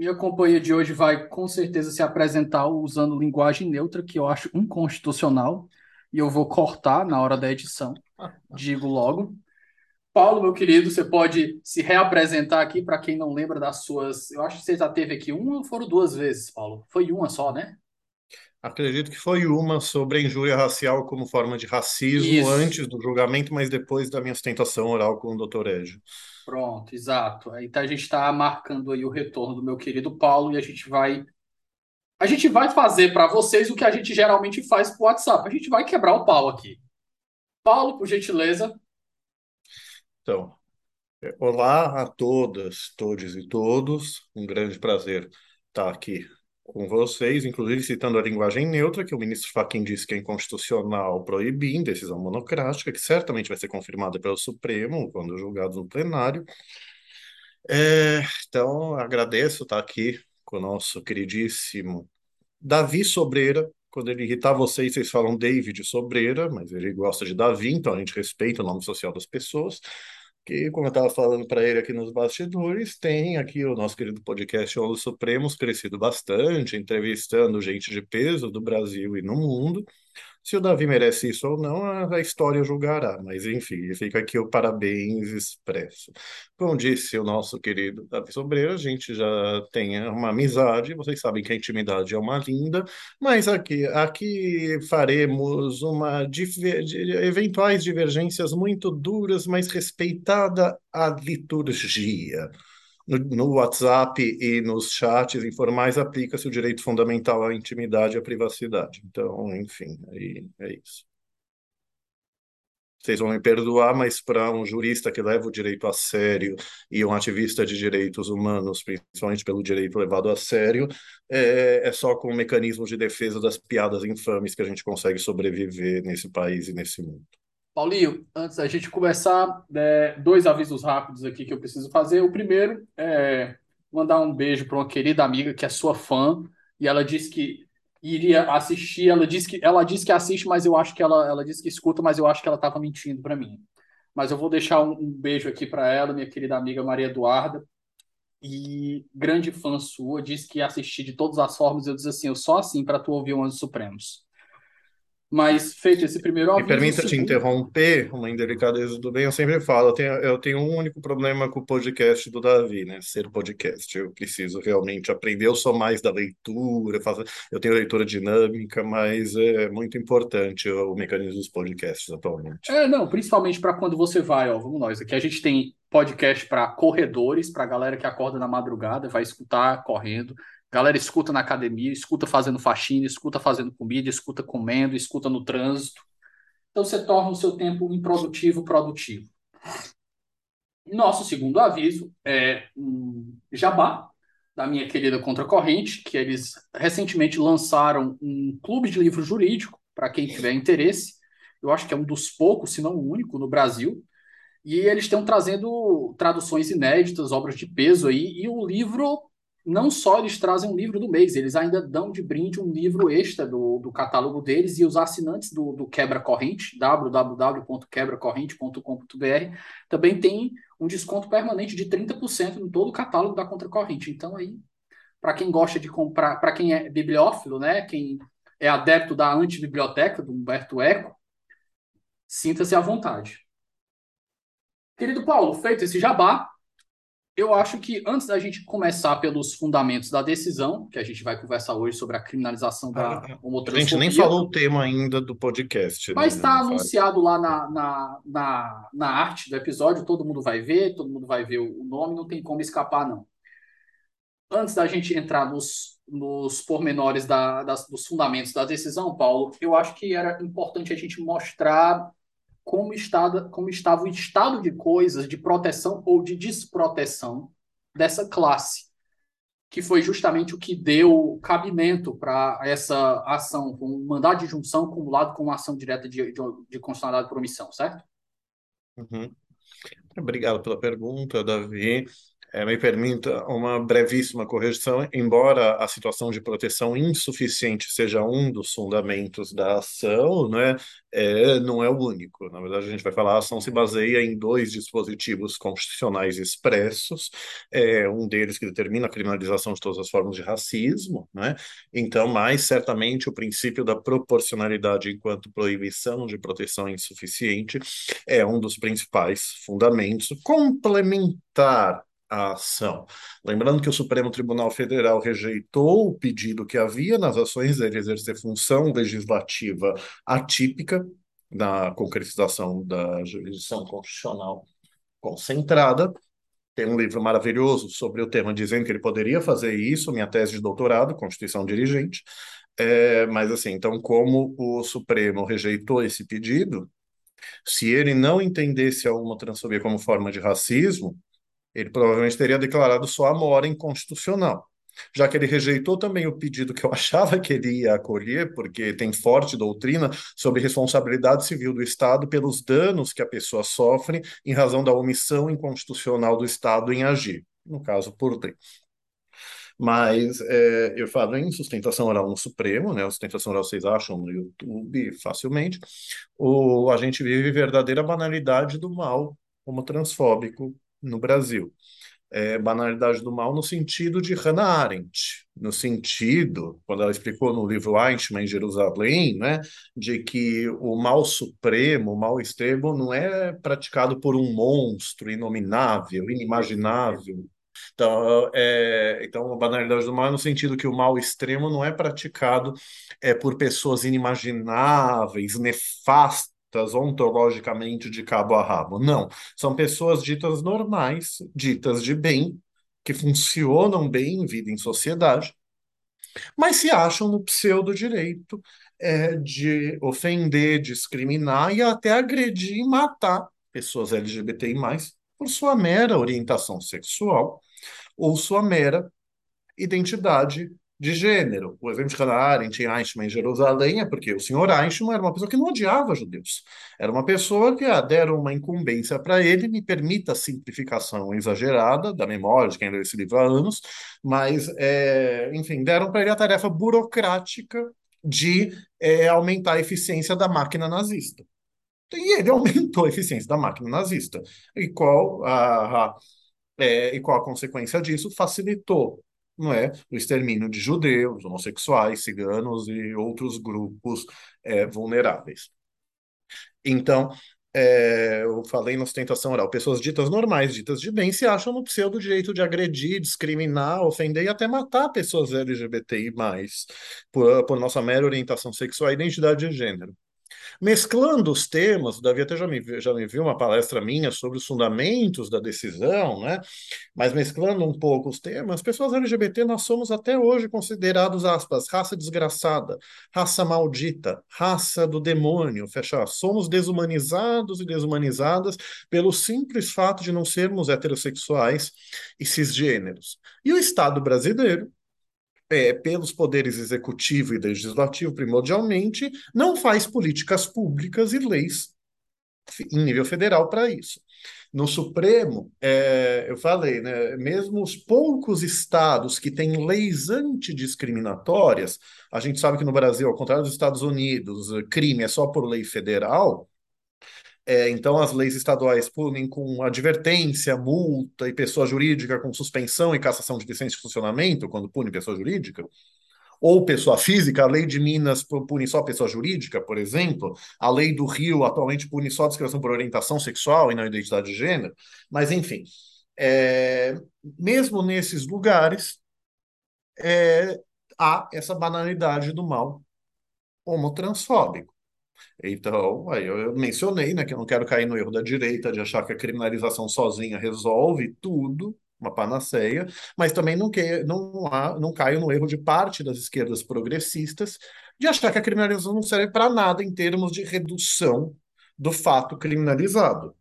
Minha companhia de hoje vai com certeza se apresentar usando linguagem neutra, que eu acho inconstitucional, e eu vou cortar na hora da edição. Digo logo. Paulo, meu querido, você pode se reapresentar aqui para quem não lembra das suas. Eu acho que você já teve aqui uma ou foram duas vezes, Paulo? Foi uma só, né? Acredito que foi uma sobre a injúria racial como forma de racismo Isso. antes do julgamento, mas depois da minha sustentação oral com o Dr. Égio. Pronto, exato. Então a gente está marcando aí o retorno do meu querido Paulo e a gente vai a gente vai fazer para vocês o que a gente geralmente faz por WhatsApp. A gente vai quebrar o pau aqui. Paulo, por gentileza. Então, é, olá a todas, todos e todos. Um grande prazer estar aqui com vocês, inclusive citando a linguagem neutra, que o ministro Fachin disse que é inconstitucional proibir decisão monocrática, que certamente vai ser confirmada pelo Supremo quando julgado no plenário. É, então, agradeço estar aqui com o nosso queridíssimo Davi Sobreira. Quando ele irritar vocês, vocês falam David Sobreira, mas ele gosta de Davi, então a gente respeita o nome social das pessoas que, como eu estava falando para ele aqui nos bastidores, tem aqui o nosso querido podcast Olos Supremos crescido bastante, entrevistando gente de peso do Brasil e no mundo. Se o Davi merece isso ou não, a história julgará, mas enfim, fica aqui o parabéns expresso. Como disse o nosso querido Davi Sobreira, a gente já tem uma amizade, vocês sabem que a intimidade é uma linda, mas aqui, aqui faremos uma eventuais divergências muito duras, mas respeitada a liturgia no, no WhatsApp e nos chats informais aplica-se o direito fundamental à intimidade e à privacidade. Então, enfim, aí é isso. Vocês vão me perdoar, mas para um jurista que leva o direito a sério e um ativista de direitos humanos, principalmente pelo direito levado a sério, é, é só com mecanismos de defesa das piadas infames que a gente consegue sobreviver nesse país e nesse mundo. Paulinho, antes da gente começar, é, dois avisos rápidos aqui que eu preciso fazer. O primeiro é mandar um beijo para uma querida amiga que é sua fã e ela disse que iria assistir. Ela disse que ela disse que assiste, mas eu acho que ela ela disse que escuta, mas eu acho que ela estava mentindo para mim. Mas eu vou deixar um, um beijo aqui para ela, minha querida amiga Maria Eduarda. E grande fã sua, disse que ia assistir de todas as formas. Eu disse assim: eu só assim para tu ouvir o Anjos Supremos. Mas feito esse primeiro aviso... Me permita te interromper, uma indelicadeza do bem, eu sempre falo, eu tenho, eu tenho um único problema com o podcast do Davi, né? Ser podcast. Eu preciso realmente aprender, eu sou mais da leitura, faço, eu tenho leitura dinâmica, mas é muito importante o, o mecanismo dos podcasts atualmente. É, não, principalmente para quando você vai, ó, vamos nós, aqui a gente tem podcast para corredores, para galera que acorda na madrugada, vai escutar correndo. Galera escuta na academia, escuta fazendo faxina, escuta fazendo comida, escuta comendo, escuta no trânsito. Então você torna o seu tempo improdutivo produtivo. Nosso segundo aviso é um jabá da minha querida Contracorrente, que eles recentemente lançaram um clube de livro jurídico para quem tiver interesse. Eu acho que é um dos poucos, se não o único, no Brasil. E eles estão trazendo traduções inéditas, obras de peso aí, e o livro não só eles trazem um livro do mês, eles ainda dão de brinde um livro extra do, do catálogo deles e os assinantes do, do Quebra Corrente, www.quebracorrente.com.br, também tem um desconto permanente de 30% em todo o catálogo da Contracorrente. Então aí, para quem gosta de comprar, para quem é bibliófilo, né, quem é adepto da antibiblioteca do Humberto Eco, sinta-se à vontade. Querido Paulo, feito esse jabá, eu acho que antes da gente começar pelos fundamentos da decisão, que a gente vai conversar hoje sobre a criminalização da A homotransfobia. a gente nem falou o tema ainda do podcast, Mas né, está Fábio? anunciado lá na, na, na, na arte do episódio, todo mundo vai ver, todo mundo vai ver o nome, não tem como escapar, não. Antes da gente entrar nos, nos pormenores da, das, dos fundamentos da decisão, Paulo, eu acho que era importante a gente mostrar como, estava, como estava o estado de coisas de proteção ou de desproteção dessa classe, que foi justamente o que deu cabimento para essa ação, um mandado de junção acumulado com uma ação direta de, de, de constitucionalidade por omissão, certo? Uhum. Obrigado pela pergunta, Davi. É, me permita uma brevíssima correção, embora a situação de proteção insuficiente seja um dos fundamentos da ação, né, é, não é o único. Na verdade, a gente vai falar, a ação se baseia em dois dispositivos constitucionais expressos, é, um deles que determina a criminalização de todas as formas de racismo, né, então, mais certamente o princípio da proporcionalidade enquanto proibição de proteção insuficiente é um dos principais fundamentos, complementar a ação. Lembrando que o Supremo Tribunal Federal rejeitou o pedido que havia nas ações dele exercer função legislativa atípica na concretização da jurisdição constitucional concentrada. Tem um livro maravilhoso sobre o tema dizendo que ele poderia fazer isso, minha tese de doutorado, Constituição Dirigente. É, mas assim, então, como o Supremo rejeitou esse pedido, se ele não entendesse a homotransfobia como forma de racismo, ele provavelmente teria declarado só a mora inconstitucional. Já que ele rejeitou também o pedido que eu achava que ele ia acolher, porque tem forte doutrina sobre responsabilidade civil do Estado pelos danos que a pessoa sofre em razão da omissão inconstitucional do Estado em agir, no caso, por lei. Mas é, eu falo em sustentação oral no Supremo, né? Sustentação oral vocês acham no YouTube facilmente. O, a gente vive verdadeira banalidade do mal homotransfóbico no Brasil. É, banalidade do mal no sentido de Hannah Arendt, no sentido, quando ela explicou no livro Eichmann em Jerusalém, né, de que o mal supremo, o mal extremo, não é praticado por um monstro inominável, inimaginável. Então, é, então, a banalidade do mal é no sentido que o mal extremo não é praticado é, por pessoas inimagináveis, nefastas, ontologicamente de cabo a rabo. Não, são pessoas ditas normais, ditas de bem, que funcionam bem em vida em sociedade, mas se acham no pseudo-direito é, de ofender, discriminar e até agredir e matar pessoas LGBTI+, por sua mera orientação sexual ou sua mera identidade de gênero. O exemplo de Hannah Arendt em em Jerusalém é porque o senhor Eichmann era uma pessoa que não odiava judeus. Era uma pessoa que ah, deram uma incumbência para ele, me permita a simplificação exagerada da memória de quem leu esse livro há anos, mas, é, enfim, deram para ele a tarefa burocrática de é, aumentar a eficiência da máquina nazista. E ele aumentou a eficiência da máquina nazista. E qual a, a é, e qual a consequência disso? Facilitou não é, o extermínio de judeus, homossexuais, ciganos e outros grupos é, vulneráveis. Então, é, eu falei na ostentação oral, pessoas ditas normais, ditas de bem, se acham no pseudo direito de agredir, discriminar, ofender e até matar pessoas LGBTI+, por, por nossa mera orientação sexual e identidade de gênero. Mesclando os temas, o Davi até já me, já me viu uma palestra minha sobre os fundamentos da decisão, né? Mas mesclando um pouco os temas, pessoas LGBT nós somos até hoje considerados, aspas, raça desgraçada, raça maldita, raça do demônio, fecha. Somos desumanizados e desumanizadas pelo simples fato de não sermos heterossexuais e cisgêneros. E o Estado brasileiro é, pelos poderes executivo e legislativo, primordialmente, não faz políticas públicas e leis em nível federal para isso. No Supremo, é, eu falei, né, mesmo os poucos estados que têm leis antidiscriminatórias, a gente sabe que no Brasil, ao contrário dos Estados Unidos, crime é só por lei federal, é, então, as leis estaduais punem com advertência, multa e pessoa jurídica com suspensão e cassação de licença de funcionamento, quando pune pessoa jurídica. ou pessoa física, a lei de Minas pune só pessoa jurídica, por exemplo, a lei do Rio atualmente pune só discriminação por orientação sexual e não identidade de gênero, mas enfim, é, mesmo nesses lugares, é, há essa banalidade do mal homotransfóbico. Então, aí eu mencionei, né, que eu não quero cair no erro da direita de achar que a criminalização sozinha resolve tudo, uma panaceia, mas também não, que, não, há, não caio no erro de parte das esquerdas progressistas de achar que a criminalização não serve para nada em termos de redução do fato criminalizado.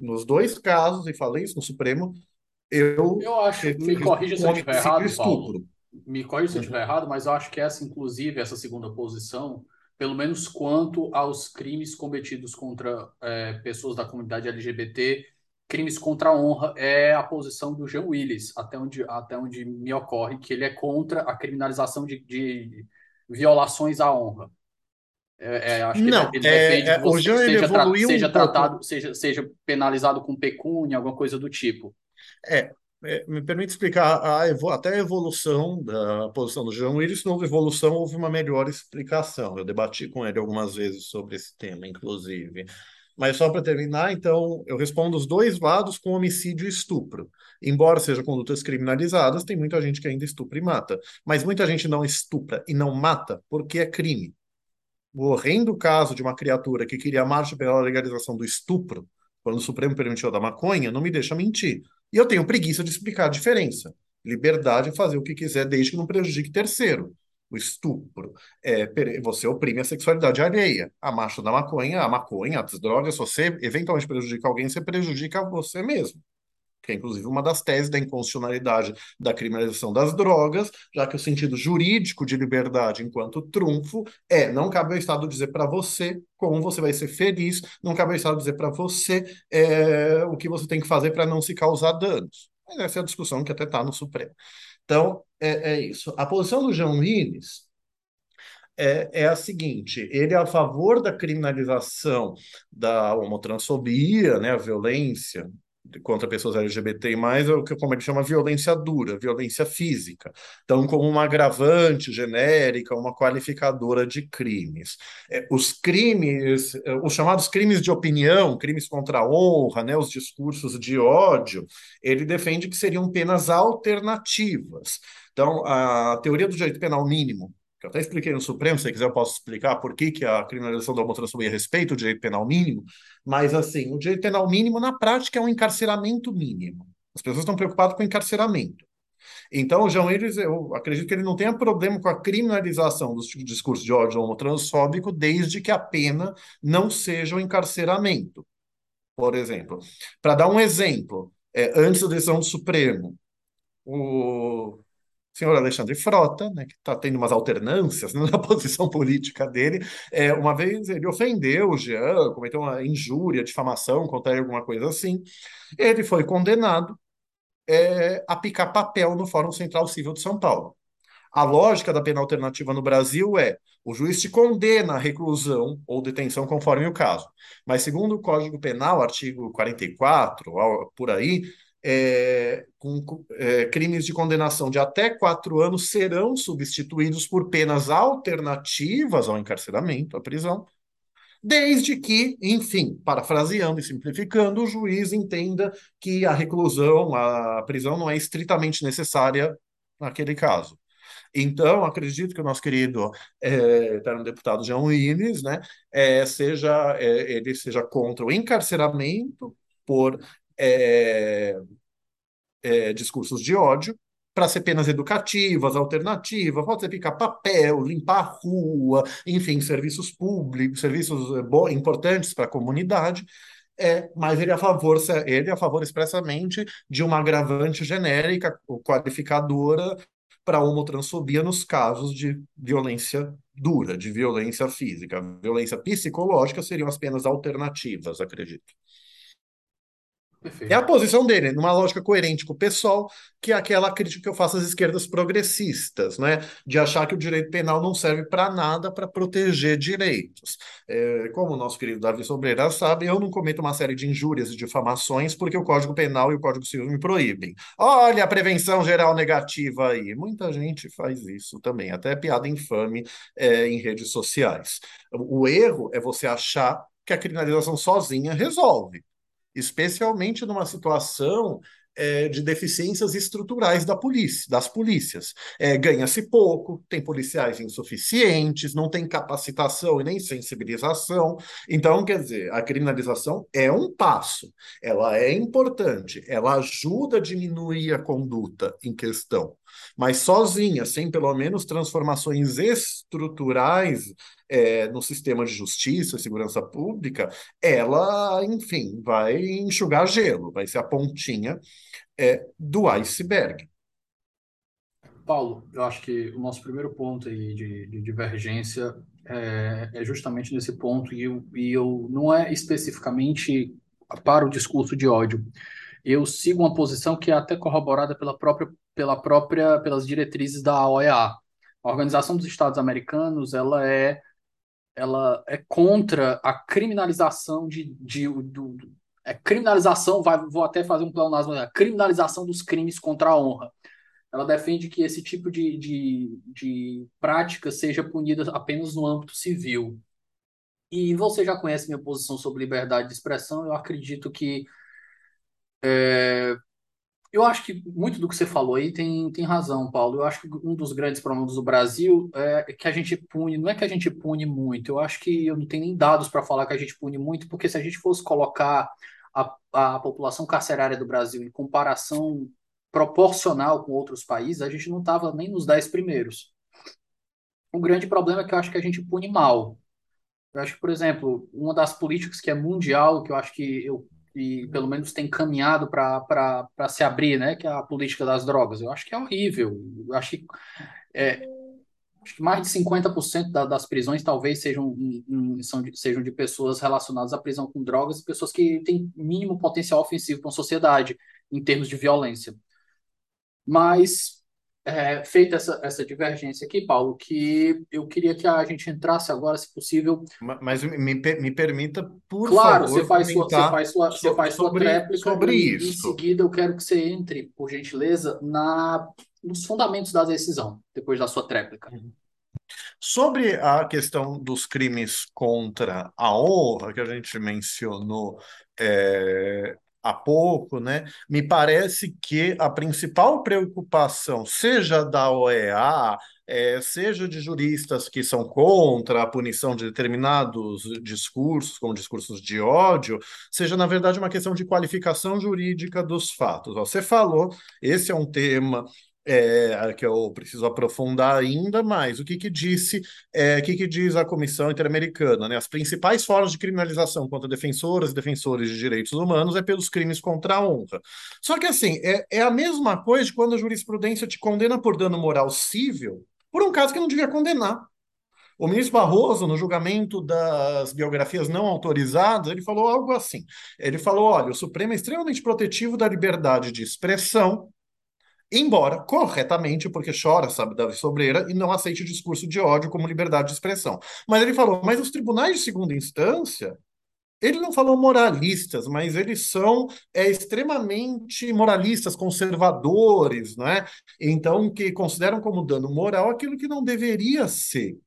Nos dois casos, e falei isso no Supremo, eu. Eu acho, me corrija se eu estiver errado, Paulo. Me corrija se eu estiver uhum. errado, mas eu acho que essa, inclusive, essa segunda posição pelo menos quanto aos crimes cometidos contra é, pessoas da comunidade LGBT, crimes contra a honra, é a posição do Jean Willis, até onde, até onde me ocorre que ele é contra a criminalização de, de violações à honra. É, é, acho que não, ele é, defende é, que você seja, tra seja um tratado, pouco. seja, seja penalizado com pecúnia, alguma coisa do tipo. É, é, me permite explicar a, até a evolução da posição do João Willis. Não houve evolução, houve uma melhor explicação. Eu debati com ele algumas vezes sobre esse tema, inclusive. Mas só para terminar, então, eu respondo os dois lados com homicídio e estupro. Embora sejam condutas criminalizadas, tem muita gente que ainda estupra e mata. Mas muita gente não estupra e não mata porque é crime. O horrendo caso de uma criatura que queria a marcha pela legalização do estupro, quando o Supremo permitiu a da maconha, não me deixa mentir. E eu tenho preguiça de explicar a diferença. Liberdade é fazer o que quiser, desde que não prejudique terceiro. O estupro, é, você oprime a sexualidade alheia. A marcha da maconha, a maconha, as drogas, se você eventualmente prejudica alguém, você prejudica você mesmo que é inclusive uma das teses da inconstitucionalidade da criminalização das drogas, já que o sentido jurídico de liberdade enquanto trunfo é não cabe ao Estado dizer para você como você vai ser feliz, não cabe ao Estado dizer para você é, o que você tem que fazer para não se causar danos. Mas essa é a discussão que até está no Supremo. Então, é, é, isso. A posição do João Lines é, é a seguinte: ele é a favor da criminalização da homotransfobia, né, a violência contra pessoas LGBT+, é o que, como ele chama, violência dura, violência física. Então, como uma agravante genérica, uma qualificadora de crimes. É, os crimes, é, os chamados crimes de opinião, crimes contra a honra, né, os discursos de ódio, ele defende que seriam penas alternativas. Então, a teoria do direito penal mínimo, que eu até expliquei no Supremo, se quiser eu posso explicar por que, que a criminalização da homotransfobia respeita o direito penal mínimo, mas assim, o direito penal mínimo na prática é um encarceramento mínimo. As pessoas estão preocupadas com encarceramento. Então, o João Eles, eu acredito que ele não tenha problema com a criminalização do discurso de ódio homotransfóbico, desde que a pena não seja o encarceramento. Por exemplo, para dar um exemplo, é, antes da decisão do Supremo, o senhor Alexandre Frota, né, que está tendo umas alternâncias né, na posição política dele, é, uma vez ele ofendeu o Jean, cometeu uma injúria, difamação contra ele, alguma coisa assim. Ele foi condenado é, a picar papel no Fórum Central Civil de São Paulo. A lógica da pena alternativa no Brasil é o juiz te condena à reclusão ou detenção conforme o caso. Mas, segundo o Código Penal, artigo 44, por aí, é, com é, crimes de condenação de até quatro anos serão substituídos por penas alternativas ao encarceramento, à prisão, desde que, enfim, parafraseando e simplificando, o juiz entenda que a reclusão, a prisão não é estritamente necessária naquele caso. Então, acredito que o nosso querido é, deputado João Willis, né, é, seja, é, ele seja contra o encarceramento por é, é, discursos de ódio para ser penas educativas, alternativas, pode ser picar papel, limpar a rua, enfim, serviços públicos, serviços é, importantes para a comunidade. É, mas ele é a favor, ele é a favor expressamente de uma agravante genérica, qualificadora para a homotransfobia nos casos de violência dura, de violência física. Violência psicológica seriam as penas alternativas, acredito. Perfeito. É a posição dele, numa lógica coerente com o pessoal, que é aquela crítica que eu faço às esquerdas progressistas, né? De achar que o direito penal não serve para nada para proteger direitos. É, como o nosso querido Davi Sobreira sabe, eu não cometo uma série de injúrias e difamações porque o Código Penal e o Código Civil me proíbem. Olha a prevenção geral negativa aí. Muita gente faz isso também, até piada infame é, em redes sociais. O erro é você achar que a criminalização sozinha resolve especialmente numa situação é, de deficiências estruturais da polícia, das polícias. É, Ganha-se pouco, tem policiais insuficientes, não tem capacitação e nem sensibilização. Então, quer dizer, a criminalização é um passo, ela é importante, ela ajuda a diminuir a conduta em questão mas sozinha, sem pelo menos transformações estruturais é, no sistema de justiça e segurança pública, ela, enfim, vai enxugar gelo, vai ser a pontinha é, do iceberg. Paulo, eu acho que o nosso primeiro ponto aí de, de divergência é, é, justamente nesse ponto, e eu, e eu não é especificamente para o discurso de ódio. Eu sigo uma posição que é até corroborada pela própria pela própria, pelas diretrizes da OEA. A Organização dos Estados Americanos, ela é, ela é contra a criminalização de, de do, é criminalização, vai, vou até fazer um plano a criminalização dos crimes contra a honra. Ela defende que esse tipo de, de, de prática seja punida apenas no âmbito civil. E você já conhece minha posição sobre liberdade de expressão, eu acredito que é, eu acho que muito do que você falou aí tem, tem razão, Paulo. Eu acho que um dos grandes problemas do Brasil é que a gente pune, não é que a gente pune muito, eu acho que eu não tenho nem dados para falar que a gente pune muito, porque se a gente fosse colocar a, a população carcerária do Brasil em comparação proporcional com outros países, a gente não estava nem nos dez primeiros. O grande problema é que eu acho que a gente pune mal. Eu acho que, por exemplo, uma das políticas que é mundial, que eu acho que eu e pelo menos tem caminhado para se abrir, né? Que é a política das drogas. Eu acho que é horrível. Eu acho que, é, acho que mais de 50% da, das prisões talvez sejam, são de, sejam de pessoas relacionadas à prisão com drogas pessoas que têm mínimo potencial ofensivo para a sociedade em termos de violência. Mas é, feita essa, essa divergência aqui, Paulo, que eu queria que a gente entrasse agora, se possível. Mas me, me permita, por claro, favor, você faz sua, você faz sua, sobre, você faz sua sobre, tréplica sobre e, isso. Em seguida, eu quero que você entre, por gentileza, na, nos fundamentos da decisão, depois da sua tréplica. Uhum. Sobre a questão dos crimes contra a honra, que a gente mencionou é, há pouco, né? Me parece que a principal preocupação, seja da OEA, é, seja de juristas que são contra a punição de determinados discursos, como discursos de ódio, seja, na verdade, uma questão de qualificação jurídica dos fatos. Você falou, esse é um tema é, que eu preciso aprofundar ainda mais. O que que disse, é, o que que diz a Comissão Interamericana, né? As principais formas de criminalização contra defensoras e defensores de direitos humanos é pelos crimes contra a honra. Só que assim, é, é a mesma coisa de quando a jurisprudência te condena por dano moral civil por um caso que não devia condenar. O ministro Barroso, no julgamento das biografias não autorizadas, ele falou algo assim. Ele falou: olha, o Supremo é extremamente protetivo da liberdade de expressão, embora corretamente, porque chora, sabe, Davi Sobreira, e não aceite discurso de ódio como liberdade de expressão. Mas ele falou, mas os tribunais de segunda instância, ele não falou moralistas, mas eles são é, extremamente moralistas, conservadores, né? Então, que consideram como dano moral aquilo que não deveria ser.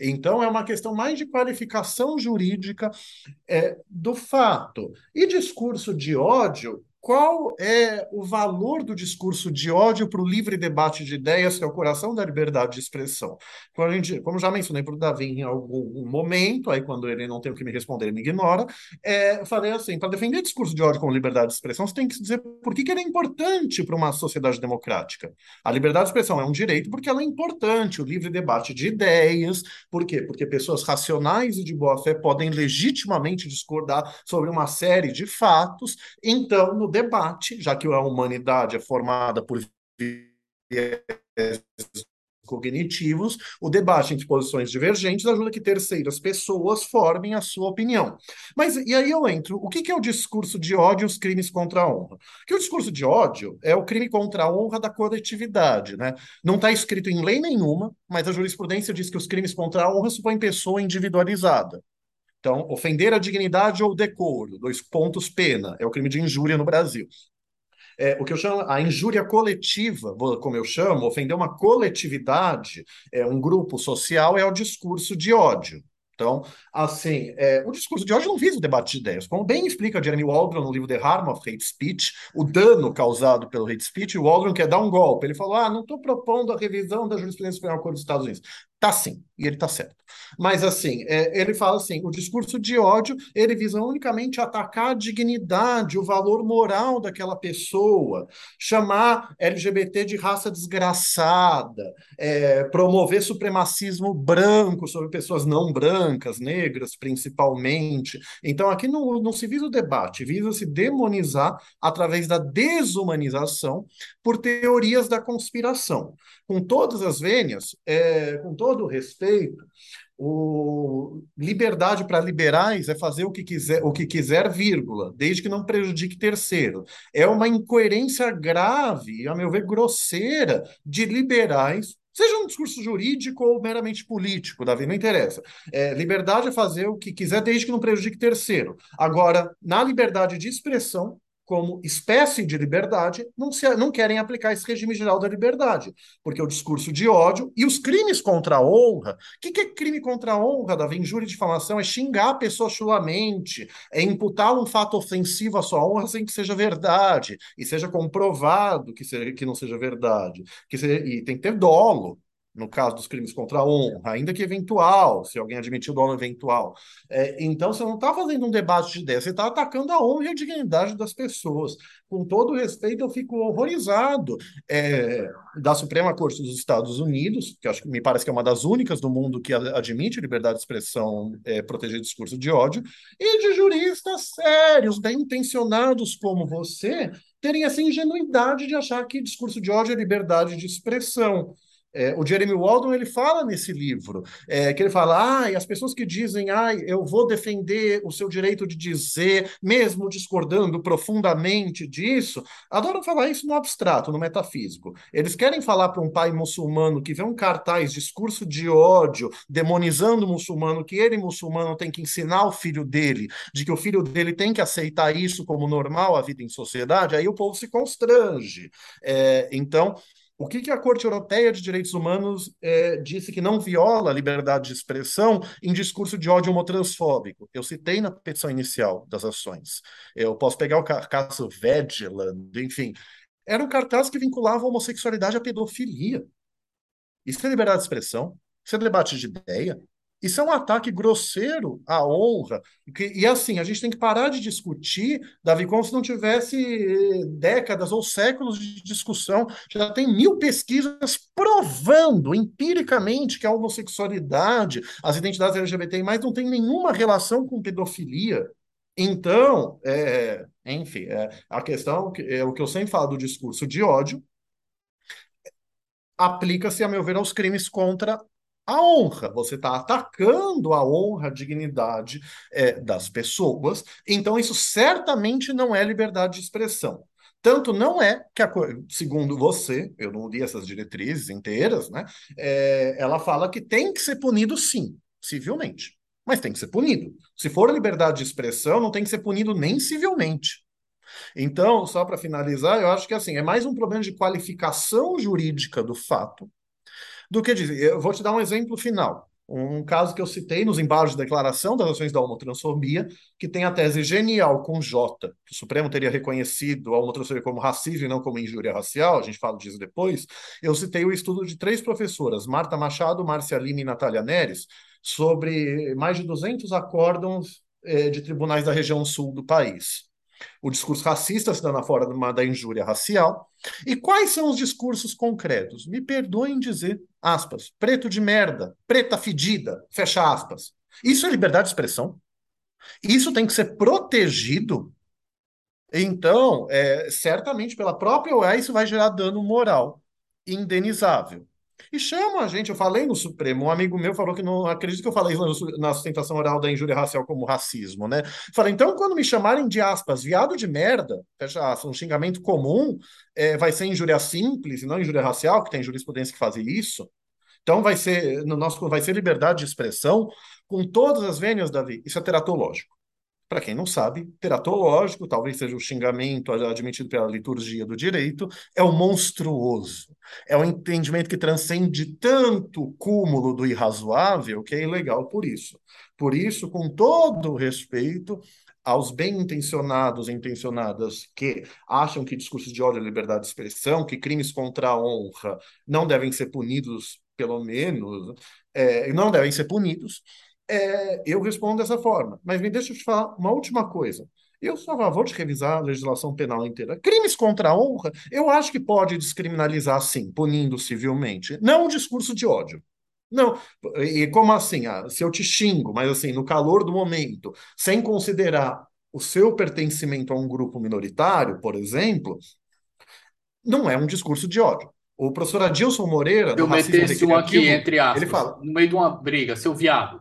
Então, é uma questão mais de qualificação jurídica é, do fato. E discurso de ódio qual é o valor do discurso de ódio para o livre debate de ideias, que é o coração da liberdade de expressão? Como, gente, como já mencionei para o Davi em algum momento, aí quando ele não tem o que me responder, ele me ignora, é, falei assim, para defender discurso de ódio como liberdade de expressão, você tem que dizer por que, que ele é importante para uma sociedade democrática. A liberdade de expressão é um direito porque ela é importante, o livre debate de ideias, por quê? Porque pessoas racionais e de boa fé podem legitimamente discordar sobre uma série de fatos, então, no debate, já que a humanidade é formada por cognitivos, o debate entre posições divergentes ajuda que terceiras pessoas formem a sua opinião. Mas e aí eu entro, o que, que é o discurso de ódio e os crimes contra a honra? Que o discurso de ódio é o crime contra a honra da coletividade, né? Não está escrito em lei nenhuma, mas a jurisprudência diz que os crimes contra a honra supõem pessoa individualizada. Então, ofender a dignidade ou decoro, dois pontos pena, é o crime de injúria no Brasil. É, o que eu chamo a injúria coletiva, como eu chamo, ofender uma coletividade, é, um grupo social, é o discurso de ódio. Então, assim, é, o discurso de ódio não visa o debate de ideias. Como bem explica Jeremy Waldron no livro The Harm of Hate Speech, o dano causado pelo hate speech, o Waldron quer dar um golpe. Ele falou: ah, não estou propondo a revisão da jurisprudência penal dos Estados Unidos. Tá sim, e ele tá certo. Mas assim, é, ele fala assim, o discurso de ódio, ele visa unicamente atacar a dignidade, o valor moral daquela pessoa, chamar LGBT de raça desgraçada, é, promover supremacismo branco sobre pessoas não brancas, negras principalmente. Então aqui não, não se visa o debate, visa se demonizar através da desumanização por teorias da conspiração. Com todas as vênias, é, com todo todo respeito, o liberdade para liberais é fazer o que quiser, o que quiser, vírgula, desde que não prejudique terceiro. É uma incoerência grave, a meu ver, grosseira, de liberais seja um discurso jurídico ou meramente político, Davi, não interessa. É, liberdade é fazer o que quiser, desde que não prejudique terceiro. Agora, na liberdade de expressão, como espécie de liberdade, não, se, não querem aplicar esse regime geral da liberdade, porque o discurso de ódio e os crimes contra a honra. O que, que é crime contra a honra, Davi? Injúria e difamação é xingar a pessoa chulamente, é imputar um fato ofensivo à sua honra sem que seja verdade, e seja comprovado que, seja, que não seja verdade. Que seja, e tem que ter dolo no caso dos crimes contra a honra, ainda que eventual, se alguém admitir o dolo eventual. É, então, você não está fazendo um debate de ideia, você está atacando a honra e a dignidade das pessoas. Com todo respeito, eu fico horrorizado é, da Suprema Corte dos Estados Unidos, que acho que me parece que é uma das únicas do mundo que admite liberdade de expressão, é, proteger discurso de ódio, e de juristas sérios, bem intencionados como você, terem essa ingenuidade de achar que discurso de ódio é liberdade de expressão. É, o Jeremy Waldron ele fala nesse livro é, que ele fala, ah, e as pessoas que dizem, ah, eu vou defender o seu direito de dizer, mesmo discordando profundamente disso, adoram falar isso no abstrato, no metafísico. Eles querem falar para um pai muçulmano que vê um cartaz, discurso de ódio, demonizando o muçulmano, que ele muçulmano tem que ensinar o filho dele, de que o filho dele tem que aceitar isso como normal a vida em sociedade. Aí o povo se constrange. É, então o que, que a Corte Europeia de Direitos Humanos é, disse que não viola a liberdade de expressão em discurso de ódio homotransfóbico? Eu citei na petição inicial das ações. Eu posso pegar o caso Vegeland, enfim. Era um cartaz que vinculava a homossexualidade à pedofilia. Isso é liberdade de expressão? Isso é debate de ideia? Isso é um ataque grosseiro à honra. E, assim, a gente tem que parar de discutir, Davi, como se não tivesse eh, décadas ou séculos de discussão. Já tem mil pesquisas provando empiricamente que a homossexualidade, as identidades LGBT, mais não tem nenhuma relação com pedofilia. Então, é, enfim, é, a questão é o que eu sempre falo do discurso de ódio aplica-se, a meu ver, aos crimes contra a honra, você está atacando a honra, a dignidade é, das pessoas, então isso certamente não é liberdade de expressão. Tanto não é que, a, segundo você, eu não li essas diretrizes inteiras, né? É, ela fala que tem que ser punido sim, civilmente. Mas tem que ser punido. Se for liberdade de expressão, não tem que ser punido nem civilmente. Então, só para finalizar, eu acho que assim, é mais um problema de qualificação jurídica do fato do que dizer. Eu vou te dar um exemplo final. Um caso que eu citei nos embalos de declaração das ações da homotransfobia, que tem a tese genial com J, que o Supremo teria reconhecido a homotransfobia como racismo e não como injúria racial, a gente fala disso depois. Eu citei o estudo de três professoras, Marta Machado, Márcia Lima e Natália Neres, sobre mais de 200 acórdãos eh, de tribunais da região sul do país o discurso racista se dando na forma da injúria racial. E quais são os discursos concretos? Me perdoem dizer, aspas, preto de merda, preta fedida, fecha aspas. Isso é liberdade de expressão? Isso tem que ser protegido? Então, é, certamente pela própria OEA isso vai gerar dano moral indenizável. E chamam a gente, eu falei no Supremo, um amigo meu falou que não acredito que eu falei na sustentação oral da injúria racial como racismo, né? Falei, então quando me chamarem de aspas, viado de merda, fecha aspas, um xingamento comum, é, vai ser injúria simples e não injúria racial, que tem jurisprudência que faz isso. Então vai ser, no nosso, vai ser liberdade de expressão com todas as vênias, Davi. Isso é teratológico. Para quem não sabe, teratológico, talvez seja o xingamento admitido pela liturgia do direito, é o monstruoso. É o entendimento que transcende tanto o cúmulo do irrazoável que é ilegal por isso. Por isso, com todo respeito aos bem-intencionados e intencionadas que acham que discursos de ódio é liberdade de expressão, que crimes contra a honra não devem ser punidos, pelo menos, é, não devem ser punidos, é, eu respondo dessa forma. Mas me deixa eu te falar uma última coisa. Eu sou a favor de revisar a legislação penal inteira. Crimes contra a honra, eu acho que pode descriminalizar, sim, punindo civilmente. Não o discurso de ódio. Não, e como assim? Ah, se eu te xingo, mas assim, no calor do momento, sem considerar o seu pertencimento a um grupo minoritário, por exemplo, não é um discurso de ódio. O professor Adilson Moreira, eu metesse um aqui, entre aspas, ele fala, no meio de uma briga, seu viado.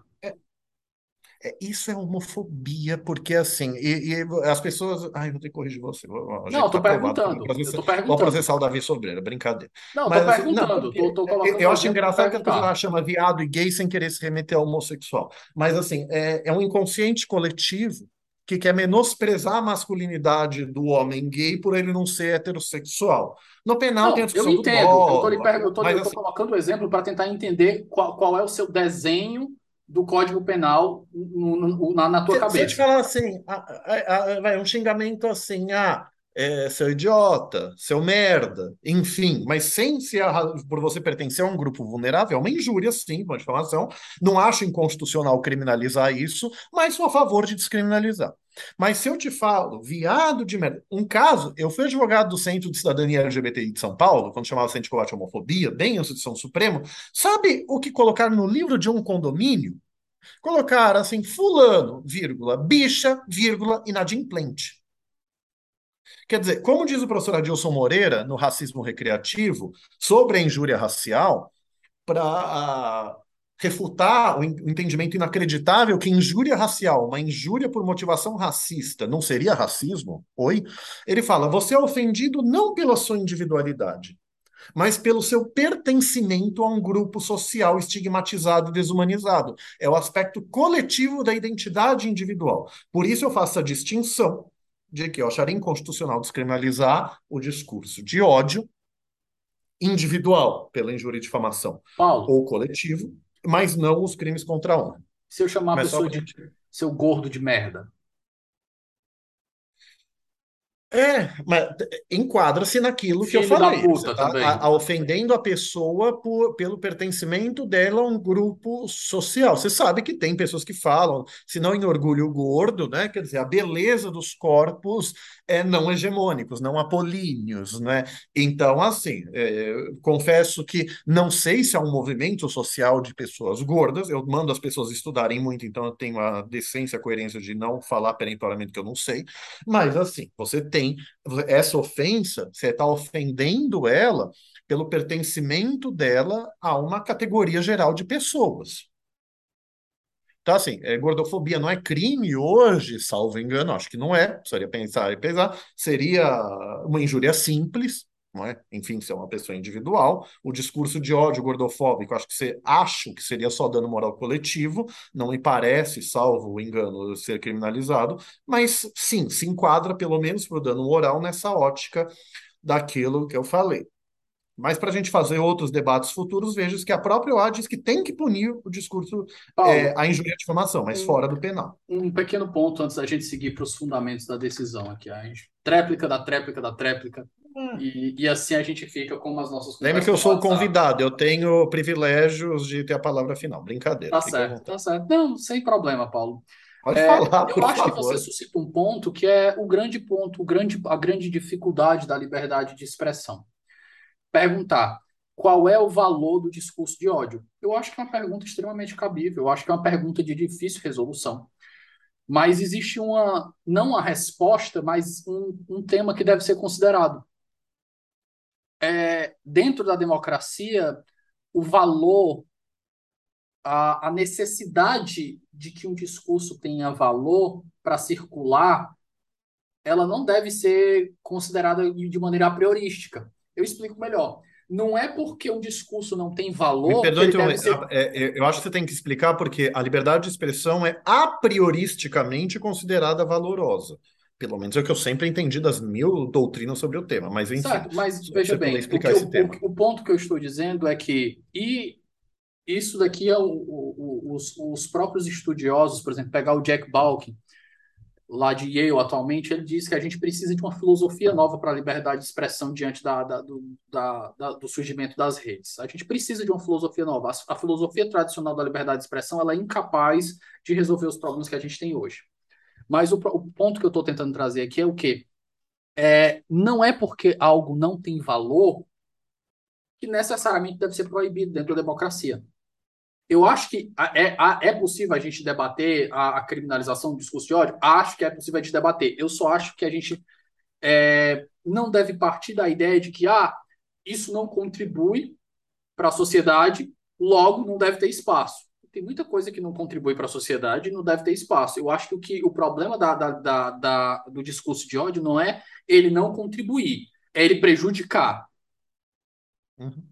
É, isso é homofobia, porque assim, e, e as pessoas. Ai, vou ter que corrigir você. não, eu tô, tá perguntando, processar, eu tô perguntando. Vou processar o Davi Sobreira, brincadeira. Não, Mas, tô assim, perguntando. Não, tô, tô colocando eu acho engraçado que a pessoa chama viado e gay sem querer se remeter ao homossexual. Mas assim, é, é um inconsciente coletivo que quer menosprezar a masculinidade do homem gay por ele não ser heterossexual. No penal não, tem a discussão eu entendo, do dolo, eu tô, lhe eu tô, eu tô assim, colocando o exemplo para tentar entender qual, qual é o seu desenho do Código Penal no, no, na, na, tua se, cabeça. Se eu te falar assim, vai um xingamento assim, ah, é, seu idiota, seu merda, enfim, mas sem se por você pertencer a um grupo vulnerável, é uma injúria, sim, uma difamação. Não acho inconstitucional criminalizar isso, mas sou a favor de descriminalizar. Mas se eu te falo, viado de merda, um caso, eu fui advogado do Centro de Cidadania LGBTI de São Paulo, quando chamava Centro de Combate à Homofobia, bem antes de São Supremo, sabe o que colocaram no livro de um condomínio? Colocaram assim, fulano, vírgula, bicha, vírgula, inadimplente. Quer dizer, como diz o professor Adilson Moreira, no Racismo Recreativo, sobre a injúria racial, para refutar o entendimento inacreditável que injúria racial, uma injúria por motivação racista, não seria racismo? Oi? Ele fala: você é ofendido não pela sua individualidade, mas pelo seu pertencimento a um grupo social estigmatizado e desumanizado. É o aspecto coletivo da identidade individual. Por isso eu faço a distinção de que eu acharia inconstitucional descriminalizar o discurso de ódio individual pela injúria e difamação Paulo, ou coletivo mas não os crimes contra a honra. Se eu chamar a pessoa de seu gordo de merda, é, mas enquadra-se naquilo Filho que eu falei. Puta, tá a, a, ofendendo a pessoa por, pelo pertencimento dela a um grupo social. Você sabe que tem pessoas que falam, se não em orgulho gordo, né? Quer dizer, a beleza dos corpos é não hegemônicos, não apolíneos, né? Então, assim, é, confesso que não sei se é um movimento social de pessoas gordas. Eu mando as pessoas estudarem muito, então eu tenho a decência, a coerência de não falar perentoriamente que eu não sei. Mas, assim, você tem tem essa ofensa, você está ofendendo ela pelo pertencimento dela a uma categoria geral de pessoas. Então, assim, é, gordofobia não é crime hoje, salvo engano, acho que não é, precisaria pensar e pesar, seria uma injúria simples, não é? Enfim, se é uma pessoa individual, o discurso de ódio gordofóbico, acho que você acho que seria só dano moral coletivo, não me parece, salvo engano, ser criminalizado, mas sim, se enquadra pelo menos para o dano moral nessa ótica daquilo que eu falei. Mas para a gente fazer outros debates futuros, vejo que a própria OA diz que tem que punir o discurso, Paulo, é, a injúria de difamação, mas um, fora do penal. Um pequeno ponto antes da gente seguir para os fundamentos da decisão aqui. A gente, tréplica da tréplica da tréplica. E, e, assim a gente fica com as nossas Lembra que eu sou o convidado, eu tenho privilégios de ter a palavra final. Brincadeira. Tá certo, tá certo. Não, sem problema, Paulo. Pode é, falar, Eu acho favor. que você suscita um ponto que é o grande ponto, o grande, a grande dificuldade da liberdade de expressão. Perguntar qual é o valor do discurso de ódio? Eu acho que é uma pergunta extremamente cabível, eu acho que é uma pergunta de difícil resolução. Mas existe uma, não a resposta, mas um, um tema que deve ser considerado é, dentro da democracia, o valor, a, a necessidade de que um discurso tenha valor para circular, ela não deve ser considerada de maneira a priorística. Eu explico melhor. Não é porque um discurso não tem valor. Me perdoe, ser... É, é, eu acho que você tem que explicar porque a liberdade de expressão é a prioristicamente considerada valorosa. Pelo menos é o que eu sempre entendi das mil doutrinas sobre o tema, mas enfim. Certo, mas veja bem, explicar esse eu, tema. O, o, ponto que eu estou dizendo é que, e isso daqui é o, o, os, os próprios estudiosos, por exemplo, pegar o Jack Balkin, lá de Yale atualmente, ele diz que a gente precisa de uma filosofia nova para a liberdade de expressão diante da, da, do, da, do surgimento das redes. A gente precisa de uma filosofia nova. A, a filosofia tradicional da liberdade de expressão ela é incapaz de resolver os problemas que a gente tem hoje. Mas o, o ponto que eu estou tentando trazer aqui é o quê? É, não é porque algo não tem valor que necessariamente deve ser proibido dentro da democracia. Eu acho que é, é possível a gente debater a, a, criminalização do discurso de ódio? Acho que é possível a gente debater. Eu só acho que a gente é, não deve partir da ideia de que ah, isso não contribui para a sociedade, logo não deve ter espaço tem muita coisa que não contribui para a sociedade e não deve ter espaço. Eu acho que o, que, o problema da, da, da, do discurso de ódio não é ele não contribuir, é ele prejudicar. Uhum.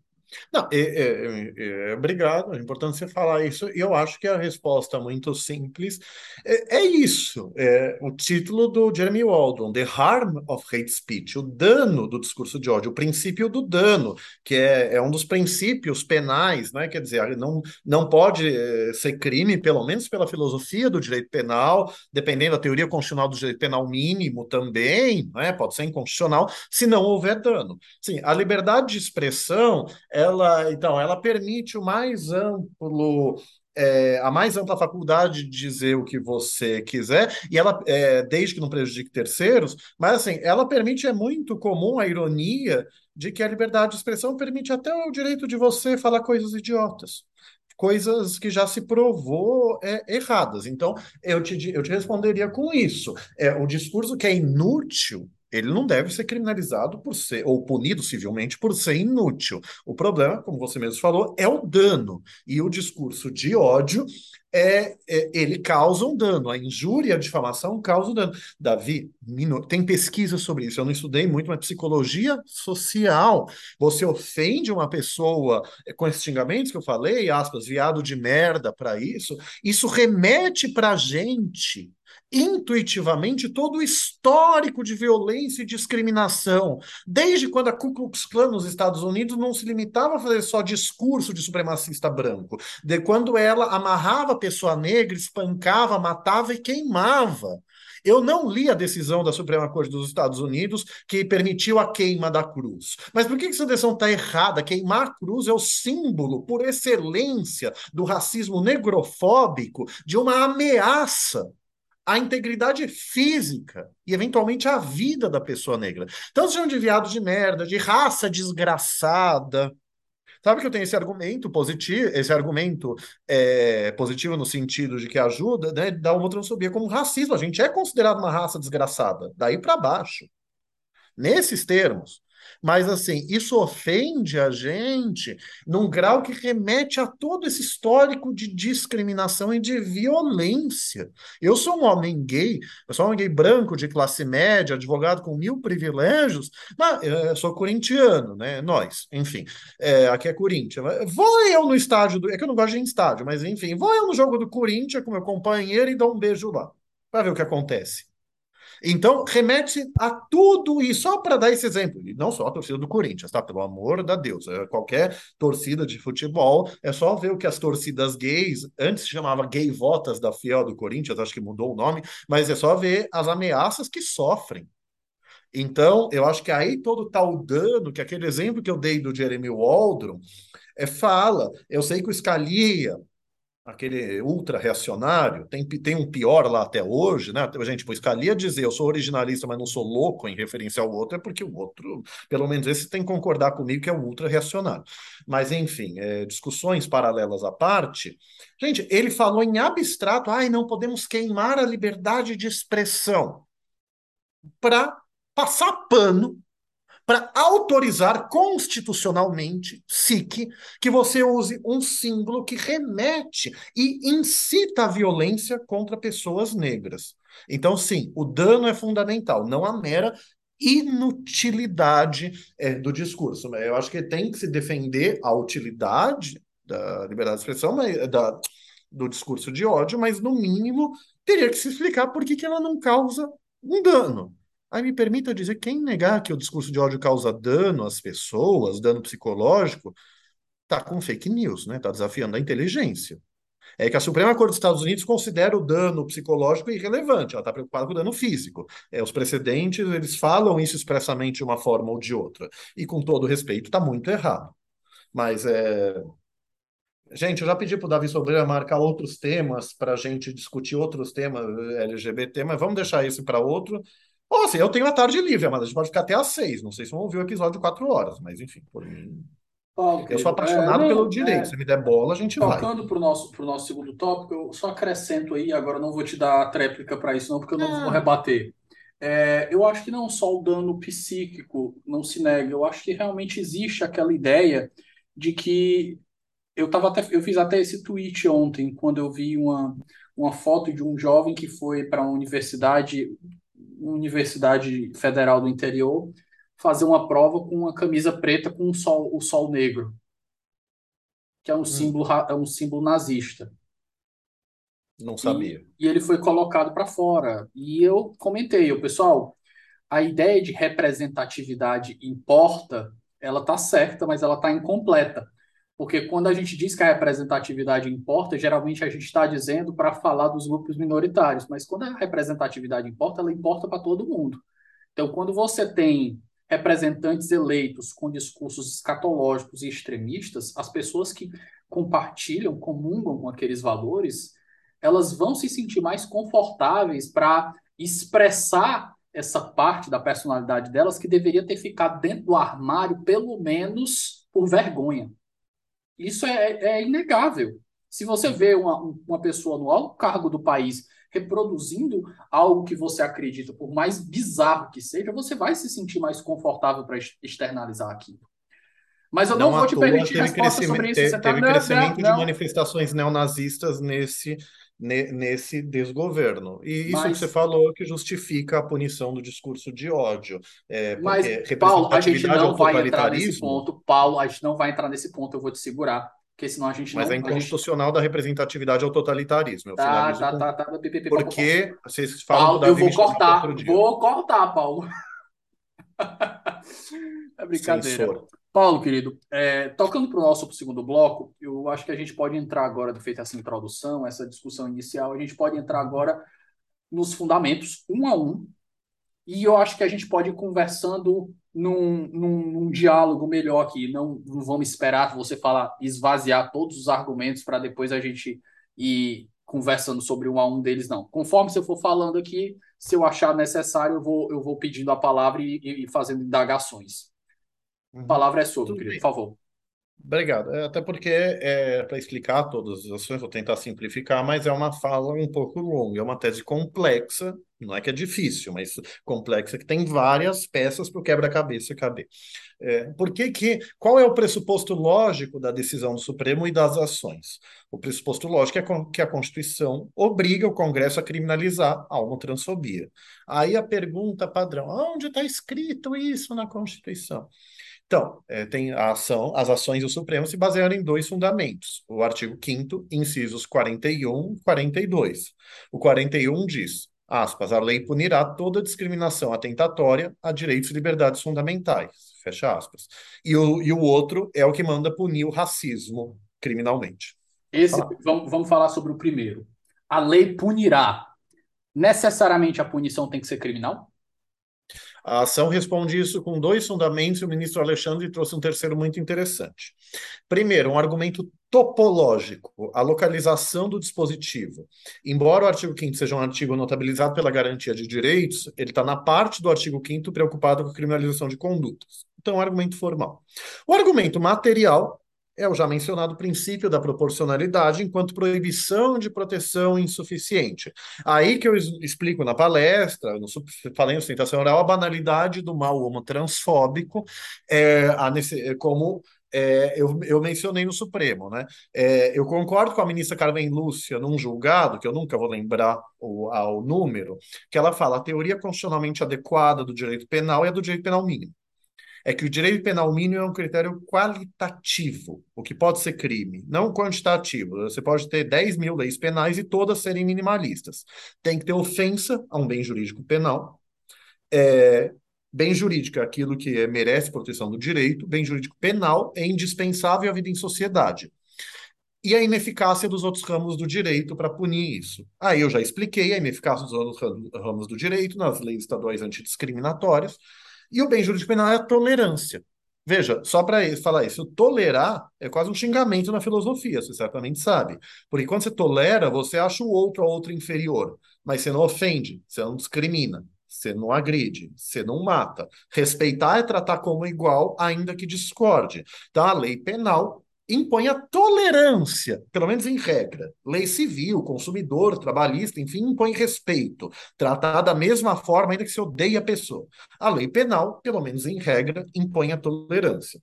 Não, é, é, é, obrigado, é importante você falar isso, eu acho que a resposta muito simples é, é isso, é o título do Jeremy Waldron, The Harm of Hate Speech, o dano do discurso de ódio, o princípio do dano, que é, é um dos princípios penais, né? quer dizer, não, não pode é, ser crime, pelo menos pela filosofia do direito penal, dependendo da teoria constitucional do direito penal mínimo também, né? pode ser inconstitucional, se não houver dano. Sim, a liberdade de expressão ela então ela permite o mais amplo é, a mais ampla faculdade de dizer o que você quiser, e ela, é, desde que não prejudique terceiros, mas assim, ela permite, é muito comum a ironia de que a liberdade de expressão permite até o direito de você falar coisas idiotas. Coisas que já se provou é, erradas. Então, eu te, eu te responderia com isso. É, o discurso que é inútil ele não deve ser criminalizado por ser, ou punido civilmente por ser inútil. O problema, como você mesmo falou, é o dano. E o discurso de ódio é, é ele causa um dano. A injúria, a difamação causa um dano. Davi, tem pesquisa sobre isso. Eu não estudei muito, mas psicologia social. Você ofende uma pessoa com esses xingamentos que eu falei, aspas, viado de merda para isso. Isso remete para a gente intuitivamente todo o histórico de violência e discriminação. Desde quando a Ku Klux Klan nos Estados Unidos não se limitava a fazer só discurso de supremacista branco, de quando ela amarrava a pessoa negra, espancava, matava e queimava. Eu não li a decisão da Suprema Corte dos Estados Unidos que permitiu a queima da cruz. Mas por que essa decisão está errada? Queimar a cruz é o símbolo, por excelência, do racismo negrofóbico, de uma ameaça a integridade física e, eventualmente, a vida da pessoa negra. Então, se de viado de merda, de raça desgraçada. Sabe que eu tenho esse argumento positivo, esse argumento é, positivo no sentido de que ajuda, né, da homotransfobia como racismo. A gente é considerado uma raça desgraçada, daí para baixo. Nesses termos. Mas, assim, isso ofende a gente num grau que remete a todo esse histórico de discriminação e de violência. Eu sou um homem gay, eu sou um homem gay branco, de classe média, advogado com mil privilégios, mas eu sou corintiano, né? Nós, enfim, é, aqui é Corinthians. Vou eu no estádio, do, é que eu não gosto de ir em estádio, mas enfim, vou eu no jogo do Corinthians com meu companheiro e dou um beijo lá, para ver o que acontece. Então, remete a tudo isso, só para dar esse exemplo, e não só a torcida do Corinthians, tá? Pelo amor da Deus, é, qualquer torcida de futebol, é só ver o que as torcidas gays, antes se chamava gay votas da Fiel do Corinthians, acho que mudou o nome, mas é só ver as ameaças que sofrem. Então, eu acho que aí todo tal dano, que aquele exemplo que eu dei do Jeremy Waldron, é, fala. Eu sei que o Scalia aquele ultra reacionário, tem, tem um pior lá até hoje, né? Gente, tipo, Scalia dizer eu sou originalista, mas não sou louco em referência ao outro, é porque o outro, pelo menos esse tem que concordar comigo que é um ultra reacionário. Mas, enfim, é, discussões paralelas à parte. Gente, ele falou em abstrato, ai, não podemos queimar a liberdade de expressão para passar pano para autorizar constitucionalmente, SIC, que você use um símbolo que remete e incita a violência contra pessoas negras. Então, sim, o dano é fundamental, não a mera inutilidade é, do discurso. Eu acho que tem que se defender a utilidade da liberdade de expressão, mas, da, do discurso de ódio, mas no mínimo teria que se explicar por que, que ela não causa um dano. Aí me permita dizer, quem negar que o discurso de ódio causa dano às pessoas, dano psicológico, tá com fake news, né? Tá desafiando a inteligência. É que a Suprema Corte dos Estados Unidos considera o dano psicológico irrelevante, ela está preocupada com o dano físico. É, os precedentes, eles falam isso expressamente de uma forma ou de outra. E com todo respeito, está muito errado. Mas é, Gente, eu já pedi para o Davi Sobreira marcar outros temas para a gente discutir outros temas LGBT, mas vamos deixar isso para outro. Ou assim, eu tenho a tarde livre, mas a gente pode ficar até às seis. Não sei se vão ouvir o episódio quatro horas, mas enfim, por mim. Paulo, eu sou apaixonado é, não, pelo direito. É, se me der bola, a gente vai. Tocando para o nosso, pro nosso segundo tópico, eu só acrescento aí, agora não vou te dar tréplica para isso, não, porque eu não vou rebater. É, eu acho que não só o dano psíquico não se nega, eu acho que realmente existe aquela ideia de que eu tava até, eu fiz até esse tweet ontem, quando eu vi uma, uma foto de um jovem que foi para uma universidade, universidade federal do interior, fazer uma prova com uma camisa preta com o sol, o sol negro, que é um hum. símbolo é um símbolo nazista. Não sabia. E, e ele foi colocado para fora. E eu comentei, o pessoal, a ideia de representatividade importa, ela tá certa, mas ela tá incompleta. Porque quando a gente diz que a representatividade importa, geralmente a gente está dizendo para falar dos grupos minoritários, mas quando a representatividade importa, ela importa para todo mundo. Então, quando você tem representantes eleitos com discursos escatológicos e extremistas, as pessoas que compartilham, comungam com aqueles valores, elas vão se sentir mais confortáveis para expressar essa parte da personalidade delas que deveria ter ficado dentro do armário, pelo menos por vergonha. Isso é, é inegável. Se você vê uma, uma pessoa no alto cargo do país reproduzindo algo que você acredita, por mais bizarro que seja, você vai se sentir mais confortável para externalizar aquilo. Mas eu não, não vou te permitir resposta sobre isso. Você tá teve crescimento não, não, de manifestações neonazistas nesse, nesse desgoverno. E isso mas, que você falou que justifica a punição do discurso de ódio. É, mas, Paulo, a gente não vai entrar nesse ponto. Paulo, a gente não vai entrar nesse ponto, eu vou te segurar. Porque senão a gente Mas não, é inconstitucional gente... da representatividade ao totalitarismo. Tá, tá, tá, tá, tá, Porque vocês falam Paulo, eu vou cortar, vou cortar, Paulo. é brincadeira. Censor. Paulo, querido, é, tocando para o nosso segundo bloco, eu acho que a gente pode entrar agora, feita essa introdução, essa discussão inicial, a gente pode entrar agora nos fundamentos, um a um, e eu acho que a gente pode ir conversando num, num, num diálogo melhor aqui. Não, não vamos esperar você falar, esvaziar todos os argumentos para depois a gente ir conversando sobre um a um deles, não. Conforme você for falando aqui, se eu achar necessário, eu vou, eu vou pedindo a palavra e, e fazendo indagações. A palavra é sua, querido, por favor. Obrigado. É, até porque, é, para explicar todas as ações, vou tentar simplificar, mas é uma fala um pouco longa, é uma tese complexa, não é que é difícil, mas complexa, que tem várias peças para o quebra-cabeça caber. É, por que que, qual é o pressuposto lógico da decisão do Supremo e das ações? O pressuposto lógico é que a Constituição obriga o Congresso a criminalizar a homotransfobia. Aí a pergunta padrão, onde está escrito isso na Constituição? Então, é, tem a ação, as ações do Supremo se basearam em dois fundamentos. O artigo 5 incisos 41 e 42. O 41 diz, aspas, a lei punirá toda discriminação atentatória a direitos e liberdades fundamentais, fecha aspas. E o, e o outro é o que manda punir o racismo criminalmente. Esse, vamos, vamos falar sobre o primeiro. A lei punirá. Necessariamente a punição tem que ser criminal? A ação responde isso com dois fundamentos e o ministro Alexandre trouxe um terceiro muito interessante. Primeiro, um argumento topológico, a localização do dispositivo. Embora o artigo 5 seja um artigo notabilizado pela garantia de direitos, ele está na parte do artigo 5 preocupado com a criminalização de condutas. Então, é um argumento formal. O argumento material é o já mencionado princípio da proporcionalidade enquanto proibição de proteção insuficiente. Aí que eu explico na palestra, no, falei em sustentação oral, a banalidade do mal homotransfóbico é, a, como é, eu, eu, mencionei no Supremo, né? É, eu concordo com a ministra Carmen Lúcia num julgado, que eu nunca vou lembrar o, ao número, que ela fala a teoria constitucionalmente adequada do direito penal é a do direito penal mínimo é que o direito penal mínimo é um critério qualitativo, o que pode ser crime, não quantitativo. Você pode ter 10 mil leis penais e todas serem minimalistas. Tem que ter ofensa a um bem jurídico penal. É, bem jurídico é aquilo que merece proteção do direito, bem jurídico penal é indispensável à vida em sociedade. E a ineficácia dos outros ramos do direito para punir isso. Aí eu já expliquei a ineficácia dos outros ramos do direito nas leis estaduais antidiscriminatórias, e o bem jurídico penal é a tolerância. Veja, só para falar isso, tolerar é quase um xingamento na filosofia, você certamente sabe. Porque quando você tolera, você acha o outro a outro inferior, mas você não ofende, você não discrimina, você não agride, você não mata. Respeitar é tratar como igual, ainda que discorde. Então, a lei penal impõe a tolerância, pelo menos em regra. Lei civil, consumidor, trabalhista, enfim, impõe respeito, tratar da mesma forma, ainda que se odeie a pessoa. A lei penal, pelo menos em regra, impõe a tolerância.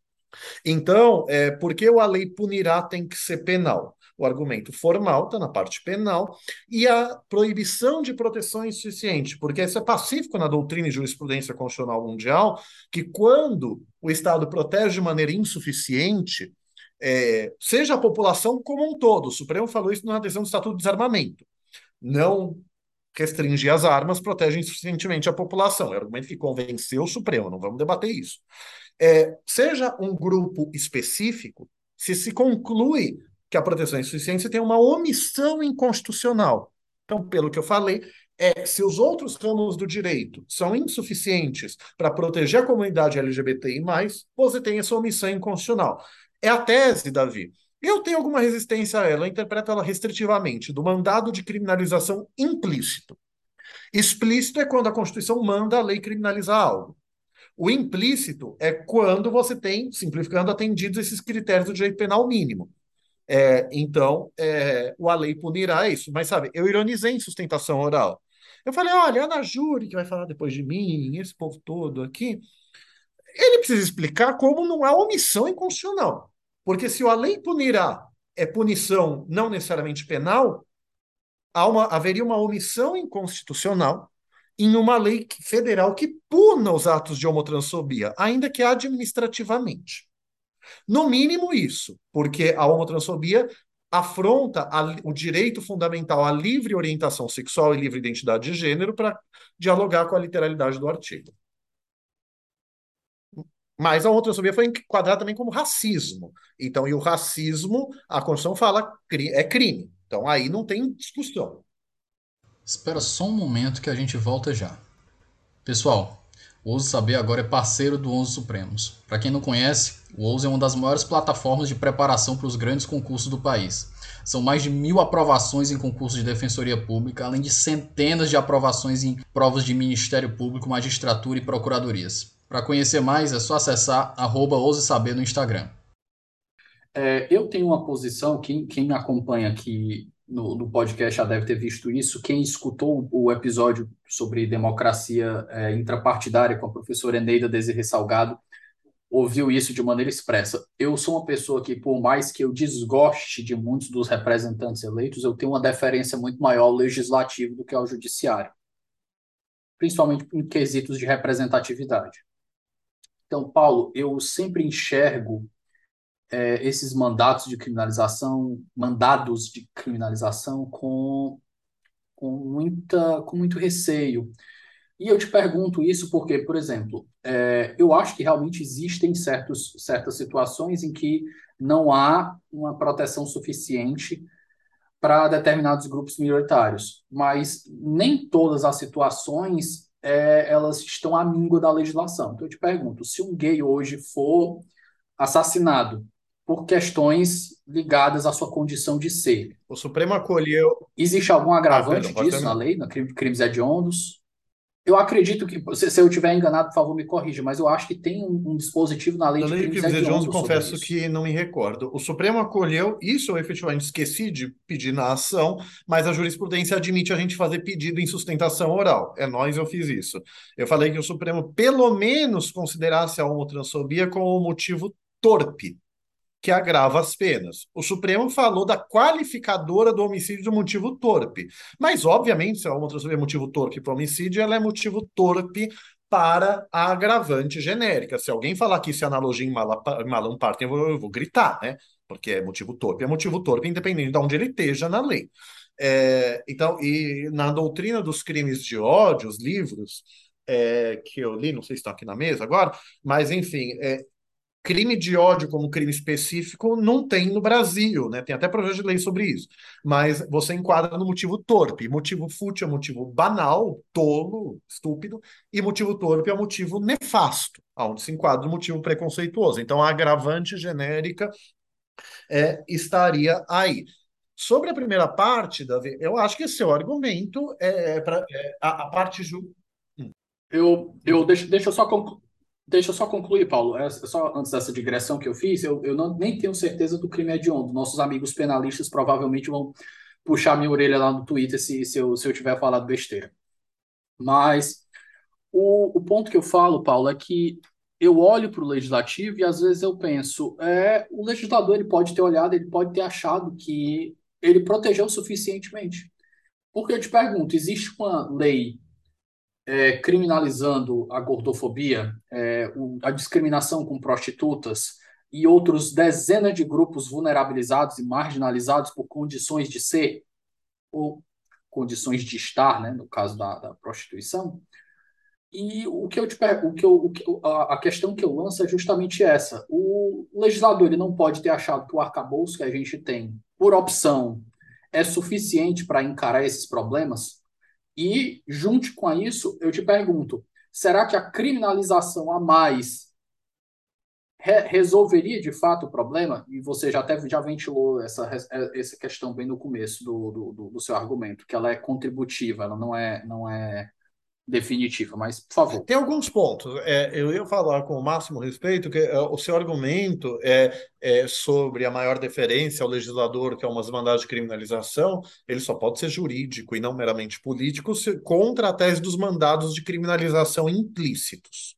Então, é, por que a lei punirá tem que ser penal? O argumento formal está na parte penal e a proibição de proteção é insuficiente, porque isso é pacífico na doutrina e jurisprudência constitucional mundial, que quando o Estado protege de maneira insuficiente, é, seja a população como um todo. O Supremo falou isso na decisão do Estatuto de Desarmamento. Não restringir as armas protege insuficientemente a população. É o argumento que convenceu o Supremo, não vamos debater isso. É, seja um grupo específico, se se conclui que a proteção é insuficiente, você tem uma omissão inconstitucional. Então, pelo que eu falei, é se os outros ramos do direito são insuficientes para proteger a comunidade LGBTI+, você tem essa omissão inconstitucional. É a tese, Davi. Eu tenho alguma resistência a ela, eu interpreto ela restritivamente, do mandado de criminalização implícito. Explícito é quando a Constituição manda a lei criminalizar algo. O implícito é quando você tem, simplificando, atendidos esses critérios do direito penal mínimo. É, então, é, a lei punirá isso. Mas, sabe, eu ironizei em sustentação oral. Eu falei, olha, Ana Júri, que vai falar depois de mim, esse povo todo aqui, ele precisa explicar como não há omissão inconstitucional. Porque se a lei punirá é punição não necessariamente penal, uma, haveria uma omissão inconstitucional em uma lei federal que puna os atos de homotransfobia, ainda que administrativamente. No mínimo isso, porque a homotransfobia afronta a, o direito fundamental à livre orientação sexual e livre identidade de gênero para dialogar com a literalidade do artigo. Mas a homotransfobia foi enquadrada também como racismo. Então, e o racismo, a Constituição fala, é crime. Então, aí não tem discussão. Espera só um momento que a gente volta já. Pessoal, o Ouse Saber agora é parceiro do Onze Supremos. Para quem não conhece, o Ouse é uma das maiores plataformas de preparação para os grandes concursos do país. São mais de mil aprovações em concursos de defensoria pública, além de centenas de aprovações em provas de Ministério Público, magistratura e procuradorias. Para conhecer mais, é só acessar arroba Ouse Saber no Instagram. É, eu tenho uma posição, quem, quem me acompanha aqui no, no, podcast já deve ter visto isso, quem escutou o episódio sobre democracia é, intrapartidária com a professora Eneida Desirê Salgado, ouviu isso de maneira expressa. Eu sou uma pessoa que, por mais que eu desgoste de muitos dos representantes eleitos, eu tenho uma deferência muito maior ao legislativo do que ao judiciário, principalmente em quesitos de representatividade. Então, Paulo, eu sempre enxergo é, esses mandatos de criminalização, mandados de criminalização com, com, muita, com muito receio. E eu te pergunto isso porque, por exemplo, é, eu acho que realmente existem certos, certas situações em que não há uma proteção suficiente para determinados grupos minoritários, mas nem todas as situações é, elas estão à míngua da legislação. Então eu te pergunto, se um gay hoje for assassinado por questões ligadas à sua condição de ser. O Supremo acolheu. Existe algum agravante ah, perdão, disso na lei, no crime, crimes hediondos? Eu acredito que, se, se eu estiver enganado, por favor, me corrija, mas eu acho que tem um, um dispositivo na lei Na de lei crimes hediondos, confesso isso. que não me recordo. O Supremo acolheu, isso eu efetivamente esqueci de pedir na ação, mas a jurisprudência admite a gente fazer pedido em sustentação oral. É nós, eu fiz isso. Eu falei que o Supremo pelo menos considerasse a homotransfobia como um motivo torpe, que agrava as penas. O Supremo falou da qualificadora do homicídio do motivo torpe. Mas, obviamente, se a homotransfobia é motivo torpe para homicídio, ela é motivo torpe para a agravante genérica. Se alguém falar que isso é analogia em Malam Partem, eu eu vou gritar, né? Porque é motivo torpe. É motivo torpe, independente de onde ele esteja na lei. É, então, e na doutrina dos crimes de ódio, os livros é, que eu li, não sei se estão aqui na mesa agora, mas enfim, é, crime de ódio como crime específico não tem no Brasil, né? Tem até projeto de lei sobre isso. Mas você enquadra no motivo torpe. Motivo fútil é motivo banal, tolo, estúpido, e motivo torpe é motivo nefasto, onde se enquadra o motivo preconceituoso. Então, a agravante genérica é, estaria aí. Sobre a primeira parte, Davi, eu acho que esse seu argumento é, para é, a, a, parte ju... Hum. Eu, eu deixa, deixa eu só Deixa eu só concluir, Paulo. É só antes dessa digressão que eu fiz, eu, eu não, nem tenho certeza do crime hediondo. Nossos amigos penalistas provavelmente vão puxar minha orelha lá no Twitter se, se, eu, se eu tiver falado besteira. Mas o, o ponto que eu falo, Paulo, é que eu olho para o legislativo e às vezes eu penso, é, o legislador ele pode ter olhado, ele pode ter achado que ele protegeu suficientemente. Porque eu te pergunto, existe uma lei é, criminalizando a gordofobia, é, o, a discriminação com prostitutas e outros dezenas de grupos vulnerabilizados e marginalizados por condições de ser ou condições de estar, né, no caso da, da prostituição. E o que eu te o que eu, o que, a, a questão que eu lanço é justamente essa. O legislador ele não pode ter achado que o arcabouço que a gente tem, por opção, é suficiente para encarar esses problemas e, junto com isso, eu te pergunto: será que a criminalização a mais re resolveria de fato o problema? E você já até já ventilou essa, essa questão bem no começo do, do, do seu argumento, que ela é contributiva, ela não é, não é definitiva, mas por favor. Tem alguns pontos. É, eu ia falar com o máximo respeito que é, o seu argumento é, é, sobre a maior deferência ao legislador, que é umas mandados de criminalização, ele só pode ser jurídico e não meramente político se, contra a tese dos mandados de criminalização implícitos,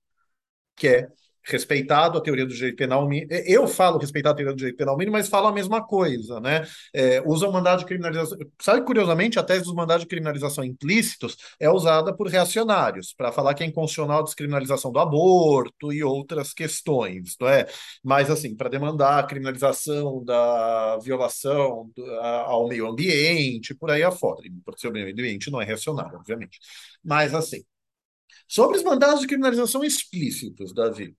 que é respeitado a teoria do direito penal mínimo. Eu falo respeitar a teoria do direito penal mínimo, mas falo a mesma coisa, né? É, usa o mandado de criminalização. Sabe, curiosamente, a tese dos mandados de criminalização implícitos é usada por reacionários para falar que é inconstitucional a descriminalização do aborto e outras questões, não é? Mas, assim, para demandar a criminalização da violação ao meio ambiente, por aí afora. Por ser o meio ambiente não é reacionário, obviamente. Mas, assim, sobre os mandados de criminalização explícitos, Davi,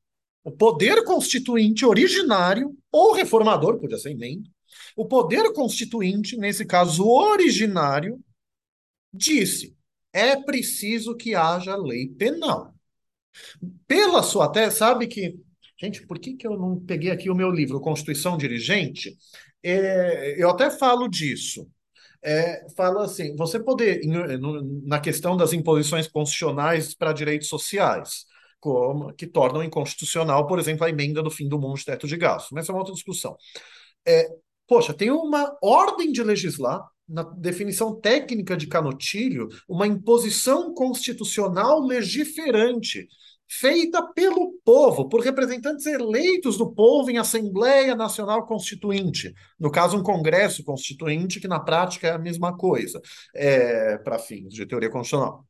o poder constituinte originário, ou reformador, podia ser emenda, o poder constituinte, nesse caso originário, disse: é preciso que haja lei penal. Pela sua tese, sabe que. Gente, por que, que eu não peguei aqui o meu livro, Constituição Dirigente? É, eu até falo disso. É, fala assim: você poder, na questão das imposições constitucionais para direitos sociais, como, que tornam inconstitucional, por exemplo, a emenda do fim do mundo de teto de gastos. Mas é uma outra discussão. É, poxa, tem uma ordem de legislar, na definição técnica de Canotilho, uma imposição constitucional legiferante feita pelo povo, por representantes eleitos do povo em Assembleia Nacional Constituinte. No caso, um Congresso Constituinte, que na prática é a mesma coisa, é, para fins de teoria constitucional.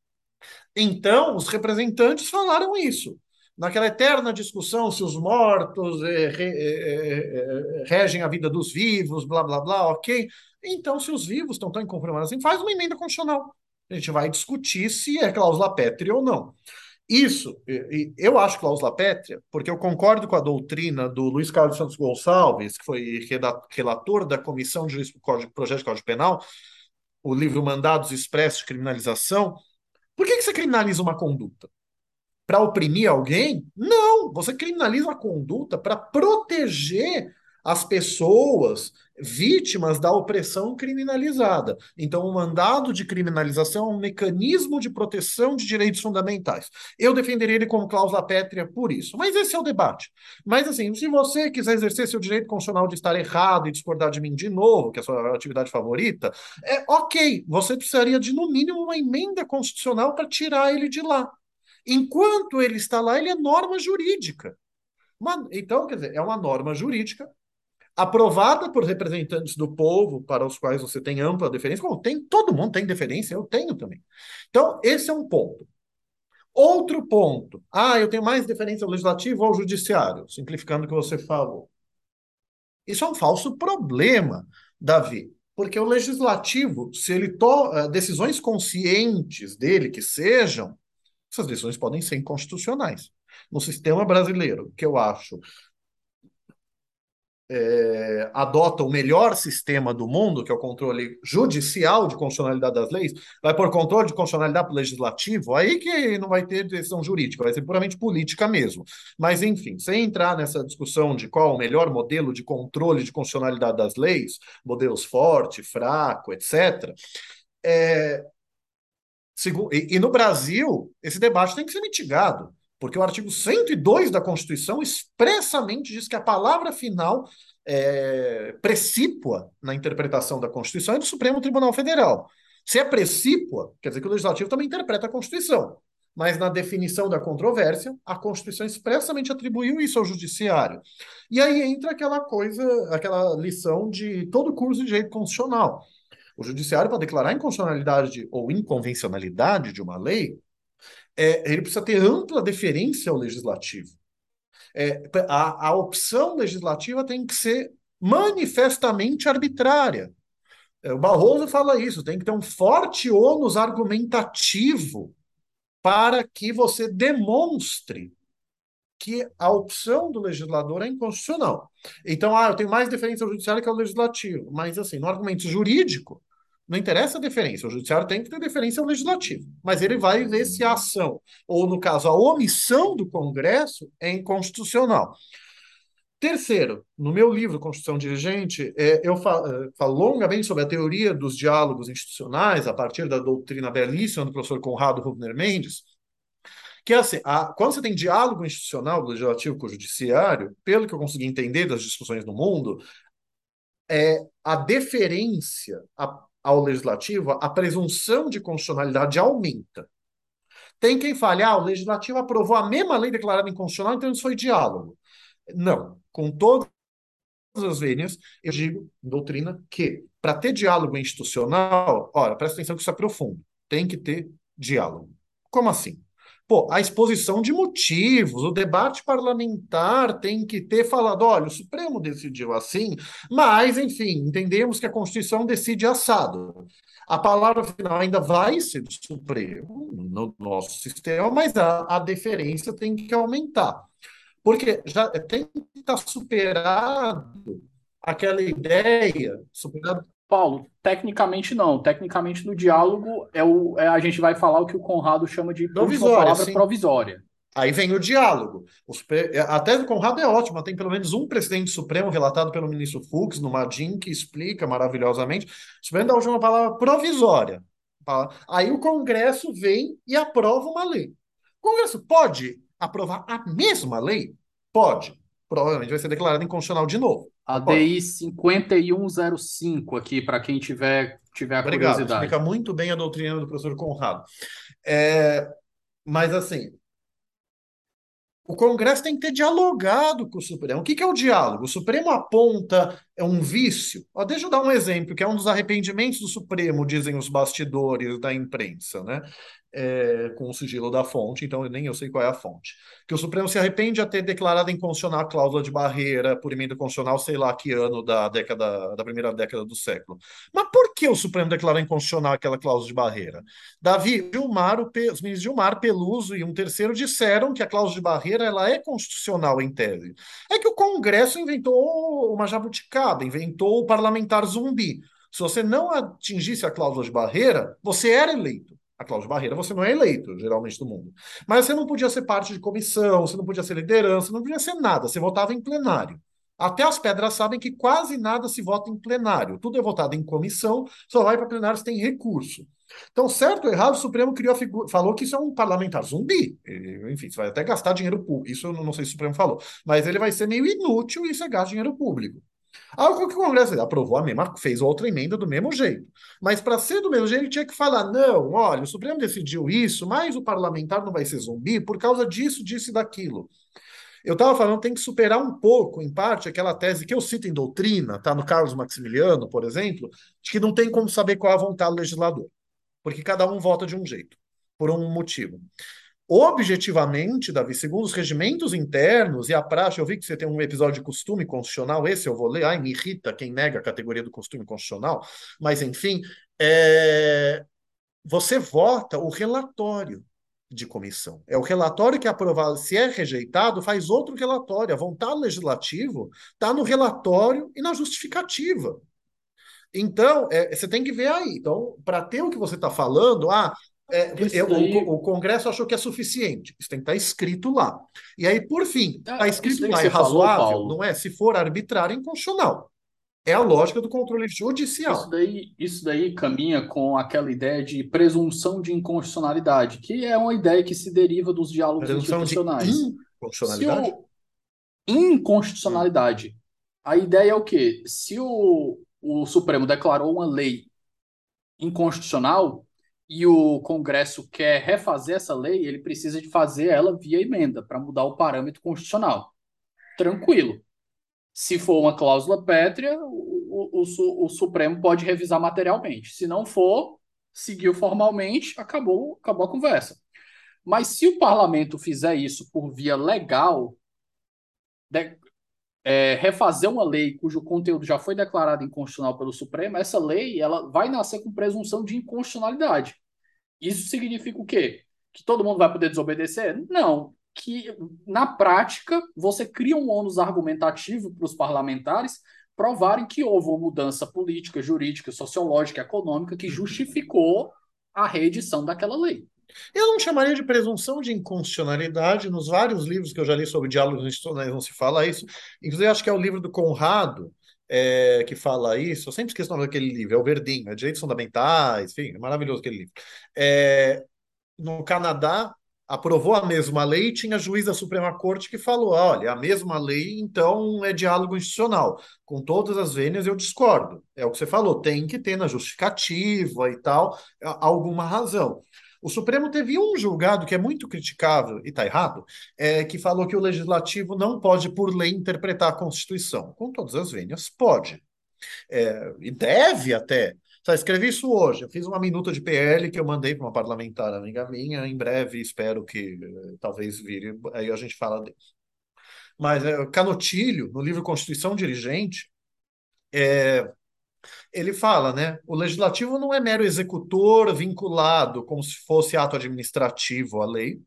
Então, os representantes falaram isso. Naquela eterna discussão se os mortos eh, re, eh, eh, regem a vida dos vivos, blá, blá, blá, ok. Então, se os vivos estão tão inconformados assim, faz uma emenda constitucional. A gente vai discutir se é cláusula pétrea ou não. Isso, eu acho cláusula pétrea, porque eu concordo com a doutrina do Luiz Carlos Santos Gonçalves, que foi relator da Comissão de Projeto de Código Penal, o livro Mandados Expressos de Criminalização, por que, que você criminaliza uma conduta? Para oprimir alguém? Não, você criminaliza a conduta para proteger as pessoas vítimas da opressão criminalizada. Então, o mandado de criminalização é um mecanismo de proteção de direitos fundamentais. Eu defenderia ele como cláusula pétrea por isso. Mas esse é o debate. Mas, assim, se você quiser exercer seu direito constitucional de estar errado e discordar de mim de novo, que é a sua atividade favorita, é ok. Você precisaria de, no mínimo, uma emenda constitucional para tirar ele de lá. Enquanto ele está lá, ele é norma jurídica. Então, quer dizer, é uma norma jurídica aprovada por representantes do povo, para os quais você tem ampla deferência, como tem, todo mundo tem deferência, eu tenho também. Então, esse é um ponto. Outro ponto. Ah, eu tenho mais deferência ao legislativo ou ao judiciário, simplificando o que você falou. Isso é um falso problema, Davi, porque o legislativo, se ele toma eh, decisões conscientes dele que sejam, essas decisões podem ser inconstitucionais. No sistema brasileiro, que eu acho é, adota o melhor sistema do mundo, que é o controle judicial de constitucionalidade das leis, vai por controle de constitucionalidade legislativo, aí que não vai ter decisão jurídica, vai ser puramente política mesmo. Mas, enfim, sem entrar nessa discussão de qual o melhor modelo de controle de constitucionalidade das leis, modelos forte, fraco, etc., é, e no Brasil, esse debate tem que ser mitigado. Porque o artigo 102 da Constituição expressamente diz que a palavra final é, precípua na interpretação da Constituição é do Supremo Tribunal Federal. Se é precípua, quer dizer que o Legislativo também interpreta a Constituição. Mas na definição da controvérsia, a Constituição expressamente atribuiu isso ao Judiciário. E aí entra aquela coisa, aquela lição de todo curso de direito constitucional. O Judiciário, para declarar inconstitucionalidade ou inconvencionalidade de uma lei, é, ele precisa ter ampla deferência ao legislativo. É, a, a opção legislativa tem que ser manifestamente arbitrária. É, o Barroso fala isso, tem que ter um forte ônus argumentativo para que você demonstre que a opção do legislador é inconstitucional. Então, ah, eu tenho mais deferência ao judiciário que ao legislativo, mas assim, no argumento jurídico, não interessa a deferência, o judiciário tem que ter deferência ao legislativo, mas ele vai ver se a ação, ou no caso, a omissão do Congresso é inconstitucional. Terceiro, no meu livro Constituição Dirigente, é, eu falo, é, falo, longamente sobre a teoria dos diálogos institucionais, a partir da doutrina belíssima do professor Conrado Rubner Mendes, que é assim, a, quando você tem diálogo institucional do legislativo com o judiciário, pelo que eu consegui entender das discussões no mundo, é a deferência, a ao legislativo, a presunção de constitucionalidade aumenta. Tem quem fale, ah, o legislativo aprovou a mesma lei declarada inconstitucional, então isso foi diálogo. Não. Com todas as vênias, eu digo, doutrina, que para ter diálogo institucional, olha, presta atenção que isso é profundo, tem que ter diálogo. Como assim? Pô, a exposição de motivos, o debate parlamentar tem que ter falado: olha, o Supremo decidiu assim, mas, enfim, entendemos que a Constituição decide assado. A palavra final ainda vai ser do Supremo no nosso sistema, mas a, a deferência tem que aumentar. Porque já tem que estar superado aquela ideia, superado Paulo, tecnicamente não. Tecnicamente no diálogo é o, é, a gente vai falar o que o Conrado chama de provisória, palavra sim. provisória. Aí vem o diálogo. É, a tese do Conrado é ótima, tem pelo menos um presidente supremo relatado pelo ministro Fux, no Madin, que explica maravilhosamente. O Supremo dá uma palavra provisória. Aí o Congresso vem e aprova uma lei. O Congresso pode aprovar a mesma lei? Pode. Provavelmente vai ser declarado inconstitucional de novo. A DI 5105 aqui, para quem tiver, tiver Obrigado, curiosidade. Explica muito bem a doutrina do professor Conrado. É, mas, assim, o Congresso tem que ter dialogado com o Supremo. O que, que é o diálogo? O Supremo aponta é um vício. Ó, deixa eu dar um exemplo, que é um dos arrependimentos do Supremo, dizem os bastidores da imprensa, né? É, com o sigilo da fonte, então nem eu sei qual é a fonte. Que o Supremo se arrepende de ter declarado inconstitucional a cláusula de barreira por emenda constitucional, sei lá que ano da década da primeira década do século. Mas por que o Supremo declarou inconstitucional aquela cláusula de barreira? Davi, Gilmar, os ministros Gilmar, Peluso e um terceiro disseram que a cláusula de barreira ela é constitucional em tese. É que o Congresso inventou uma jabuticaba, inventou o parlamentar zumbi. Se você não atingisse a cláusula de barreira, você era eleito. A Cláudia Barreira, você não é eleito, geralmente, do mundo. Mas você não podia ser parte de comissão, você não podia ser liderança, não podia ser nada. Você votava em plenário. Até as pedras sabem que quase nada se vota em plenário. Tudo é votado em comissão, só vai para plenário se tem recurso. Então, certo ou errado, o Supremo criou figura, falou que isso é um parlamentar zumbi. Enfim, você vai até gastar dinheiro público. Isso eu não sei se o Supremo falou. Mas ele vai ser meio inútil e isso é gasto dinheiro público. Aí o que o Congresso aprovou a mesma, fez outra emenda do mesmo jeito. Mas para ser do mesmo jeito, ele tinha que falar: não, olha, o Supremo decidiu isso, mas o parlamentar não vai ser zumbi por causa disso, disso e daquilo. Eu estava falando, tem que superar um pouco, em parte, aquela tese que eu cito em doutrina, tá no Carlos Maximiliano, por exemplo, de que não tem como saber qual é a vontade do legislador, porque cada um vota de um jeito, por um motivo. Objetivamente, Davi, segundo os regimentos internos e a praxe, eu vi que você tem um episódio de costume constitucional, esse eu vou ler, ai, me irrita quem nega a categoria do costume constitucional, mas enfim, é... você vota o relatório de comissão. É o relatório que é aprovado. Se é rejeitado, faz outro relatório. A vontade legislativa está no relatório e na justificativa. Então, é, você tem que ver aí. Então, para ter o que você está falando, ah, é, daí... o, o, Congresso achou que é suficiente. Isso tem que estar tá escrito lá. E aí, por fim, está ah, escrito lá, é razoável, falou, não é? Se for arbitrário, é inconstitucional. É a lógica do controle judicial. Isso daí, isso daí caminha com aquela ideia de presunção de inconstitucionalidade, que é uma ideia que se deriva dos diálogos presunção institucionais. De inconstitucionalidade? Inconstitucionalidade. A ideia é o quê? Se o, o Supremo declarou uma lei inconstitucional e o Congresso quer refazer essa lei, ele precisa de fazer ela via emenda para mudar o parâmetro constitucional. Tranquilo. Se for uma cláusula pétrea, o, o, o, Supremo pode revisar materialmente. Se não for, seguiu formalmente, acabou, acabou a conversa. Mas se o parlamento fizer isso por via legal, de, é, refazer uma lei cujo conteúdo já foi declarado inconstitucional pelo Supremo, essa lei ela vai nascer com presunção de inconstitucionalidade. Isso significa o quê? Que todo mundo vai poder desobedecer? Não que, na prática, você cria um ônus argumentativo para os parlamentares provarem que houve uma mudança política, jurídica, sociológica, econômica que justificou a reedição daquela lei. Eu não chamaria de presunção de inconstitucionalidade. Nos vários livros que eu já li sobre diálogos institucionais não se fala isso. Inclusive, acho que é o livro do Conrado é, que fala isso. Eu sempre esqueço o nome daquele livro. É o Verdinho, é Direitos Fundamentais, enfim, é maravilhoso aquele livro. É, no Canadá, aprovou a mesma lei, tinha juiz da Suprema Corte que falou: olha, a mesma lei, então é diálogo institucional. Com todas as vênias, eu discordo. É o que você falou, tem que ter na justificativa e tal, alguma razão. O Supremo teve um julgado que é muito criticável, e está errado, é, que falou que o legislativo não pode, por lei, interpretar a Constituição. Com todas as vênias, pode. É, e deve até. Só escrevi isso hoje. Eu fiz uma minuta de PL que eu mandei para uma parlamentar amiga minha. Em breve, espero que eh, talvez vire. Aí a gente fala disso. Mas é, Canotilho, no livro Constituição Dirigente, é, ele fala, né? O legislativo não é mero executor vinculado, como se fosse ato administrativo à lei.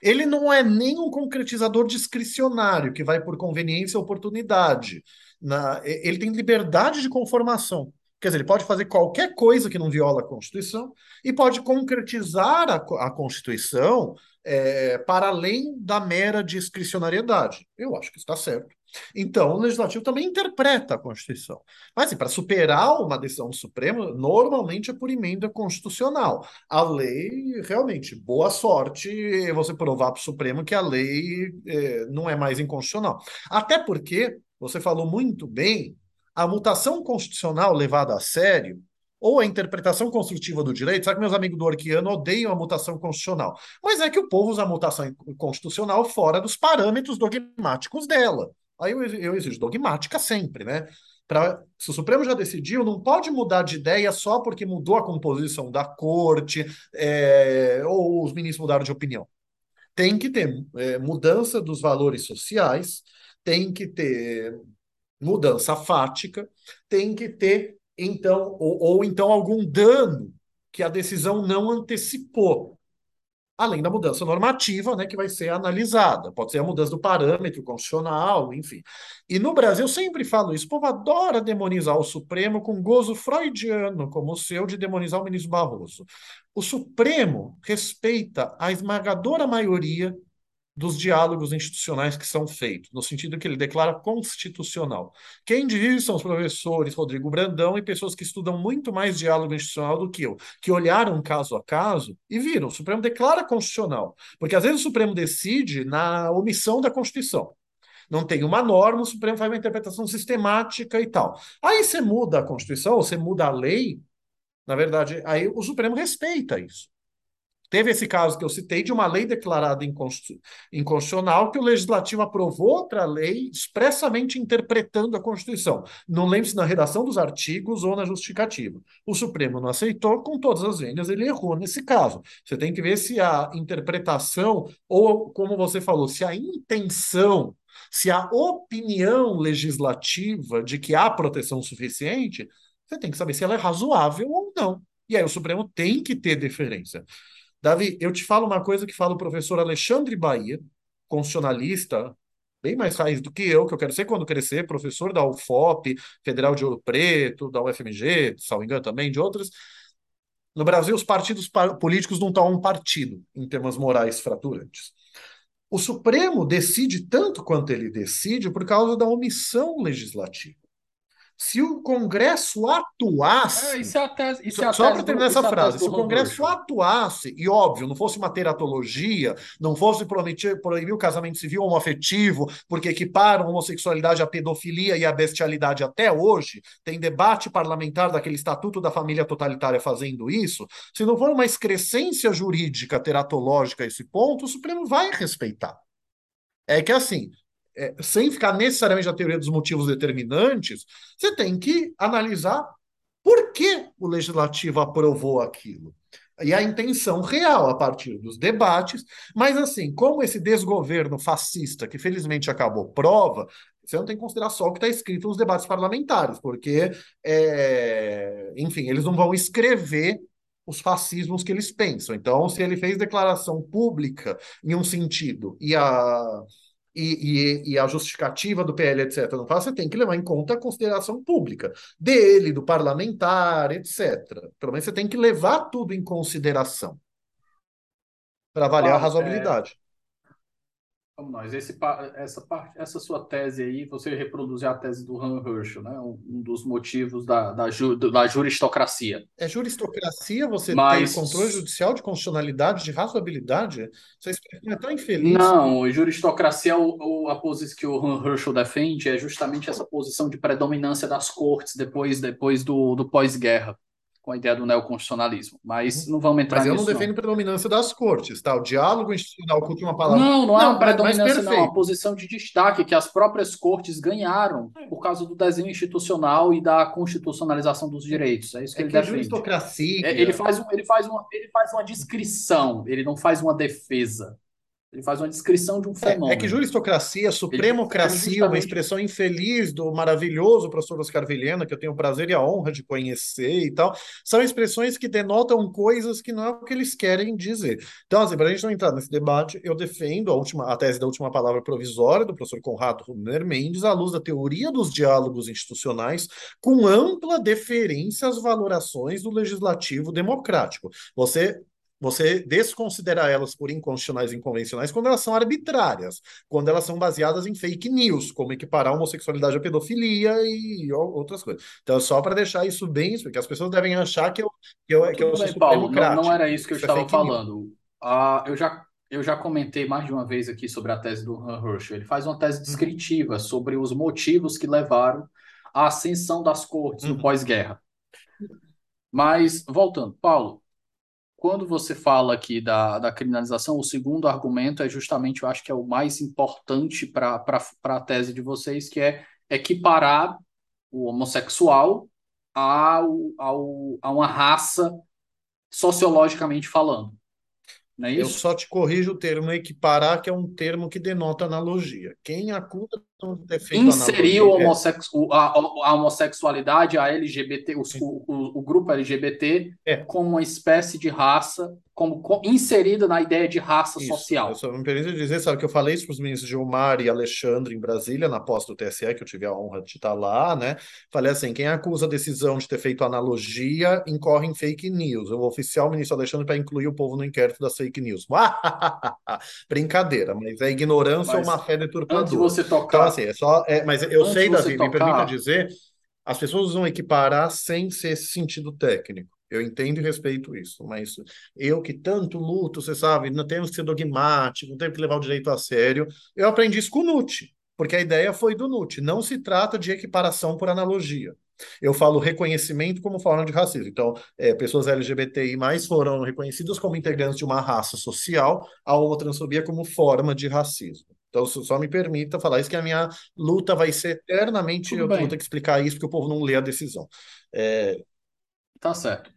Ele não é nem um concretizador discricionário que vai por conveniência ou oportunidade. Na, ele tem liberdade de conformação. Quer dizer, ele pode fazer qualquer coisa que não viola a Constituição e pode concretizar a, a Constituição é, para além da mera discricionariedade. Eu acho que está certo. Então, o legislativo também interpreta a Constituição. Mas, assim, para superar uma decisão do Supremo, normalmente é por emenda constitucional. A lei, realmente, boa sorte você provar para o Supremo que a lei é, não é mais inconstitucional. Até porque, você falou muito bem, a mutação constitucional levada a sério, ou a interpretação construtiva do direito, sabe que meus amigos do Orquiano odeiam a mutação constitucional, mas é que o povo usa a mutação constitucional fora dos parâmetros dogmáticos dela. Aí eu, eu exijo dogmática sempre, né? Pra, se o Supremo já decidiu, não pode mudar de ideia só porque mudou a composição da corte é, ou os ministros mudaram de opinião. Tem que ter é, mudança dos valores sociais, tem que ter mudança fática, tem que ter, então, ou, ou então algum dano que a decisão não antecipou. Além da mudança normativa, né, que vai ser analisada. Pode ser a mudança do parâmetro constitucional, enfim. E no Brasil, sempre falo isso, o povo adora demonizar o Supremo com gozo freudiano, como o seu de demonizar o ministro Barroso. O Supremo respeita a esmagadora maioria dos diálogos institucionais que são feitos, no sentido que ele declara constitucional. Quem diz são os professores Rodrigo Brandão e pessoas que estudam muito mais diálogo institucional do que eu, que olharam caso a caso e viram, o Supremo declara constitucional, porque às vezes o Supremo decide na omissão da Constituição. Não tem uma norma, o Supremo faz uma interpretação sistemática e tal. Aí você muda a Constituição, você muda a lei, na verdade, aí o Supremo respeita isso. Teve esse caso que eu citei de uma lei declarada inconstitucional que o legislativo aprovou outra lei expressamente interpretando a Constituição. Não lembro se na redação dos artigos ou na justificativa. O Supremo não aceitou, com todas as vendas, ele errou nesse caso. Você tem que ver se a interpretação, ou como você falou, se a intenção, se a opinião legislativa de que há proteção suficiente, você tem que saber se ela é razoável ou não. E aí o Supremo tem que ter deferência. Davi, eu te falo uma coisa que fala o professor Alexandre Bahia, constitucionalista, bem mais raiz do que eu, que eu quero ser quando crescer, professor da UFOP, Federal de Ouro Preto, da UFMG, me engano também, de outras. No Brasil, os partidos políticos não estão um partido, em termos morais fraturantes. O Supremo decide tanto quanto ele decide por causa da omissão legislativa. Se o Congresso atuasse. É, isso é a tese, isso só, é só para terminar essa é frase, se o Congresso atuasse, e óbvio, não fosse uma teratologia, não fosse prometer, proibir o casamento civil homoafetivo, porque equiparam a homossexualidade à pedofilia e à bestialidade até hoje, tem debate parlamentar daquele Estatuto da Família Totalitária fazendo isso. Se não for uma excrescência jurídica teratológica a esse ponto, o Supremo vai respeitar. É que assim, é, sem ficar necessariamente na teoria dos motivos determinantes, você tem que analisar por que o legislativo aprovou aquilo. E a intenção real a partir dos debates, mas assim, como esse desgoverno fascista, que felizmente acabou prova, você não tem que considerar só o que está escrito nos debates parlamentares, porque, é, enfim, eles não vão escrever os fascismos que eles pensam. Então, se ele fez declaração pública em um sentido e a e, e, e, a justificativa do PL, etc., não faz, você tem que levar em conta a consideração pública dele, do parlamentar, etc. Pelo menos você tem que levar tudo em consideração para avaliar ah, a razoabilidade. Vamos nós. Esse, essa, parte, essa sua tese aí, você reproduzir a tese do Han Herschel, né? um, dos motivos da, da, ju, da juristocracia. É juristocracia você Mas... ter controle judicial de constitucionalidade, de razoabilidade? Expressão é tão infeliz. Não, juristocracia, o, o, a posição que o Han Herschel defende é justamente essa posição de predominância das cortes depois, depois do, do pós-guerra com a ideia do neoconstitucionalismo. Mas uhum. não vamos entrar nisso. Mas eu não defendo não. predominância das cortes, tá? O diálogo institucional, com uma palavra. Não, não é não, uma predominância, não. É uma posição de destaque que as próprias cortes ganharam é. por causa do desenho institucional e da constitucionalização dos direitos. É isso que é ele que defende. Aristocracia. É, ele, faz um, ele, faz uma, ele faz uma descrição, ele não faz uma defesa. Ele faz uma descrição de um fenômeno. É, é que juristocracia, supremocracia, uma expressão infeliz do maravilhoso professor Oscar Vilhena, que eu tenho o prazer e a honra de conhecer e tal, são expressões que denotam coisas que não é o que eles querem dizer. Então, assim, para a gente não entrar nesse debate, eu defendo a, última, a tese da última palavra provisória do professor Conrado Rubner Mendes, à luz da teoria dos diálogos institucionais, com ampla deferência às valorações do legislativo democrático. Você você desconsidera elas por inconstitucionais e inconvencionais quando elas são arbitrárias, quando elas são baseadas em fake news, como equiparar a homossexualidade à pedofilia e outras coisas. Então, só para deixar isso bem, porque as pessoas devem achar que eu, que eu, que eu sou bem, Paulo, não, não, era isso que eu isso é estava é falando. Uh, eu, já, eu já comentei mais de uma vez aqui sobre a tese do Han Herschel. Ele faz uma tese uhum. descritiva sobre os motivos que levaram à ascensão das cortes uhum. no pós-guerra. Mas, voltando, Paulo, quando você fala aqui da, da criminalização, o segundo argumento é justamente, eu acho que é o mais importante para a tese de vocês, que é equiparar o homossexual ao, ao, a uma raça sociologicamente falando. É? Eu só te corrijo o termo equiparar, que é um termo que denota analogia. Quem acusa inserir o homossexu a, a, homossexualidade, a LGBT, os, o, o, o, grupo LGBT, é. como uma espécie de raça, como, como inserida na ideia de raça isso. social. Eu só me permito dizer, sabe, que eu falei isso para os ministros Gilmar e Alexandre em Brasília, na posse do TSE, que eu tive a honra de estar lá, né? Falei assim: quem acusa a decisão de ter feito analogia incorre em fake news. O ministro Alexandre para incluir o povo no inquérito das fake news. Brincadeira, mas é ignorância mas, ou má fé deturpadora. Antes de você tocar. Então, assim, é só. É, mas eu sei, Davi, tocar... me permita dizer, as pessoas vão equiparar sem ser esse sentido técnico. Eu entendo e respeito isso, mas eu que tanto luto, você sabe, não temos que ser dogmático, não temos que levar o direito a sério. Eu aprendi isso com o NUT, porque a ideia foi do NUT. Não se trata de equiparação por analogia. Eu falo reconhecimento como forma de racismo. Então, é, pessoas LGBTI mais foram reconhecidas como integrantes de uma raça social, a homotransfobia como forma de racismo. Então, só me permita falar isso, que a minha luta vai ser eternamente. Tudo eu bem. vou ter que explicar isso, porque o povo não lê a decisão. É... Tá certo.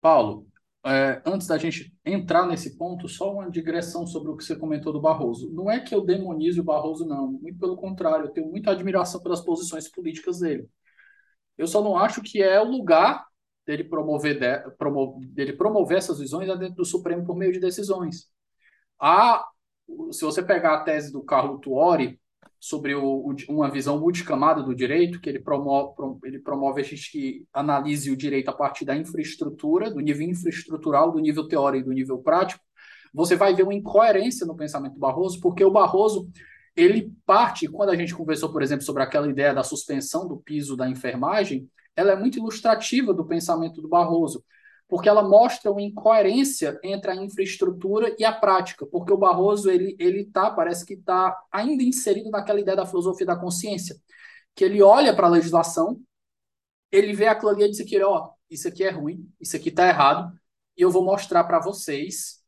Paulo, é, antes da gente entrar nesse ponto, só uma digressão sobre o que você comentou do Barroso. Não é que eu demonize o Barroso, não. Muito pelo contrário, eu tenho muita admiração pelas posições políticas dele. Eu só não acho que é o lugar dele promover, de, promo, dele promover essas visões dentro do Supremo por meio de decisões. Há se você pegar a tese do Carlo Tuori sobre o, o, uma visão multicamada do direito, que ele promove, ele promove a gente que analise o direito a partir da infraestrutura, do nível infraestrutural, do nível teórico e do nível prático, você vai ver uma incoerência no pensamento do Barroso, porque o Barroso ele parte, quando a gente conversou, por exemplo, sobre aquela ideia da suspensão do piso da enfermagem, ela é muito ilustrativa do pensamento do Barroso porque ela mostra uma incoerência entre a infraestrutura e a prática, porque o Barroso ele ele tá, parece que está ainda inserido naquela ideia da filosofia da consciência, que ele olha para a legislação, ele vê aquilo ali e diz que ó, isso aqui é ruim, isso aqui está errado, e eu vou mostrar para vocês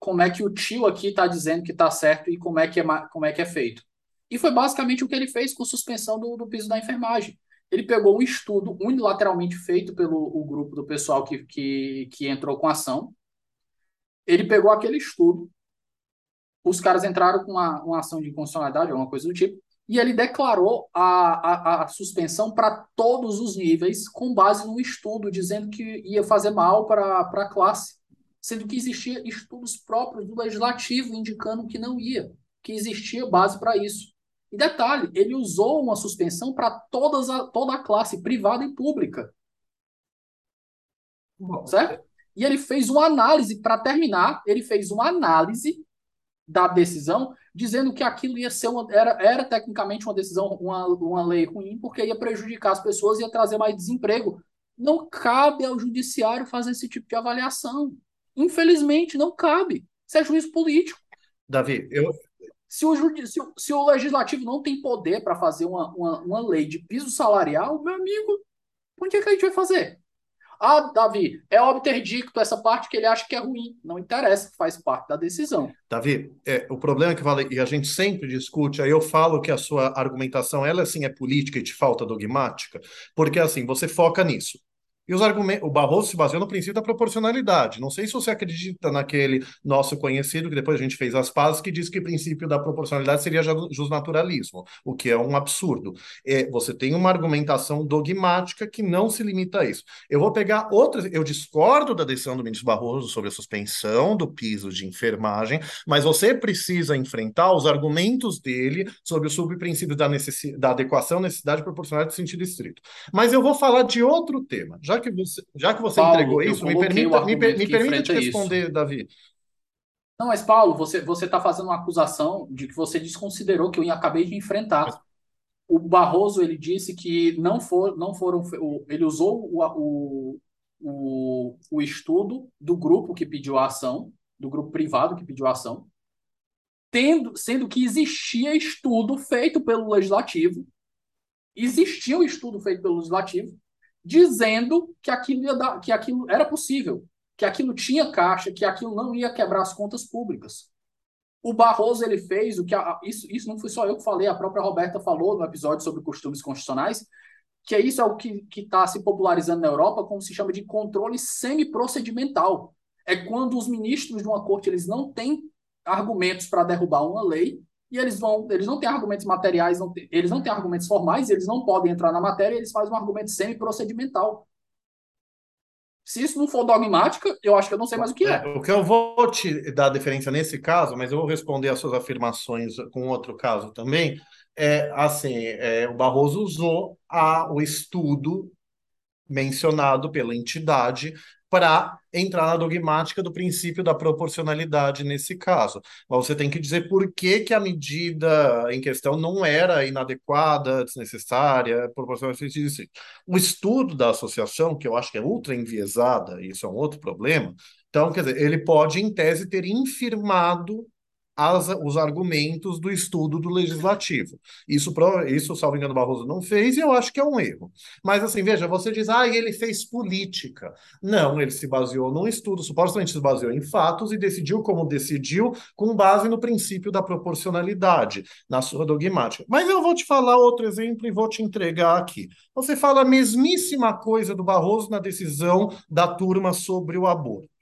como é que o tio aqui está dizendo que está certo e como é que é como é que é feito. E foi basicamente o que ele fez com suspensão do, do piso da enfermagem ele pegou um estudo unilateralmente feito pelo o grupo do pessoal que, que, que entrou com a ação. Ele pegou aquele estudo, os caras entraram com uma, uma ação de inconstitucionalidade, alguma coisa do tipo, e ele declarou a, a, a suspensão para todos os níveis, com base num estudo dizendo que ia fazer mal para a classe, sendo que existia estudos próprios do legislativo indicando que não ia, que existia base para isso. E detalhe, ele usou uma suspensão para todas a, toda a classe, privada e pública. Certo? E ele fez uma análise, para terminar, ele fez uma análise da decisão, dizendo que aquilo ia ser uma, era, era tecnicamente uma decisão, uma, uma lei ruim, porque ia prejudicar as pessoas e ia trazer mais desemprego. Não cabe ao judiciário fazer esse tipo de avaliação. Infelizmente, não cabe. Isso é juízo político. Davi, eu, se o, se, o, se o legislativo não tem poder para fazer uma, uma, uma lei de piso salarial, meu amigo, onde é que a gente vai fazer? Ah, Davi, é óbvio ter dito essa parte que ele acha que é ruim. Não interessa, faz parte da decisão. Davi, é, o problema é que vale, e a gente sempre discute, aí eu falo que a sua argumentação, ela assim é política e te falta dogmática, porque assim, você foca nisso. E os argumentos, o Barroso se baseou no princípio da proporcionalidade. Não sei se você acredita naquele nosso conhecido, que depois a gente fez as pazes, que diz que o princípio da proporcionalidade seria justnaturalismo, o que é um absurdo. É, você tem uma argumentação dogmática que não se limita a isso. Eu vou pegar outras. Eu discordo da decisão do ministro Barroso sobre a suspensão do piso de enfermagem, mas você precisa enfrentar os argumentos dele sobre o subprincípio da, necessidade, da adequação, necessidade e proporcionalidade no sentido estrito. Mas eu vou falar de outro tema. Já que você, já que você Paulo, entregou isso, me permita, me, me permita te responder, isso. Davi. Não, mas Paulo, você você está fazendo uma acusação de que você desconsiderou que eu acabei de enfrentar. Mas... O Barroso ele disse que não for, não foram, ele usou o, o, o, o estudo do grupo que pediu a ação, do grupo privado que pediu a ação, tendo, sendo que existia estudo feito pelo legislativo, existia um estudo feito pelo legislativo dizendo que aquilo, dar, que aquilo era possível, que aquilo tinha caixa, que aquilo não ia quebrar as contas públicas. O Barroso ele fez o que a, isso, isso não foi só eu que falei, a própria Roberta falou no episódio sobre costumes constitucionais, que é isso é o que está se popularizando na Europa, como se chama de controle semi-procedimental. É quando os ministros de uma corte eles não têm argumentos para derrubar uma lei, e eles vão, eles não têm argumentos materiais, não tem, eles não têm argumentos formais, eles não podem entrar na matéria, eles fazem um argumento semi-procedimental. Se isso não for dogmática, eu acho que eu não sei mais o que é. é. O que eu vou te dar diferença nesse caso, mas eu vou responder as suas afirmações com outro caso também. É assim, é, o Barroso usou a, o estudo mencionado pela entidade para entrar na dogmática do princípio da proporcionalidade nesse caso. Mas você tem que dizer por que, que a medida em questão não era inadequada, desnecessária, proporcional. O estudo da associação, que eu acho que é ultra enviesada, isso é um outro problema, então, quer dizer, ele pode, em tese, ter infirmado as, os argumentos do estudo do legislativo. Isso, isso, salvo engano, Barroso não fez e eu acho que é um erro. Mas, assim, veja, você diz, ah, ele fez política. Não, ele se baseou num estudo, supostamente se baseou em fatos e decidiu como decidiu, com base no princípio da proporcionalidade, na sua dogmática. Mas eu vou te falar outro exemplo e vou te entregar aqui. Você fala a mesmíssima coisa do Barroso na decisão da turma sobre o aborto.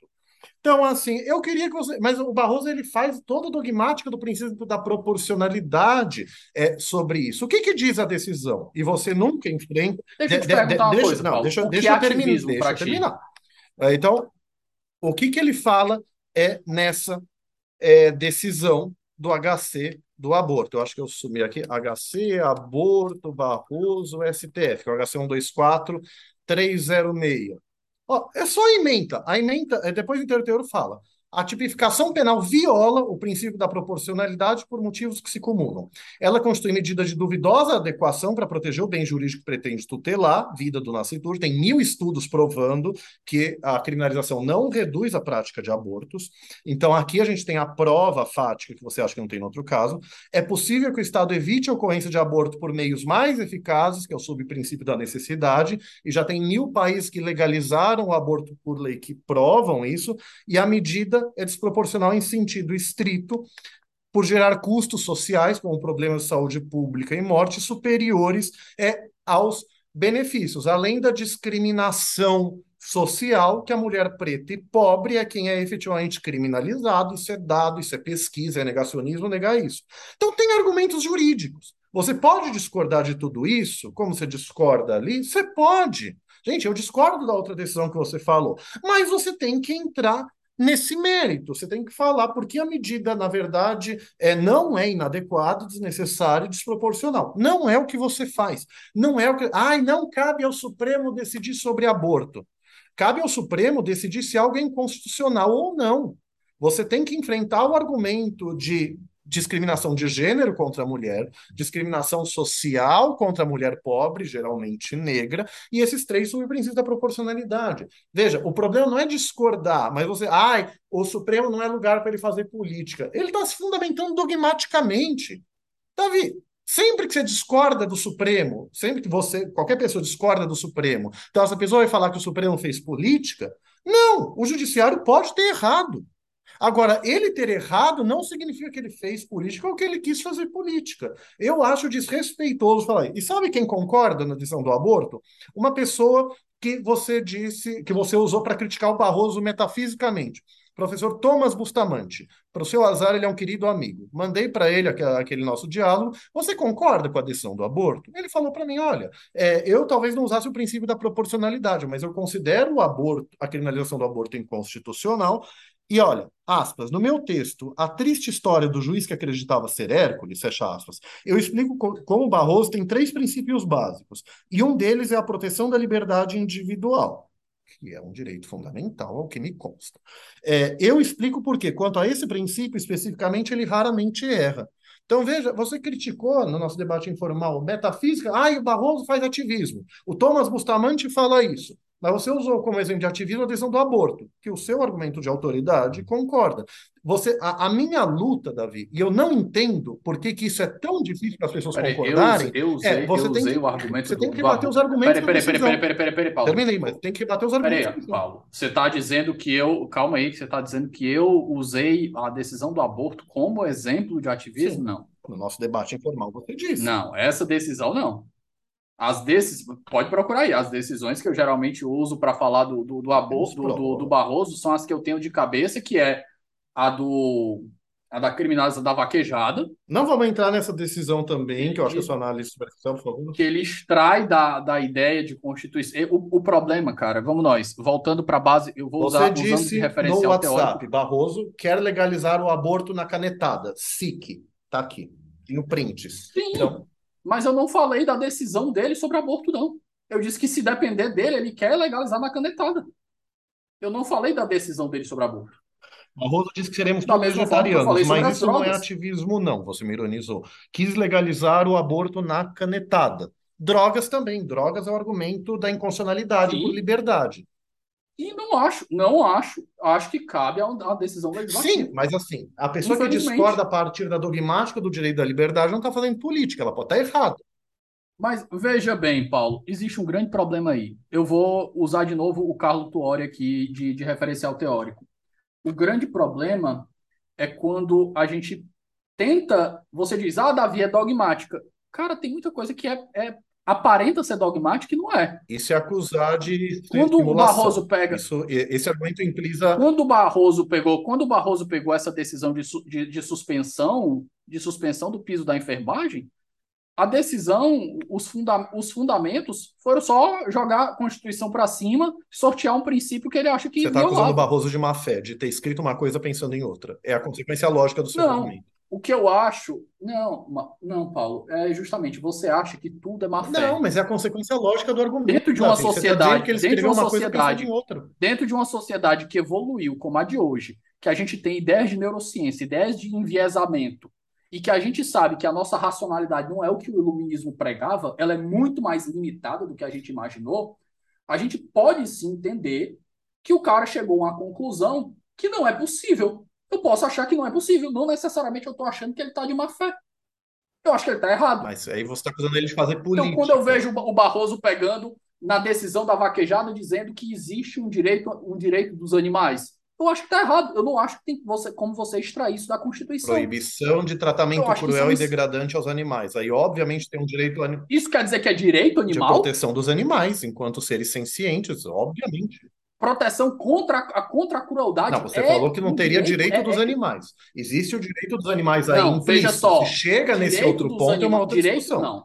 Então, assim, eu queria que você. Mas o Barroso ele faz toda a dogmática do princípio da proporcionalidade é, sobre isso. O que, que diz a decisão? E você nunca enfrenta. Deixa eu te de, perguntar uma deixa, coisa, não, Paulo. deixa, deixa eu terminar. Deixa eu terminar. É, então, o que, que ele fala é nessa é, decisão do HC do aborto. Eu acho que eu sumi aqui. HC, aborto, Barroso, STF, que é o HC 124 306. Ó, é só a emenda. A emenda, é, depois o interteor fala. A tipificação penal viola o princípio da proporcionalidade por motivos que se comunam. Ela constitui medida de duvidosa adequação para proteger o bem jurídico que pretende tutelar, vida do nascitur. Tem mil estudos provando que a criminalização não reduz a prática de abortos. Então, aqui a gente tem a prova fática, que você acha que não tem no outro caso. É possível que o Estado evite a ocorrência de aborto por meios mais eficazes, que é o subprincípio da necessidade, e já tem mil países que legalizaram o aborto por lei que provam isso, e a medida é desproporcional em sentido estrito, por gerar custos sociais, como problemas de saúde pública e morte, superiores é, aos benefícios, além da discriminação social que a mulher preta e pobre é quem é efetivamente criminalizado, isso é dado, isso é pesquisa, é negacionismo negar isso. Então tem argumentos jurídicos. Você pode discordar de tudo isso, como você discorda ali? Você pode. Gente, eu discordo da outra decisão que você falou, mas você tem que entrar nesse mérito. Você tem que falar porque a medida, na verdade, é, não é inadequada, desnecessária e desproporcional. Não é o que você faz. Não é o que. Ai, não cabe ao Supremo decidir sobre aborto. Cabe ao Supremo decidir se algo é inconstitucional ou não. Você tem que enfrentar o argumento de discriminação de gênero contra a mulher, discriminação social contra a mulher pobre, geralmente negra, e esses três são o princípio da proporcionalidade. Veja, o problema não é discordar, mas você, ai, o Supremo não é lugar para ele fazer política. Ele está se fundamentando dogmaticamente. Davi, Sempre que você discorda do Supremo, sempre que você, qualquer pessoa discorda do Supremo, então essa pessoa vai falar que o Supremo fez política? Não, o judiciário pode ter errado. Agora, ele ter errado não significa que ele fez política ou que ele quis fazer política. Eu acho desrespeitoso falar. E sabe quem concorda na decisão do aborto? Uma pessoa que você disse, que você usou para criticar o Barroso metafisicamente. Professor Thomas Bustamante. Para o seu azar, ele é um querido amigo. Mandei para ele aquele nosso diálogo. Você concorda com a decisão do aborto? Ele falou para mim: olha, é, eu talvez não usasse o princípio da proporcionalidade, mas eu considero o aborto, a criminalização do aborto inconstitucional e olha, aspas, no meu texto, A Triste História do Juiz que Acreditava Ser Hércules, fecha aspas, eu explico co como Barroso tem três princípios básicos, e um deles é a proteção da liberdade individual, que é um direito fundamental, ao que me consta. É, eu explico por quê. Quanto a esse princípio, especificamente, ele raramente erra. Então, veja, você criticou no nosso debate informal metafísica, ah, o Barroso faz ativismo. O Thomas Bustamante fala isso. Mas você usou como exemplo de ativismo a decisão do aborto, que o seu argumento de autoridade concorda. Você, a, a, minha luta, Davi, e eu não entendo por que, que isso é tão difícil para as pessoas peraí, concordarem. Eu, usei, é, você eu usei que, o argumento. Você tem que rebater os argumentos. Peraí, peraí, peraí, peraí, peraí, peraí, Paulo. Terminei, mas tem que rebater os argumentos. Peraí, Paulo. Você está dizendo que eu. Calma aí, que você está dizendo que eu usei a decisão do aborto como exemplo de ativismo? Sim. Não. No nosso debate informal, você disse. Não, essa decisão não. As decisões, pode procurar aí, as decisões que eu geralmente uso para falar do, do, do aborto do, do, do, Barroso são as que eu tenho de cabeça, que é a do a da criminalização da vaquejada. Não vamos entrar nessa decisão também, que eu acho que a sua análise sobre essa por favor. Que ele extrai da, da ideia de Constituição. O, o problema, cara, vamos nós, voltando para a base, eu vou Você usar disse de referencial no WhatsApp, teórico. Barroso quer legalizar o aborto na canetada. SIC, tá aqui, no prints. Sim, Então, mas eu não falei da decisão dele sobre aborto, não. Eu disse que se depender dele, ele quer legalizar na canetada. Eu não falei da decisão dele sobre aborto. Barroso disse que seremos todos vegetarianos, mas as isso não é ativismo, não. Você me ironizou. Quis legalizar o aborto na canetada. Drogas também. Drogas é o argumento da inconstitucionalidade por Sim. liberdade. E não acho, não acho. Acho que cabe a a decisão legislativa. Sim, mas assim, a pessoa que discorda a partir da dogmática do direito da liberdade não está fazendo política, ela pode estar errada. Mas veja bem, Paulo, existe um grande problema aí. Eu vou usar de novo o Carlo Tuori aqui de, de referencial teórico. O grande problema é quando a gente tenta. Você diz, ah, Davi é dogmática. Cara, tem muita coisa que é, é- aparenta ser dogmática e não é. Isso é acusar de Quando o. Barroso pega. Isso, esse argumento implica. Quando o Barroso pegou, quando o Barroso pegou essa decisão de, de, de suspensão, de suspensão do piso da enfermagem, a decisão, os, funda, os fundamentos foram só jogar a Constituição para cima, sortear um princípio que ele acha que Você está acusando o. Barroso de má fé, de ter escrito uma coisa pensando em outra. É a consequência lógica do seu Não, argumento. O que eu acho, não, não, Paulo, é justamente você acha que tudo é má fé. Não, mas é a consequência lógica do argumento. Dentro de uma dizendo sociedade, que ele dentro de uma uma sociedade dentro de uma sociedade que evoluiu como a de hoje, que a gente tem ideias de neurociência, ideias de enviesamento, e que a gente sabe que a nossa racionalidade não é o que o iluminismo pregava, ela é muito mais limitada do que a gente imaginou, a gente pode sim entender que o cara chegou a uma conclusão que não é possível. Eu posso achar que não é possível, não necessariamente eu estou achando que ele está de má fé. Eu acho que ele está errado. Mas aí você está acusando ele de fazer Então, política. quando eu vejo o Barroso pegando na decisão da vaquejada dizendo que existe um direito, um direito dos animais, eu acho que está errado. Eu não acho que tem você, como você extrair isso da Constituição. Proibição de tratamento cruel é e degradante aos animais. Aí, obviamente, tem um direito Isso quer dizer que é direito de animal? proteção dos animais, enquanto seres sencientes, obviamente. Proteção contra a, contra a crueldade. Não, você é falou que não teria direito é- dos é- animais. Existe o direito dos animais aí Não, veja só. Se chega nesse Direito outro ponto, é anima- uma outra direito, discussão. Não.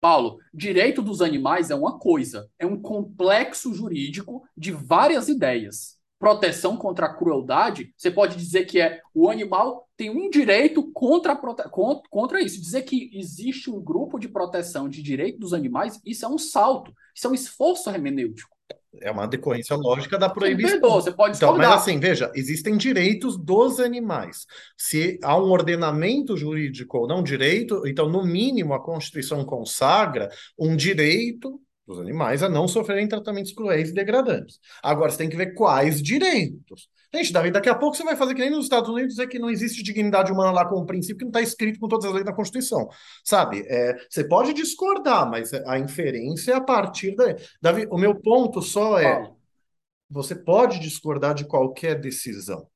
Paulo, direito dos animais é uma coisa, é um complexo jurídico de várias ideias. Proteção contra a crueldade, você pode dizer que é o animal tem um direito contra, a prote- con- contra isso. Dizer que existe um grupo de proteção de direito dos animais, isso é um salto, isso é um esforço hermenêutico. É uma decorrência lógica da proibição. perdoa, você pode Então, mas discordar. assim, veja, existem direitos dos animais. Se há um ordenamento jurídico ou não direito, então, no mínimo, a Constituição consagra um direito dos animais a não sofrerem tratamentos cruéis e degradantes. Agora, você tem que ver quais direitos. Gente, Davi, daqui a pouco você vai fazer que nem nos Estados Unidos dizer que não existe dignidade humana lá como princípio que não está escrito com todas as leis da Constituição. Sabe? É, você pode discordar, mas a inferência é a partir da. Davi, o meu ponto só é. Você pode discordar de qualquer decisão,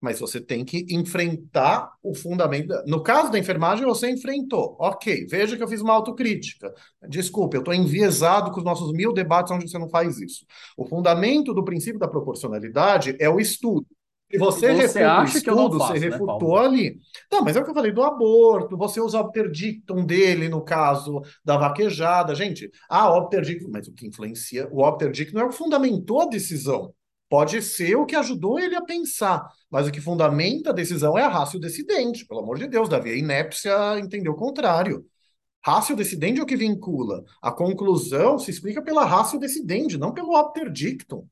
mas você tem que enfrentar o fundamento. da- No caso da enfermagem, você enfrentou. Ok, veja que eu fiz uma autocrítica. Desculpe, eu estou enviesado com os nossos mil debates onde você não faz isso. O fundamento do princípio da proporcionalidade é o estudo. Se você, Você acha que eu não estudo, faço, você né, refutou Paulo? ali. Não, mas é o que eu falei do aborto, você usa o obter dictum dele no caso da vaquejada. Gente, ah, obter dictum, mas o que influencia, o obter dictum não é o que fundamentou a decisão. Pode ser o que ajudou ele a pensar, mas o que fundamenta a decisão é a ratio decidente. Pelo amor de Deus, Davi, a inépcia entendeu o contrário. Ratio decidente é o que vincula. A conclusão se explica pela ratio decidente, não pelo obter dictum.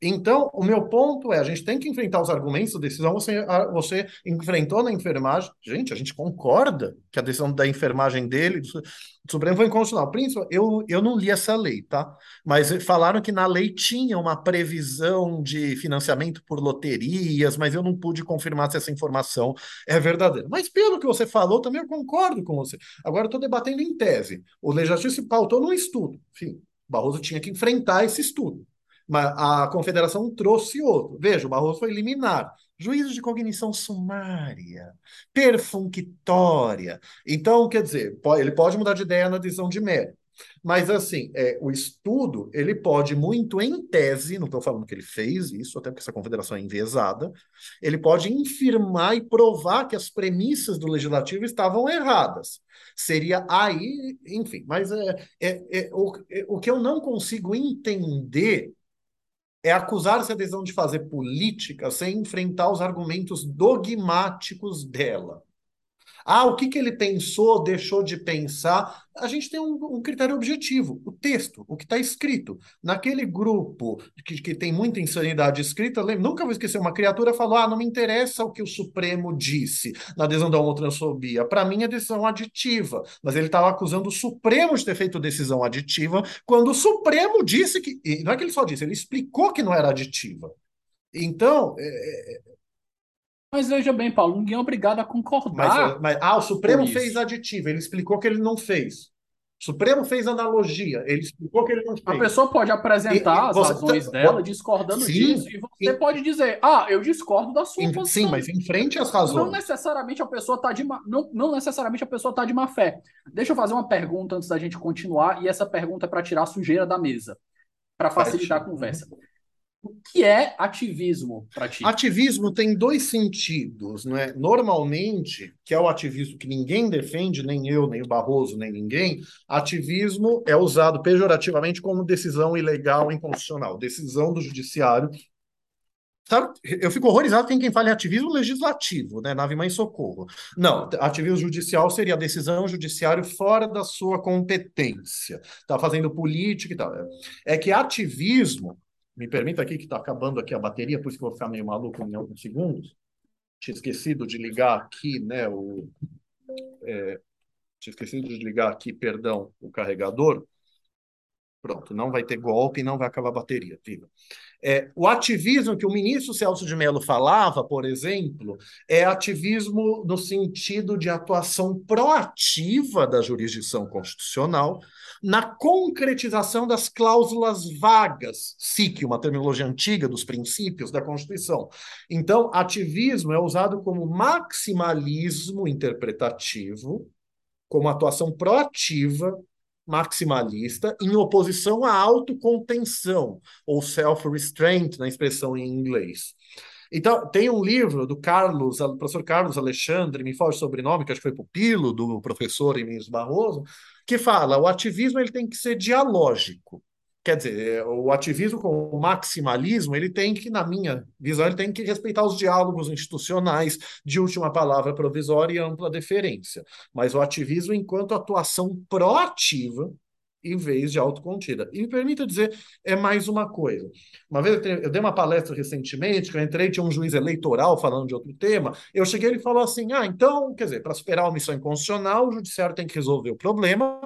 Então, o meu ponto é, a gente tem que enfrentar os argumentos da decisão. Você, você enfrentou na enfermagem. Gente, a gente concorda que a decisão da enfermagem dele, do, do Supremo, foi inconstitucional. Príncipe, eu, eu não li essa lei, tá? Mas falaram que na lei tinha uma previsão de financiamento por loterias, mas eu não pude confirmar se essa informação é verdadeira. Mas pelo que você falou, também eu concordo com você. Agora estou debatendo em tese. O legislativo se pautou num estudo. Enfim, Barroso tinha que enfrentar esse estudo. Mas a confederação trouxe outro. Veja, o Barroso foi liminar. Juízo de cognição sumária, perfunctória. Então, quer dizer, ele pode mudar de ideia na decisão de mérito. Mas, assim, é, o estudo, ele pode muito, em tese, não estou falando que ele fez isso, até porque essa confederação é enviesada, ele pode infirmar e provar que as premissas do legislativo estavam erradas. Seria aí, enfim, mas é, é, é o, é, o que eu não consigo entender é acusar-se a adesão de fazer política sem enfrentar os argumentos dogmáticos dela. Ah, o que, que ele pensou, deixou de pensar? A gente tem um, um critério objetivo, o texto, o que está escrito. Naquele grupo que, que tem muita insanidade escrita, lembra, nunca vou esquecer, uma criatura falou: ah, não me interessa o que o Supremo disse na adesão da homotransfobia. Para mim é decisão aditiva. Mas ele estava acusando o Supremo de ter feito decisão aditiva, quando o Supremo disse que. não é que ele só disse, ele explicou que não era aditiva. Então, é, é mas veja bem, Paulo, ninguém é obrigado a concordar. Mas, mas ah, o Supremo fez aditivo, ele explicou que ele não fez. O Supremo fez analogia, ele explicou que ele não fez. A pessoa pode apresentar e, as razões tá, dela discordando sim, disso, e você pode dizer, ah, eu discordo da sua em, posição. Sim, mas enfrente as razões. Não necessariamente a pessoa está de má, não, não necessariamente a pessoa está de má fé. Deixa eu fazer uma pergunta antes da gente continuar, e essa pergunta é para tirar a sujeira da mesa, para facilitar a conversa. O que é ativismo para ti? Ativismo tem dois sentidos, não é? Normalmente, que é o ativismo que ninguém defende, nem eu, nem o Barroso, nem ninguém, ativismo é usado pejorativamente como decisão ilegal inconstitucional, decisão do judiciário. Sabe? Eu fico horrorizado com quem fala em ativismo legislativo, né? Nave Mãe Socorro. Não, ativismo judicial seria decisão judiciário fora da sua competência. Está fazendo política e tal. É que ativismo me permita aqui que está acabando aqui a bateria, por isso que eu vou ficar meio maluco em alguns segundos. Tinha esquecido de ligar aqui, né? O, é, tinha esquecido de ligar aqui, perdão, o carregador. Pronto, não vai ter golpe, não vai acabar a bateria. Viva. É, o ativismo que o ministro Celso de Mello falava, por exemplo, é ativismo no sentido de atuação proativa da jurisdição constitucional na concretização das cláusulas vagas, SIC, uma terminologia antiga dos princípios da Constituição. Então, ativismo é usado como maximalismo interpretativo, como atuação proativa, maximalista, em oposição à autocontenção, ou self-restraint, na expressão em inglês. Então, tem um livro do Carlos, do professor Carlos Alexandre, me foge o sobrenome, que acho que foi pupilo do professor Emílio Barroso, que fala o ativismo ele tem que ser dialógico. Quer dizer, é, o ativismo com o maximalismo, ele tem que, na minha visão, ele tem que respeitar os diálogos institucionais de última palavra provisória e ampla deferência. Mas o ativismo enquanto atuação proativa em vez de autocontida. E me permita dizer, é mais uma coisa. Uma vez eu, dei uma palestra recentemente, que eu entrei, tinha um juiz eleitoral falando de outro tema, eu cheguei e ele falou assim, ah, então, quer dizer, para superar a omissão inconstitucional, o judiciário tem que resolver o problema,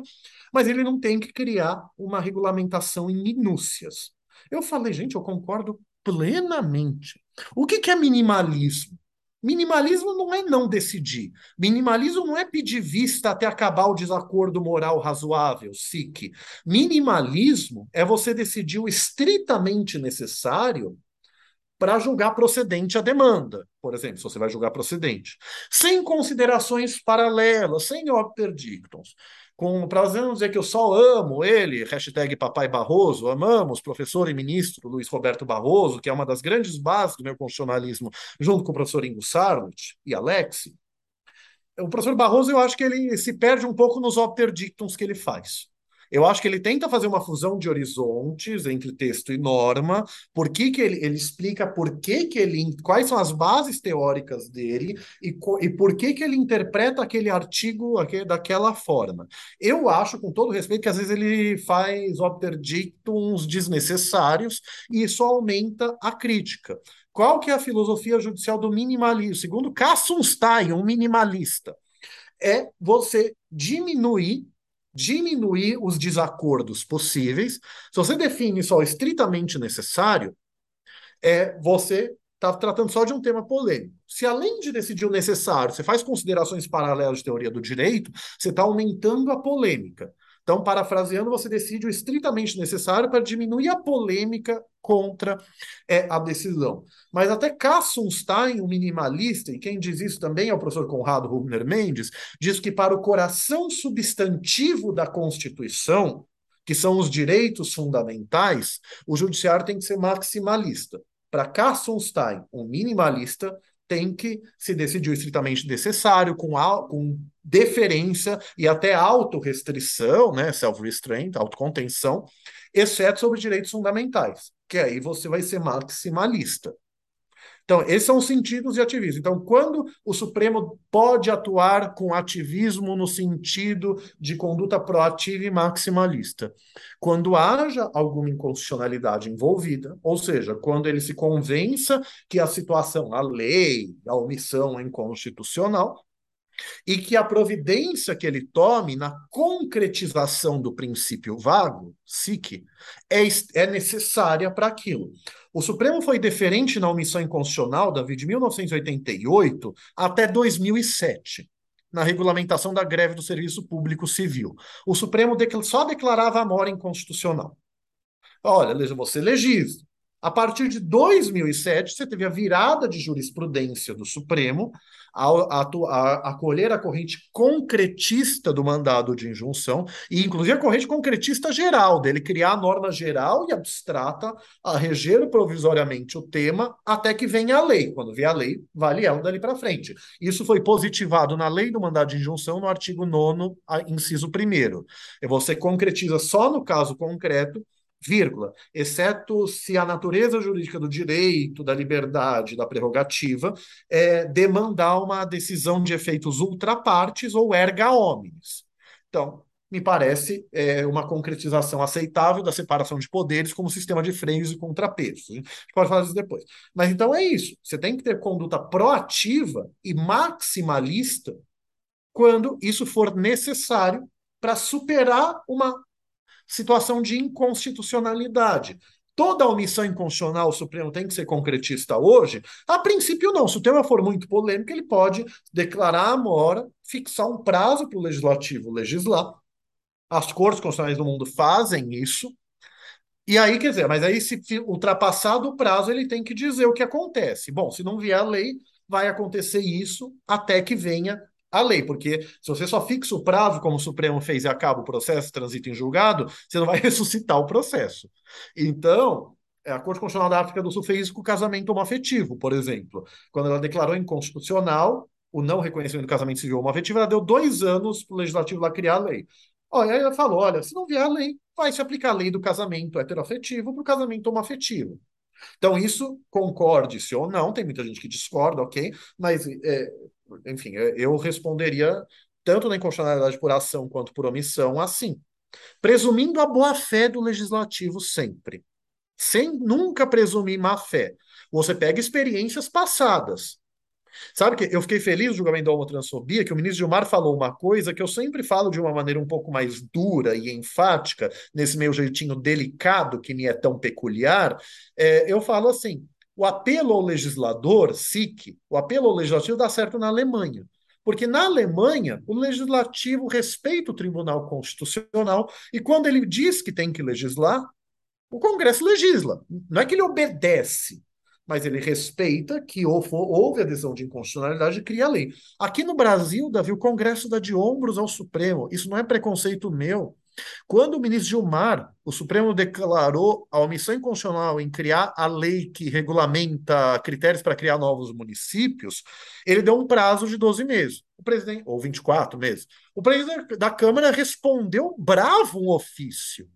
mas ele não tem que criar uma regulamentação em minúcias. Eu falei, gente, eu concordo plenamente. O que, que é minimalismo? Minimalismo não é não decidir. Minimalismo não é pedir vista até acabar o desacordo moral razoável, SIC. Minimalismo é você decidir o estritamente necessário para julgar procedente a demanda, por exemplo, se você vai julgar procedente, sem considerações paralelas, sem opter dictums com prazer não dizer que eu só amo ele, hashtag Papai Barroso, amamos professor e ministro Luiz Roberto Barroso, que é uma das grandes bases do meu constitucionalismo, junto com o professor Ingo Sarnit e Alex. O professor Barroso, eu acho que ele se perde um pouco nos opter dictums que ele faz. Eu acho que ele tenta fazer uma fusão de horizontes entre texto e norma, por que, que ele, ele explica por que, que ele. quais são as bases teóricas dele e, e por que, que ele interpreta aquele artigo aquele, daquela forma. Eu acho, com todo respeito, que às vezes ele faz obterdictums desnecessários e isso aumenta a crítica. Qual que é a filosofia judicial do minimalismo? Segundo Kassunstein, um minimalista, é você diminuir diminuir os desacordos possíveis. Se você define só estritamente necessário, é você está tratando só de um tema polêmico. Se além de decidir o necessário, você faz considerações paralelas de teoria do direito, você está aumentando a polêmica. Então, parafraseando, você decide o estritamente necessário para diminuir a polêmica contra é, a decisão. Mas até Kassenstein, o minimalista, e quem diz isso também é o professor Conrado Rubner Mendes, diz que para o coração substantivo da Constituição, que são os direitos fundamentais, o judiciário tem que ser maximalista. Para Kassenstein, um minimalista, tem que se decidir o estritamente necessário, com, com deferência e até autorrestrição, né, self-restraint, autocontenção, exceto sobre direitos fundamentais, que aí você vai ser maximalista. Então, esses são os sentidos de ativismo. Então, quando o Supremo pode atuar com ativismo no sentido de conduta proativa e maximalista? Quando haja alguma inconstitucionalidade envolvida, ou seja, quando ele se convença que a situação, a lei, a omissão é inconstitucional, e que a providência que ele tome na concretização do princípio vago, SIC, é, é necessária para aquilo. O Supremo foi deferente na omissão inconstitucional, Davi, de 1988 até 2007 na regulamentação da greve do serviço público civil. O Supremo só declarava a mora inconstitucional. Olha, você legisla. A partir de 2007, você teve a virada de jurisprudência do Supremo a, a, acolher a corrente concretista do mandado de injunção, e inclusive a corrente concretista geral, dele criar a norma geral e abstrata a reger provisoriamente o tema até que venha a lei. Quando vier a lei, vale ela dali para frente. Isso foi positivado na lei do mandado de injunção, no artigo 9, inciso 1. Você concretiza só no caso concreto vírgula, exceto se a natureza jurídica do direito, da liberdade, da prerrogativa, é, demandar uma decisão de efeitos ultrapartes ou erga omnes. Então, me parece é, uma concretização aceitável da separação de poderes como sistema de freios e contrapesos. A gente pode falar isso depois. Mas então é isso. Você tem que ter conduta proativa e maximalista quando isso for necessário para superar uma situação de inconstitucionalidade. Toda omissão inconstitucional o Supremo tem que ser concretista hoje? A princípio, não. Se o tema for muito polêmico, ele pode declarar a mora, fixar um prazo para o legislativo legislar. As cortes constitucionais do mundo fazem isso. E aí, quer dizer, mas aí, se ultrapassado o prazo, ele tem que dizer o que acontece. Bom, se não vier a lei, vai acontecer isso até que venha a lei, porque se você só fixa o prazo, como o Supremo fez e acaba o processo, transita em julgado, você não vai ressuscitar o processo. Então, a Corte Constitucional da África do Sul fez isso com o casamento homoafetivo, por exemplo. Quando ela declarou inconstitucional o não reconhecimento do casamento civil homoafetivo, ela deu dois anos para o Legislativo lá criar a lei. Olha, aí ela falou, olha, se não vier a lei, vai se aplicar a lei do casamento heteroafetivo para o casamento homoafetivo. Então, isso, concorde-se ou não, tem muita gente que discorda, ok, mas é, enfim, eu responderia tanto na inconstitucionalidade por ação quanto por omissão assim. Presumindo a boa-fé do legislativo sempre. Sem nunca presumir má-fé. Você pega experiências passadas. Sabe que eu fiquei feliz no julgamento da homotransfobia, que o ministro Gilmar falou uma coisa que eu sempre falo de uma maneira um pouco mais dura e enfática, nesse meu jeitinho delicado que me é tão peculiar. É, eu falo assim: o apelo ao legislador, SIC, o apelo ao legislativo dá certo na Alemanha. Porque na Alemanha, o legislativo respeita o Tribunal Constitucional e quando ele diz que tem que legislar, o Congresso legisla. Não é que ele obedece, mas ele respeita que houve a de inconstitucionalidade e cria a lei. Aqui no Brasil, Davi, o Congresso dá de ombros ao Supremo. Isso não é preconceito meu. Quando o ministro Gilmar, o Supremo declarou a omissão inconstitucional em criar a lei que regulamenta critérios para criar novos municípios, ele deu um prazo de 12 meses. O presidente, ou 24 meses. O presidente da Câmara respondeu bravo um ofício.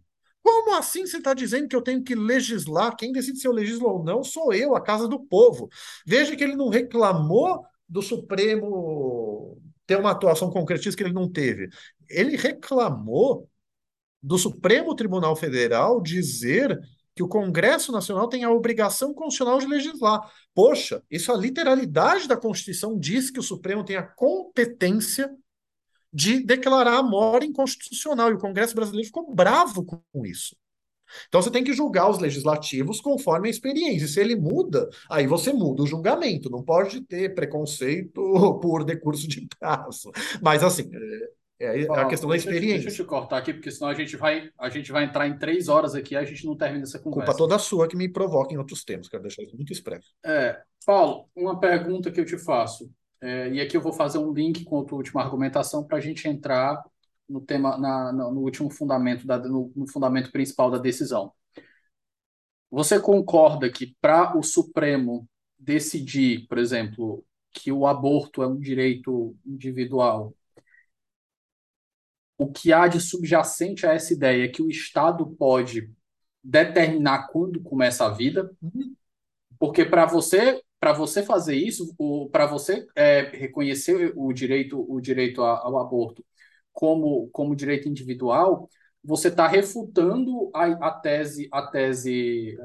Como assim você está dizendo que eu tenho que legislar? Quem decide se eu legislo ou não sou eu, a casa do povo. Veja que ele não reclamou do Supremo ter uma atuação concretista que ele não teve. Ele reclamou do Supremo Tribunal Federal dizer que o Congresso Nacional tem a obrigação constitucional de legislar. Poxa, isso a literalidade da Constituição diz que o Supremo tem a competência de declarar a mora inconstitucional, e o Congresso brasileiro ficou bravo com isso. Então você tem que julgar os legislativos conforme a experiência. Se ele muda, aí você muda o julgamento. Não pode ter preconceito por decurso de prazo. Mas assim, É a questão da experiência. Deixa eu te cortar aqui, porque senão a gente vai, a gente vai entrar em três horas aqui e a gente não termina essa conversa. Culpa toda sua que me provoca em outros temas, quero deixar isso muito expresso. É, Paulo, uma pergunta que eu te faço, é, e aqui eu vou fazer um link com a tua última argumentação para a gente entrar no tema, na, no último fundamento, da, no, no fundamento principal da decisão. Você concorda que para o Supremo decidir, por exemplo, que o aborto é um direito individual, o que há de subjacente a essa ideia é que o Estado pode determinar quando começa a vida, uhum. porque para você para você fazer isso, para você é, reconhecer o direito o direito ao aborto como como direito individual, você está refutando a, a, tese, a tese,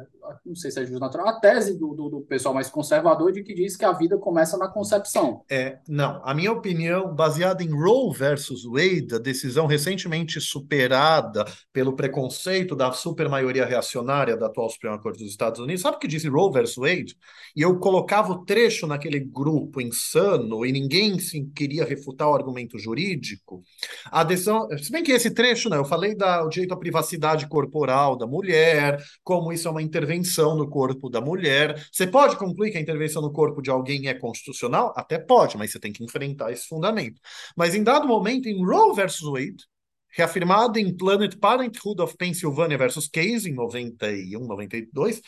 não sei se é justo natural, a tese do, do, do, pessoal mais conservador de que diz que a vida começa na concepção. É, não, a minha opinião, baseada em Roe versus Wade, a decisão recentemente superada pelo preconceito da supermaioria reacionária da atual Suprema Corte dos Estados Unidos, sabe o que disse Roe versus Wade? E eu colocava o trecho naquele grupo insano e ninguém se queria refutar o argumento jurídico. A decisão, se bem que esse trecho, né, eu falei da o direito à privacidade corporal da mulher, como isso é uma intervenção no corpo da mulher. Você pode concluir que a intervenção no corpo de alguém é constitucional? Até pode, mas você tem que enfrentar esse fundamento. Mas em dado momento, em Roe versus Wade, reafirmado em Planned Parenthood of Pennsylvania versus Case, em 91, 92,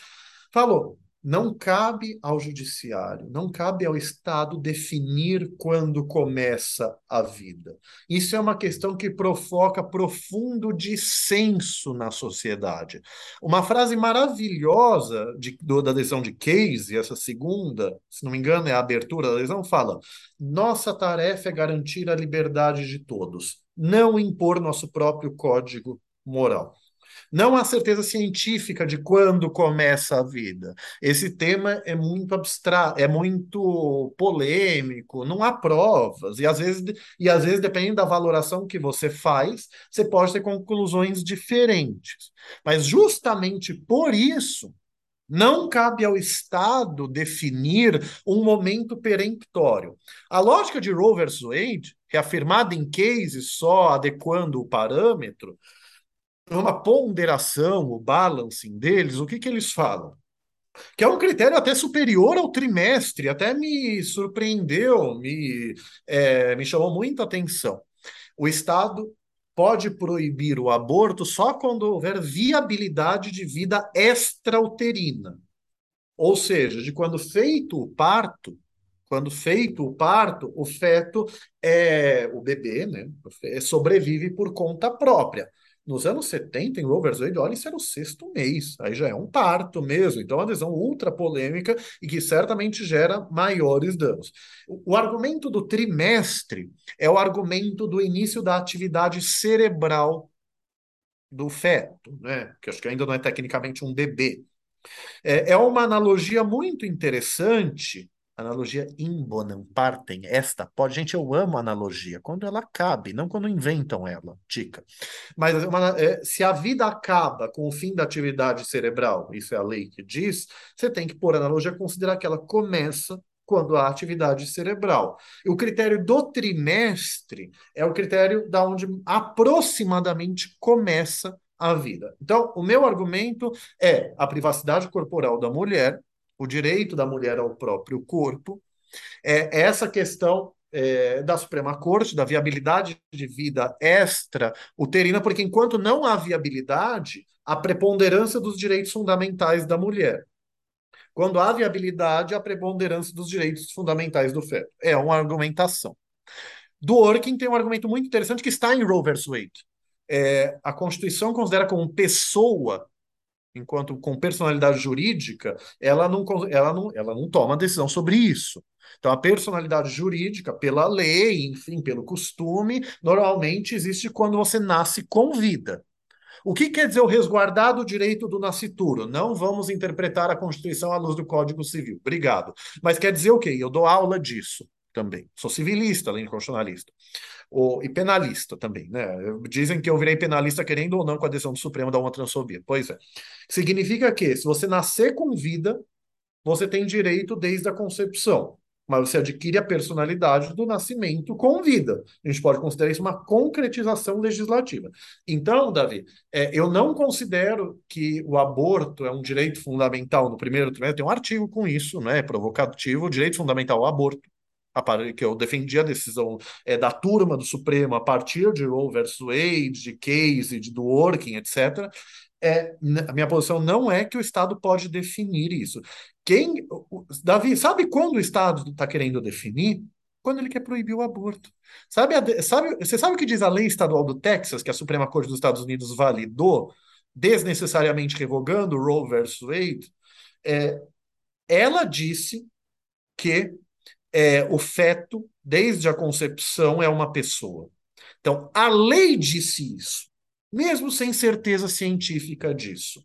falou: não cabe ao judiciário, não cabe ao Estado definir quando começa a vida. Isso é uma questão que provoca profundo dissenso na sociedade. Uma frase maravilhosa de, do, da decisão de Case, essa segunda, se não me engano, é a abertura da decisão, fala: nossa tarefa é garantir a liberdade de todos, não impor nosso próprio código moral. Não há certeza científica de quando começa a vida. Esse tema é muito abstrato, é muito polêmico, não há provas, e às vezes, e às vezes, dependendo da valoração que você faz, você pode ter conclusões diferentes. Mas justamente por isso, não cabe ao Estado definir um momento peremptório. A lógica de Roe versus Wade, reafirmada em cases só adequando o parâmetro, uma ponderação, o balancing deles, o que, que eles falam? Que é um critério até superior ao trimestre, até me surpreendeu, me, é, me chamou muita atenção. O Estado pode proibir o aborto só quando houver viabilidade de vida extrauterina. Ou seja, de quando feito o parto, quando feito o parto, o feto é o bebê, né, sobrevive por conta própria. Nos anos 70, em Roe. Wade, olha, isso era o sexto mês. Aí já é um parto mesmo. Então, é uma decisão ultra polêmica e que certamente gera maiores danos. O, o argumento do trimestre é o argumento do início da atividade cerebral do feto, né? Que acho que ainda não é tecnicamente um bebê. É, é uma analogia muito interessante Analogia in bonum partem, esta pode. Gente, eu amo analogia, quando ela cabe, não quando inventam ela, dica. Mas uma, é, se a vida acaba com o fim da atividade cerebral, isso é a lei que diz, você tem que pôr a analogia considerar que ela começa quando há atividade cerebral. O critério do trimestre é o critério da onde aproximadamente começa a vida. Então, o meu argumento é a privacidade corporal da mulher o direito da mulher ao próprio corpo, é essa questão é, da Suprema Corte, da viabilidade de vida extra uterina, porque enquanto não há viabilidade, a preponderância dos direitos fundamentais da mulher. Quando há viabilidade, a preponderância dos direitos fundamentais do feto. É uma argumentação. Do Orkin tem um argumento muito interessante que está em Roe vs. Wade. É, a Constituição considera como pessoa enquanto com personalidade jurídica, ela não, ela não, ela não toma decisão sobre isso. Então, a personalidade jurídica, pela lei, enfim, pelo costume, normalmente existe quando você nasce com vida. O que quer dizer o resguardado direito do nascituro? Não vamos interpretar a Constituição à luz do Código Civil. Obrigado. Mas quer dizer o quê? Eu dou aula disso também. Sou civilista, além de constitucionalista o, e penalista também, né? Dizem que eu virei penalista querendo ou não com a decisão do Supremo da uma transfobia. Pois é. Significa que se você nascer com vida, você tem direito desde a concepção. mas você adquire a personalidade do nascimento com vida. A gente pode considerar isso uma concretização legislativa. Então, Davi, é, eu não considero que o aborto é um direito fundamental no primeiro trimestre. Tem um artigo com isso, né? Provocativo, direito fundamental ao aborto que eu defendi a decisão é, da turma do Supremo a partir de Roe versus Wade, de Case, de Dworkin, etc., é, a minha posição não é que o Estado pode definir isso. Quem, Davi, sabe quando o Estado está querendo definir? Quando ele quer proibir o aborto. Sabe, a, sabe, você sabe o que diz a lei estadual do Texas, que a Suprema Corte dos Estados Unidos validou, desnecessariamente revogando Roe versus Wade? É, ela disse que é, o feto, desde a concepção, é uma pessoa. Então, a lei disse isso, mesmo sem certeza científica disso.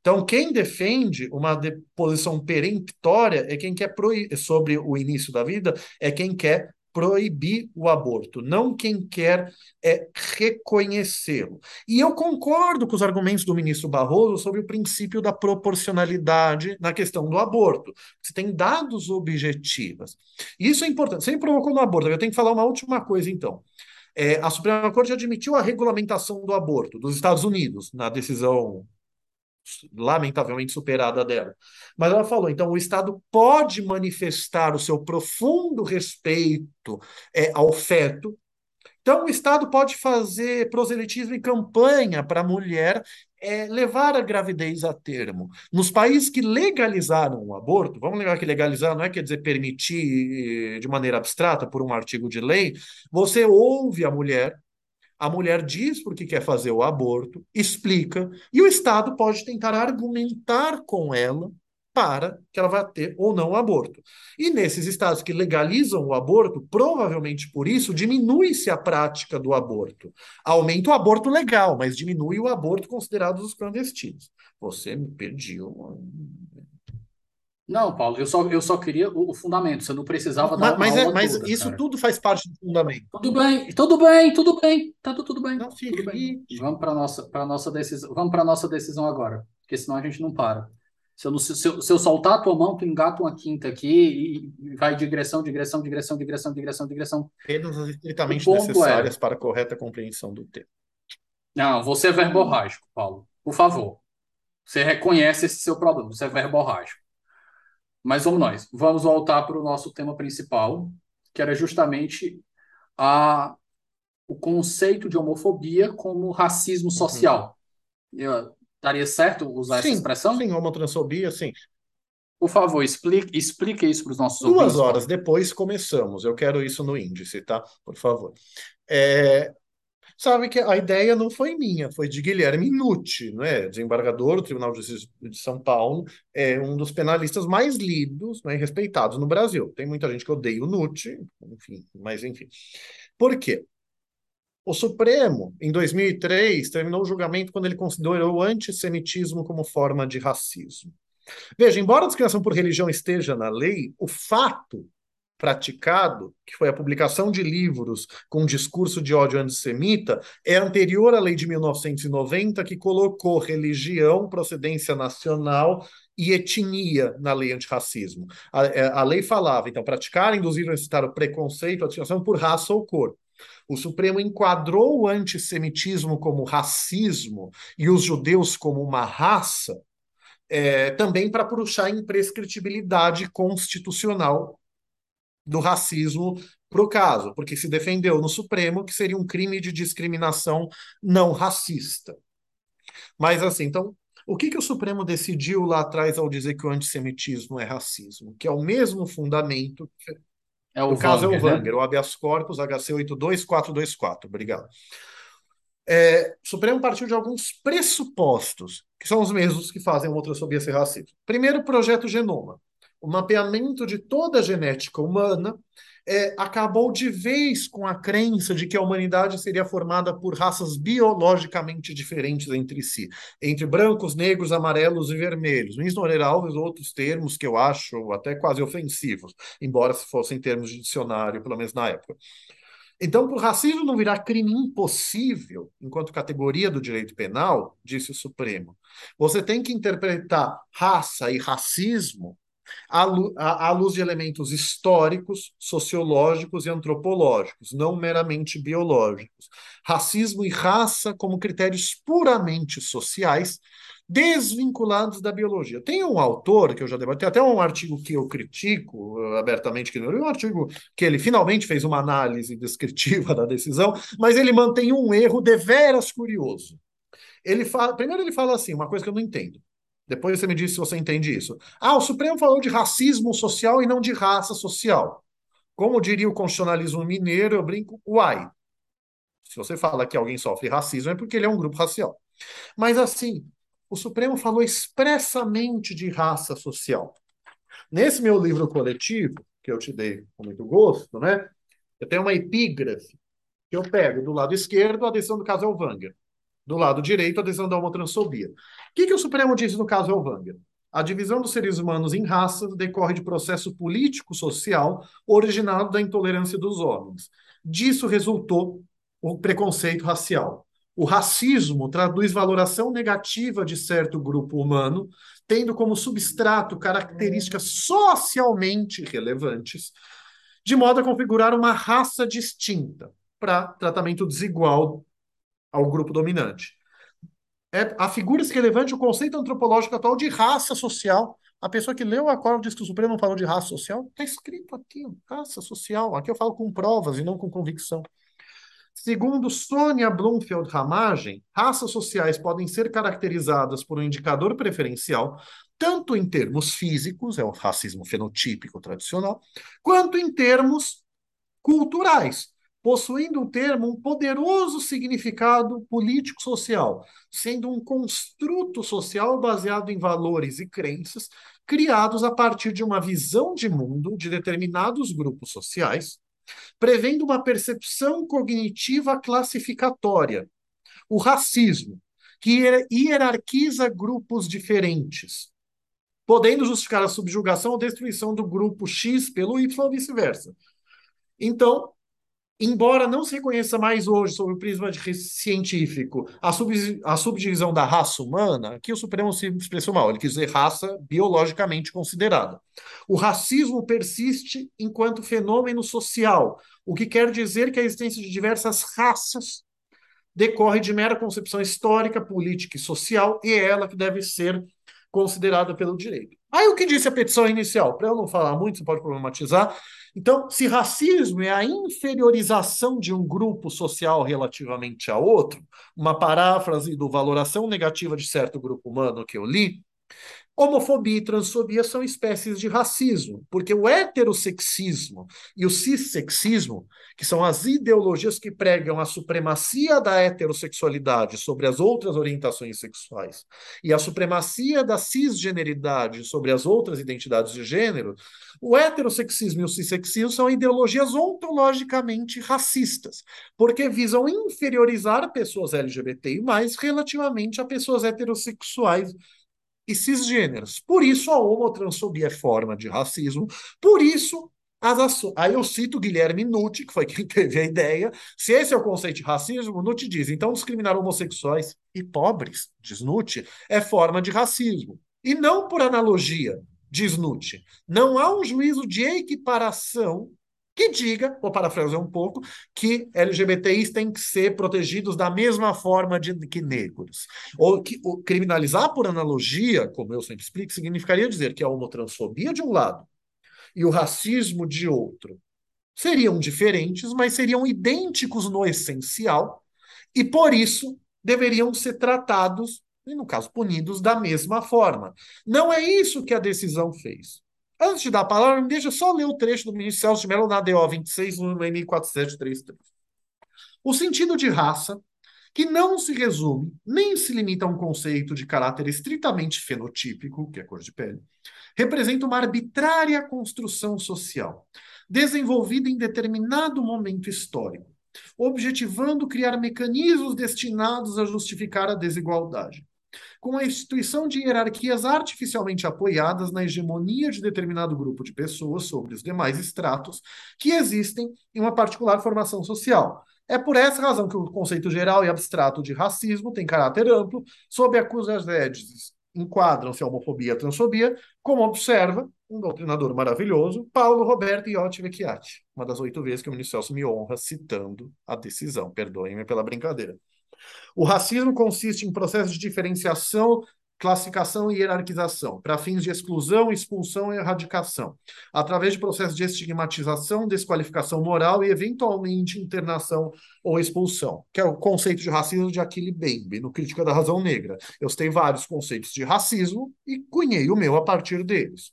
Então, quem defende uma posição peremptória é quem quer sobre o início da vida, é quem quer proibir o aborto, não quem quer é, reconhecê-lo. E eu concordo com os argumentos do ministro Barroso sobre o princípio da proporcionalidade na questão do aborto. Você tem dados objetivos. Isso é importante. Você me provocou no aborto, eu tenho que falar uma última coisa, então. É, a Suprema Corte admitiu a regulamentação do aborto dos Estados Unidos na decisão lamentavelmente superada dela. Mas ela falou, então o Estado pode manifestar o seu profundo respeito é, ao feto. Então o Estado pode fazer proselitismo e campanha para a mulher é, levar a gravidez a termo. Nos países que legalizaram o aborto, vamos lembrar que legalizar não é quer dizer permitir eh, de maneira abstrata por um artigo de lei, você ouve a mulher, a mulher diz porque quer fazer o aborto, explica, e o Estado pode tentar argumentar com ela para que ela vá ter ou não o aborto. E nesses estados que legalizam o aborto, provavelmente por isso, diminui-se a prática do aborto. Aumenta o aborto legal, mas diminui o aborto considerado os clandestinos. Você me pediu não, Paulo, eu só, eu só queria o, o fundamento. Você não precisava mas, dar mas, é, mas toda, isso cara. tudo faz parte do fundamento. Tudo bem, tudo bem, tudo bem, tá tudo bem. Não, tudo bem. Vamos para nossa, para nossa decisão. Vamos para nossa decisão agora, porque senão a gente não para. Se eu, não, se, eu, se eu soltar a tua mão, tu engata uma quinta aqui e vai digressão, digressão, digressão, digressão, digressão, digressão. Apenas estritamente necessárias é... para a correta compreensão do tema. Não, você é verborrágico, Paulo. Por favor. Você reconhece esse seu problema, você é verborrágico. Mas vamos nós, vamos voltar para o nosso tema principal, que era justamente a, o conceito de homofobia como racismo social. Uhum. Eu, daria certo usar sim, essa expressão? Sim, homotransfobia, sim. Por favor, explique, explique isso para os nossos Duas ouvintes. Duas horas depois começamos. Eu quero isso no índice, tá? Por favor. É, sabe que a ideia não foi minha, foi de Guilherme Nucci, é? desembargador do Tribunal de Justiça de São Paulo, é um dos penalistas mais lidos né, e respeitados no Brasil. Tem muita gente que odeia o Nucci, enfim, mas enfim. Por quê? O Supremo, em 2003, terminou o julgamento quando ele considerou o antissemitismo como forma de racismo. Veja, embora a discriminação por religião esteja na lei, o fato praticado, que foi a publicação de livros com discurso de ódio antissemita, é anterior à lei de 1990, que colocou religião, procedência nacional e etnia na lei antirracismo. A, é, a lei falava, então, praticar, induzir ou incitar o preconceito, a discriminação por raça ou cor. O Supremo enquadrou o antissemitismo como racismo e os judeus como uma raça, é, também para puxar imprescritibilidade constitucional do racismo para o caso, porque se defendeu no Supremo que seria um crime de discriminação não racista. Mas assim, então, o que, que o Supremo decidiu lá atrás ao dizer que o antissemitismo é racismo? Que é o mesmo fundamento. É o, o caso é o Wanger, né? o habeas corpus HC 82424. Obrigado. É, o Supremo partiu de alguns pressupostos, que são os mesmos que fazem a homotransfobia ser racista. Primeiro, o projeto Genoma o mapeamento de toda a genética humana é, acabou de vez com a crença de que a humanidade seria formada por raças biologicamente diferentes entre si, entre brancos, negros, amarelos e vermelhos. Luiz Moreira Alves, outros termos que eu acho até quase ofensivos, embora se fossem termos de dicionário, pelo menos na época. Então, para o racismo não virar crime impossível, enquanto categoria do direito penal, disse o Supremo, você tem que interpretar raça e racismo à, luz de elementos históricos, sociológicos e antropológicos, não meramente biológicos. Racismo e raça como critérios puramente sociais, desvinculados da biologia. Tem um autor que eu já debati, até um artigo que eu critico uh, abertamente, que um artigo que ele finalmente fez uma análise descritiva da decisão, mas ele mantém um erro deveras curioso. Ele fala, primeiro ele fala assim, uma coisa que eu não entendo. Depois você me diz se você entende isso. Ah, o Supremo falou de racismo social e não de raça social. Como diria o constitucionalismo mineiro, eu brinco, uai. Se você fala que alguém sofre racismo, é porque ele é um grupo racial. Mas assim, o Supremo falou expressamente de raça social. Nesse meu livro coletivo, que eu te dei com muito gosto, né? Eu tenho uma epígrafe que eu pego do lado esquerdo a decisão do caso Elvanger do lado direito, adesão da homotransfobia. O que, que o Supremo disse no caso Elvanger? A divisão dos seres humanos em raças decorre de processo político-social originado da intolerância dos homens. Disso resultou o preconceito racial. O racismo traduz valoração negativa de certo grupo humano, tendo como substrato características socialmente relevantes, de modo a configurar uma raça distinta para tratamento desigual ao grupo dominante. É, a figura relevante o conceito antropológico atual de raça social. A pessoa que leu o acordo diz que o Supremo não falou de raça social. Está escrito aqui, raça social. Aqui eu falo com provas e não com convicção. Segundo Sônia Bloomfield Ramagem, raças sociais podem ser caracterizadas por um indicador preferencial, tanto em termos físicos, é o racismo fenotípico tradicional, quanto em termos culturais, possuindo um termo um poderoso significado político-social, sendo um construto social baseado em valores e crenças criados a partir de uma visão de mundo de determinados grupos sociais, prevendo uma percepção cognitiva classificatória, o racismo, que hierarquiza grupos diferentes, podendo justificar a subjugação ou destruição do grupo X pelo Y ou vice-versa. Então, embora não se reconheça mais hoje, sob o prisma científico, a, sub, a subdivisão da raça humana, aqui o Supremo se expressou mal, ele quis dizer raça biologicamente considerada. O racismo persiste enquanto fenômeno social, o que quer dizer que a existência de diversas raças decorre de mera concepção histórica, política e social, e é ela que deve ser considerada pelo direito. Aí o que disse a petição inicial? Para eu não falar muito, você pode problematizar. Então, se racismo é a inferiorização de um grupo social relativamente a outro, uma paráfrase do valoração negativa de certo grupo humano que eu li, Homofobia e transfobia são espécies de racismo, porque o heterossexismo e o cissexismo, que são as ideologias que pregam a supremacia da heterossexualidade sobre as outras orientações sexuais e a supremacia da cisgeneridade sobre as outras identidades de gênero, o heterossexismo e o cissexismo são ideologias ontologicamente racistas, porque visam inferiorizar pessoas LGBTI relativamente a pessoas heterossexuais e cisgêneros. Por isso a homotransfobia é forma de racismo, por isso as ações. Aí eu cito Guilherme Nutti, que foi quem teve a ideia. Se esse é o conceito de racismo, Nutti diz: então discriminar homossexuais e pobres, diz Nutti, é forma de racismo. E não por analogia, diz Nutti. Não há um juízo de equiparação que diga, vou parafrasear um pouco, que LGBTIs têm que ser protegidos da mesma forma de, que negros. Ou que ou, criminalizar por analogia, como eu sempre explico, significaria dizer que a homotransfobia de um lado e o racismo de outro seriam diferentes, mas seriam idênticos no essencial, e por isso deveriam ser tratados, e no caso punidos, da mesma forma. Não é isso que a decisão fez. Antes de dar a palavra, me deixa só ler o trecho do ministro Celso de Mello na DO 26, no MI 4733. O sentido de raça, que não se resume nem se limita a um conceito de caráter estritamente fenotípico, que é cor de pele, representa uma arbitrária construção social, desenvolvida em determinado momento histórico, objetivando criar mecanismos destinados a justificar a desigualdade com a instituição de hierarquias artificialmente apoiadas na hegemonia de determinado grupo de pessoas sobre os demais estratos que existem em uma particular formação social. É por essa razão que o conceito geral e abstrato de racismo tem caráter amplo, sob a enquadram-se a homofobia e a transfobia, como observa um doutrinador maravilhoso, Paulo Roberto Iotti Vecchiati, uma das oito vezes que o ministro Celso me honra citando a decisão. Perdoem-me pela brincadeira. O racismo consiste em processo de diferenciação classificação e hierarquização, para fins de exclusão, expulsão e erradicação, através de processos de estigmatização, desqualificação moral e, eventualmente, internação ou expulsão, que é o conceito de racismo de Achille Mbembe, no Crítica da Razão Negra. Eu citei vários conceitos de racismo e cunhei o meu a partir deles.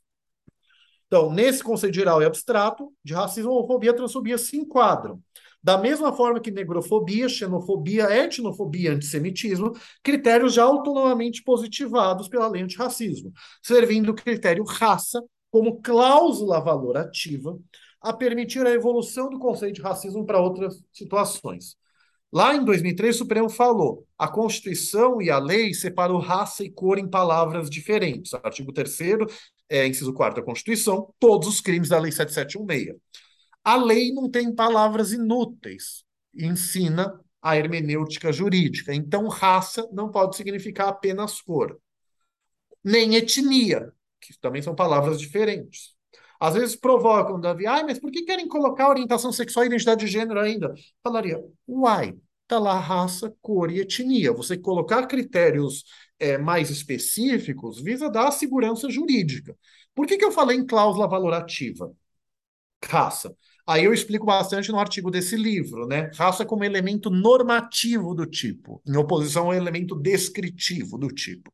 Então, nesse conceito geral e abstrato, de racismo, homofobia e transfobia se enquadram. Da mesma forma que negrofobia, xenofobia, etnofobia, antissemitismo, critérios já autonomamente positivados pela lei antirracismo, servindo o critério raça como cláusula valorativa a permitir a evolução do conceito de racismo para outras situações. Lá em 2003, o Supremo falou: a Constituição e a lei separam raça e cor em palavras diferentes. Artigo 3, é, inciso 4 da Constituição, todos os crimes da Lei 7716. A lei não tem palavras inúteis, ensina a hermenêutica jurídica. Então, raça não pode significar apenas cor, nem etnia, que também são palavras diferentes. Às vezes provocam, Davi, ai, mas por que querem colocar orientação sexual e identidade de gênero ainda? Falaria, uai, tá lá raça, cor e etnia. Você colocar critérios é, mais específicos visa dar segurança jurídica. Por que, que eu falei em cláusula valorativa? Raça. Aí eu explico bastante no artigo desse livro, né? Raça como elemento normativo do tipo, em oposição ao elemento descritivo do tipo.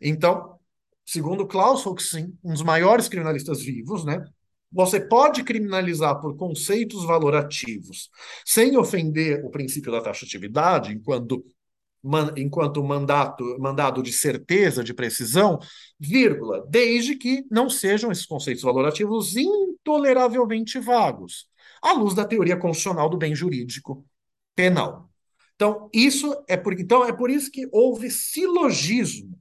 Então, segundo Klaus Hoxin, um dos maiores criminalistas vivos, né? Você pode criminalizar por conceitos valorativos, sem ofender o princípio da taxatividade, enquanto man, enquanto mandato, mandado de certeza, de precisão, vírgula, desde que não sejam esses conceitos valorativos intoleravelmente vagos à luz da teoria constitucional do bem jurídico penal. Então, isso é por, então, é por isso que houve silogismo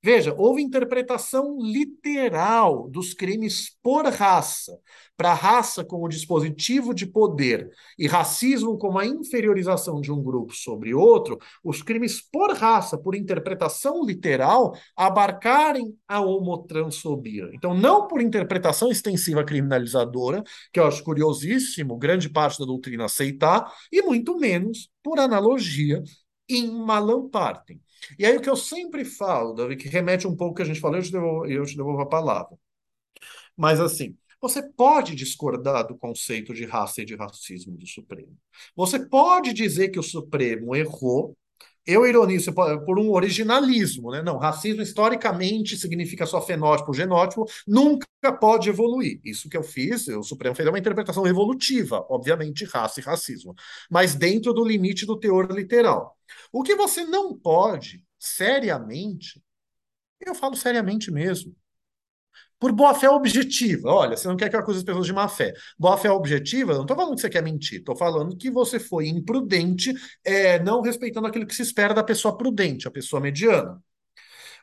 Veja, houve interpretação literal dos crimes por raça, para raça como dispositivo de poder e racismo como a inferiorização de um grupo sobre outro, os crimes por raça, por interpretação literal, abarcarem a homotransfobia. Então, não por interpretação extensiva criminalizadora, que eu acho curiosíssimo grande parte da doutrina aceitar, e muito menos por analogia em Malampartem. E aí o que eu sempre falo, Davi, que remete um pouco que a gente falou, eu te devolvo, eu te devolvo a palavra. Mas assim, você pode discordar do conceito de raça e de racismo do Supremo. Você pode dizer que o Supremo errou. Eu ironizo por um originalismo, né? Não, racismo historicamente significa só fenótipo, genótipo, nunca pode evoluir. Isso que eu fiz, o Supremo fez uma interpretação evolutiva, obviamente, raça e racismo, mas dentro do limite do teor literal. O que você não pode, seriamente, eu falo seriamente mesmo, por boa fé objetiva. Olha, você não quer que eu acuse as pessoas de má fé. Boa fé objetiva, não estou falando que você quer mentir, estou falando que você foi imprudente, é, não respeitando aquilo que se espera da pessoa prudente, a pessoa mediana.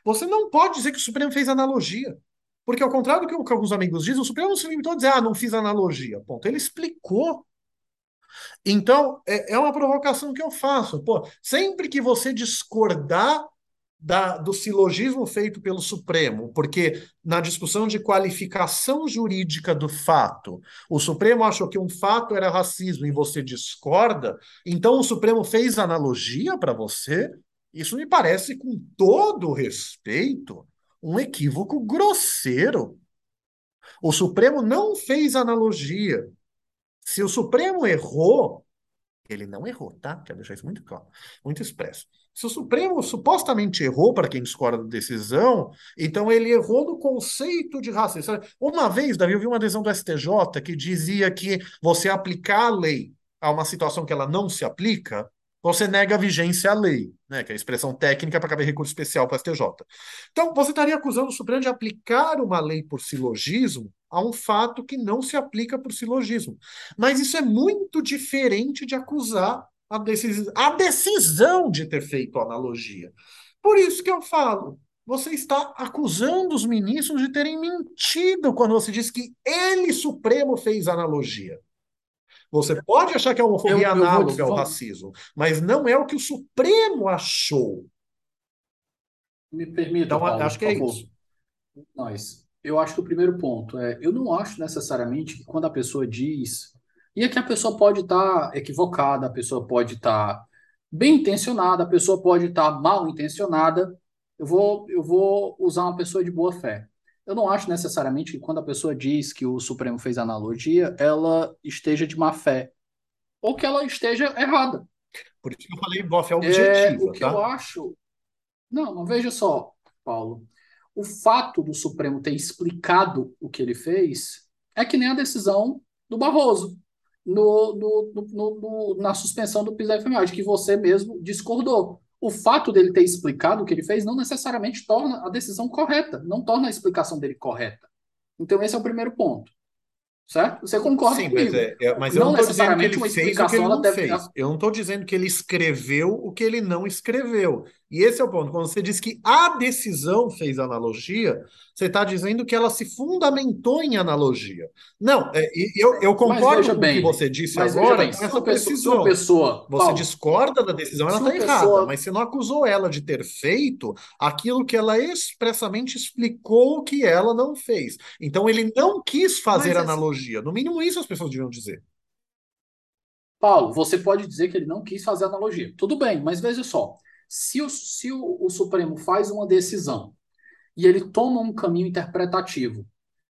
Você não pode dizer que o Supremo fez analogia. Porque, ao contrário do que alguns amigos dizem, o Supremo não se limitou a dizer, ah, não fiz analogia. Ponto. Ele explicou então, é, é uma provocação que eu faço. Pô, sempre que você discordar da, do silogismo feito pelo Supremo, porque na discussão de qualificação jurídica do fato, o Supremo achou que um fato era racismo e você discorda, então o Supremo fez analogia para você? Isso me parece, com todo respeito, um equívoco grosseiro. O Supremo não fez analogia. Se o Supremo errou, ele não errou, tá? Quero deixar isso muito claro, muito expresso. Se o Supremo supostamente errou, para quem discorda da decisão, então ele errou no conceito de racismo. Uma vez, Davi, eu vi uma decisão do STJ que dizia que você aplicar a lei a uma situação que ela não se aplica, você nega a vigência à lei, né, que é a expressão técnica para caber recurso especial para o STJ. Então, você estaria acusando o Supremo de aplicar uma lei por silogismo a um fato que não se aplica por silogismo. Mas isso é muito diferente de acusar a, decis a decisão de ter feito a analogia. Por isso que eu falo, você está acusando os ministros de terem mentido quando você diz que ele, Supremo, fez analogia. Você pode achar que a homofobia é análoga ao racismo, mas não é o que o Supremo achou. Me permita, Então, Paulo, acho que é isso. Nós. Eu acho que o primeiro ponto é, eu não acho necessariamente que quando a pessoa diz, e é que a pessoa pode estar equivocada, a pessoa pode estar bem intencionada, a pessoa pode estar mal intencionada. Eu vou, eu vou usar uma pessoa de boa fé. Eu não acho necessariamente que quando a pessoa diz que o Supremo fez analogia, ela esteja de má fé, ou que ela esteja errada. Por isso que eu falei boa fé É, objetiva, o que tá? eu acho. Não, não veja só, Paulo. O fato do Supremo ter explicado o que ele fez é que nem a decisão do Barroso no, no- no- no- na suspensão do piso da enfermagem, que você mesmo discordou. O fato dele ter explicado o que ele fez não necessariamente torna a decisão correta, não torna a explicação dele correta. Então, esse é o primeiro ponto, certo? Você concorda Sim, mas, comigo? é, é- mas eu Não não necessariamente ele uma fez o que ele explicação ela não deve. fez. Eu não estou dizendo que ele escreveu o que ele não escreveu. E esse é o ponto. Quando você diz que a decisão fez analogia, você está dizendo que ela se fundamentou em analogia. Não, é, eu, eu concordo com o que você disse agora bem, essa uma pessoa, Você Paulo, discorda da decisão, ela está errada, pessoa mas você não acusou ela de ter feito aquilo que ela expressamente explicou que ela não fez. Então ele não quis fazer Mas assim, analogia. No mínimo isso as pessoas deviam dizer. Paulo, você pode dizer que ele não quis fazer analogia. Tudo bem, mas veja só. Se o, se o, o Supremo faz uma decisão e ele toma um caminho interpretativo,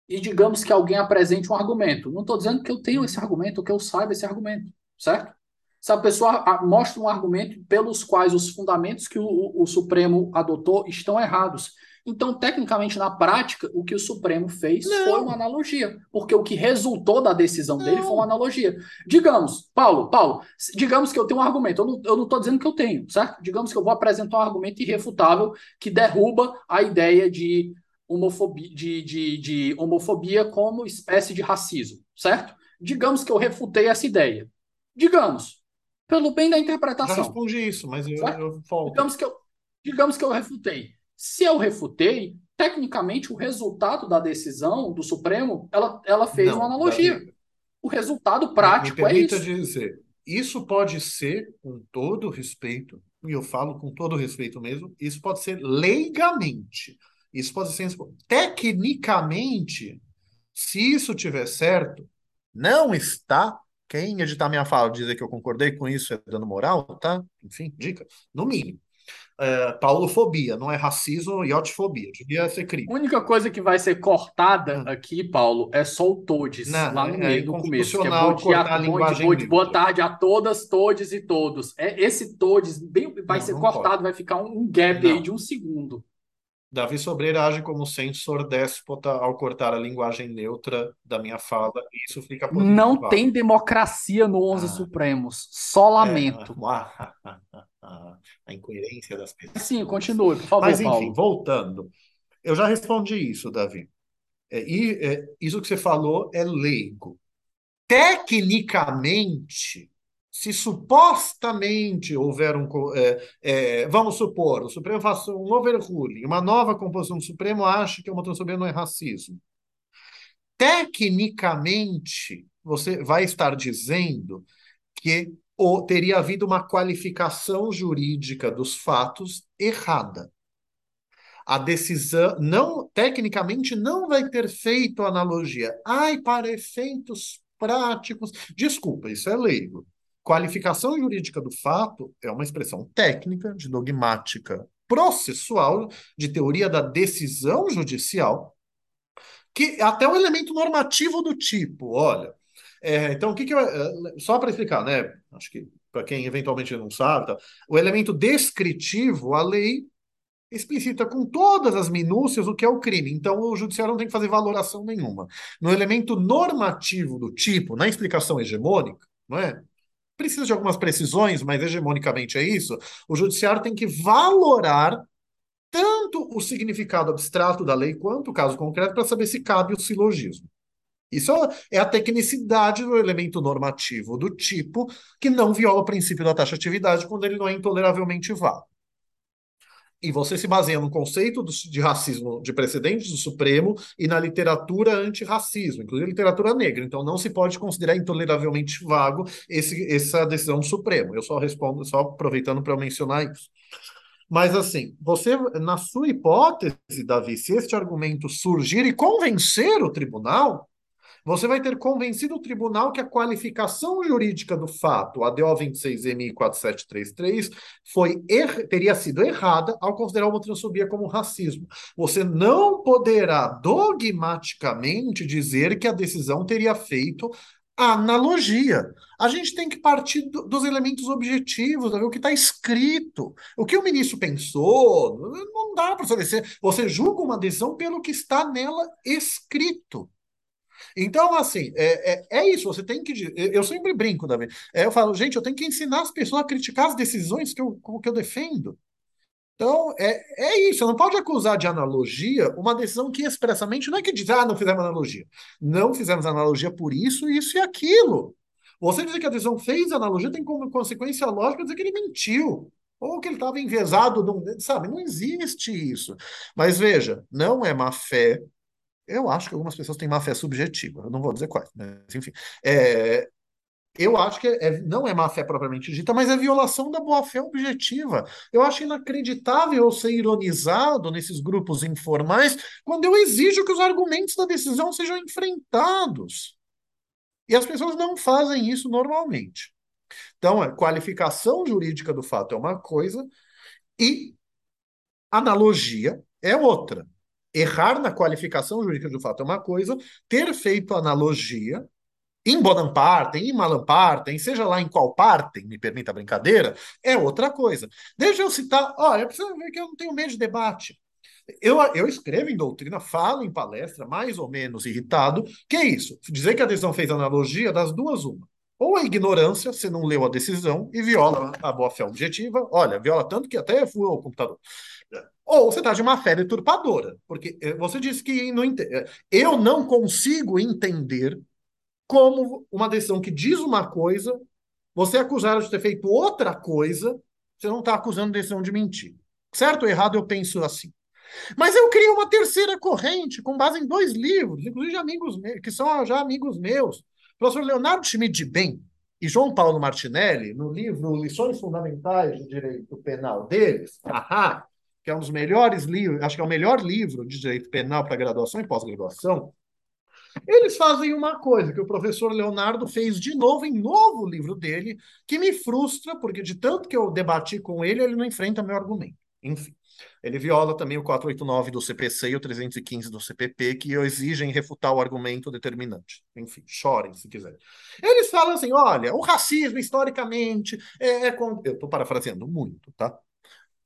e digamos que alguém apresente um argumento, não estou dizendo que eu tenho esse argumento ou que eu saiba esse argumento, certo? Se a pessoa ah, mostra um argumento pelos quais os fundamentos que o, o, o Supremo adotou estão errados. Então, tecnicamente, na prática, o que o Supremo fez foi uma Não, analogia, porque o que resultou da decisão dele foi uma não. analogia. Digamos, Paulo, Paulo, digamos que eu tenho um argumento, eu não, eu não estou dizendo que eu tenho, certo? Digamos que eu vou apresentar um argumento irrefutável que derruba a ideia de homofobia, de, de, de homofobia como espécie de racismo, certo? Digamos que eu refutei essa ideia. Digamos, pelo bem da Já interpretação, respondi isso, mas eu, certo? eu volto. Digamos que eu, digamos que eu refutei. Se eu refutei, tecnicamente o resultado da decisão do Supremo, ela, ela fez uma Não, analogia. Davi, O resultado prático é isso. dizer, isso pode ser, com todo respeito, e eu falo com todo respeito mesmo, isso pode ser leigamente. Isso pode ser tecnicamente, se isso tiver certo, não está. Quem editar minha fala dizer que eu concordei com isso é dando moral, tá? Enfim, dica. No mínimo. É, paulofobia, não é racismo e autifobia. Devia ser A crime. única coisa que vai ser cortada Ah, aqui, Paulo, é só o todes, Não, lá no é, é meio, no começo, que é bom dia, a bom, linguagem bom, boa tarde a todas, todes e todos. É, esse todes bem, vai Não, ser não cortado, pode. vai ficar um, um gap aí de um segundo. Davi Sobreira age como censor déspota ao cortar a linguagem neutra da minha fala, e isso fica por Não tem democracia no 11 Ah, Supremos. Só é, lamento. ah, a incoerência das Sim, pessoas. continue, por favor, Mas, enfim, Paulo. voltando. Eu já respondi isso, Davi. É, e é, isso que você falou é leigo. Tecnicamente, se supostamente houver um. é, é, vamos supor, o Supremo faça um overruling, uma nova composição do Supremo acha que o motor soberano não é racismo. Tecnicamente, você vai estar dizendo que o- teria havido uma qualificação jurídica dos fatos errada. A decisão não, tecnicamente, não vai ter feito analogia. Ai, para efeitos práticos. Desculpa, isso é leigo. Qualificação jurídica do fato é uma expressão técnica, de dogmática processual, de teoria da decisão judicial, que até o elemento normativo do tipo, olha. É, então, o que que eu, é, só para explicar, né? Acho que para quem eventualmente não sabe, tá, o elemento descritivo, a lei explicita com todas as minúcias o que é o crime. Então, o judiciário não tem que fazer valoração nenhuma. No elemento normativo do tipo, na explicação hegemônica, não é? Precisa de algumas precisões, mas hegemonicamente é isso. O judiciário tem que valorar tanto o significado abstrato da lei quanto o caso concreto para saber se cabe o silogismo. Isso é a tecnicidade do elemento normativo do tipo que não viola o princípio da taxatividade quando ele não é intoleravelmente vago. E você se baseia no conceito de racismo de precedentes do Supremo e na literatura antirracismo, inclusive literatura negra. Então não se pode considerar intoleravelmente vago esse, essa decisão do Supremo. Eu só respondo, só aproveitando para mencionar isso. Mas assim, você, na sua hipótese, Davi, se este argumento surgir e convencer o tribunal, você vai ter convencido o tribunal que a qualificação jurídica do fato, a DO 26MI4733, foi er teria sido errada ao considerar a homotransfobia como racismo. Você não poderá dogmaticamente dizer que a decisão teria feito analogia. A gente tem que partir do, dos elementos objetivos, o que está escrito. O que o ministro pensou, não dá para saber. Você julga uma decisão pelo que está nela escrito. Então, assim, é, é, é, isso, você tem que. Eu sempre brinco, Davi. É, eu falo, gente, eu tenho que ensinar as pessoas a criticar as decisões que eu, que eu defendo. Então, é, é isso. Você não pode acusar de analogia uma decisão que expressamente não é que diz, ah, não fizemos analogia. Não fizemos analogia por isso, isso e aquilo. Você dizer que a decisão fez analogia tem como consequência lógica dizer que ele mentiu. Ou que ele estava envezado, sabe? Não existe isso. Mas veja, não é má fé. Eu acho que algumas pessoas têm má fé subjetiva. Eu não vou dizer quais, mas enfim. É, eu acho que é, não é má fé propriamente dita, mas é violação da boa-fé objetiva. Eu acho inacreditável eu ser ironizado nesses grupos informais quando eu exijo que os argumentos da decisão sejam enfrentados. E as pessoas não fazem isso normalmente. Então, a qualificação jurídica do fato é uma coisa e analogia é outra. Errar na qualificação jurídica do fato é uma coisa, ter feito analogia em Bonampartem, em Malampartem, seja lá em qual parte, me permita a brincadeira, é outra coisa. Deixa eu citar, olha, precisa ver que eu não tenho medo de debate. Eu, eu escrevo em doutrina, falo em palestra, mais ou menos irritado, que é isso, dizer que a decisão fez analogia das duas uma. Ou a ignorância, você não leu a decisão e viola a boa-fé objetiva, olha, viola tanto que até fui ao computador. Ou você está de uma fé deturpadora, porque eh, você disse que não ent... Eh, eu não consigo entender como uma decisão que diz uma coisa, você é acusado de ter feito outra coisa, você não está acusando a decisão de mentir. Certo ou errado, eu penso assim. Mas eu criei uma terceira corrente com base em dois livros, inclusive de amigos meus, que são já amigos meus. O professor Leonardo Schmidt de Bem e João Paulo Martinelli, no livro Lições Fundamentais de Direito Penal deles, ahá, que é um dos melhores livros, acho que é o melhor livro de direito penal para graduação e pós-graduação, eles fazem uma coisa que o professor Leonardo fez de novo em novo livro dele, que me frustra, porque de tanto que eu debati com ele, ele não enfrenta meu argumento. Enfim. Ele viola também o 489 do CPC e o 315 do CPP, que exigem refutar o argumento determinante. Enfim, chorem se quiserem. Eles falam assim: olha, o racismo, historicamente, é. é eu estou parafraseando muito, tá?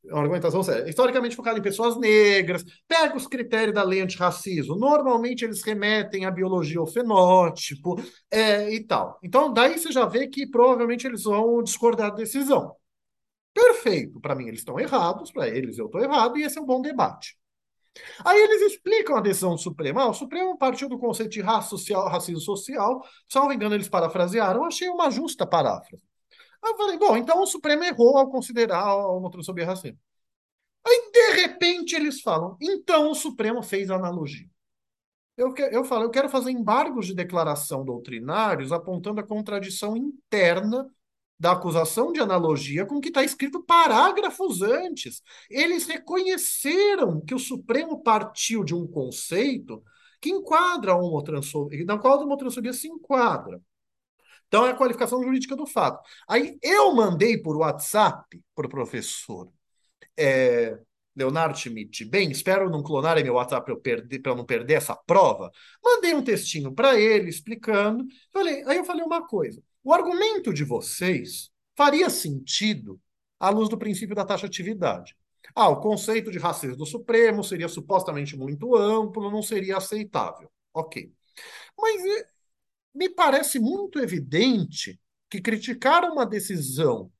É uma argumentação séria. Historicamente focada em pessoas negras, pega os critérios da lei antirracismo. Normalmente eles remetem à biologia ou fenótipo é, e tal. Então, daí você já vê que provavelmente eles vão discordar da decisão. Perfeito. Para mim, eles estão errados, para eles eu estou errado, e esse é um bom debate. Aí eles explicam a decisão do Supremo. Ah, o Supremo partiu do conceito de raça social, racismo social. Me engano, eles parafrasearam. Achei uma justa paráfrase. Eu falei, bom, então o Supremo errou ao considerar a homotransfobia racismo. Aí, de repente, eles falam, então o Supremo fez analogia. Eu, eu falo, eu quero fazer embargos de declaração doutrinários apontando a contradição interna da acusação de analogia com o que está escrito parágrafos antes. Eles reconheceram que o Supremo partiu de um conceito que enquadra a homotransfobia, na qual a homotransfobia se enquadra. Então, é a qualificação jurídica do fato. Aí, eu mandei por WhatsApp para o professor é, Leonardo Schmidt. Bem, espero não clonarem meu WhatsApp para eu não perder essa prova. Mandei um textinho para ele, explicando. Falei, aí eu falei uma coisa. O argumento de vocês faria sentido à luz do princípio da taxatividade. Ah, o conceito de racismo do Supremo seria supostamente muito amplo, não seria aceitável. Ok. Mas eh, me parece muito evidente que criticar uma decisão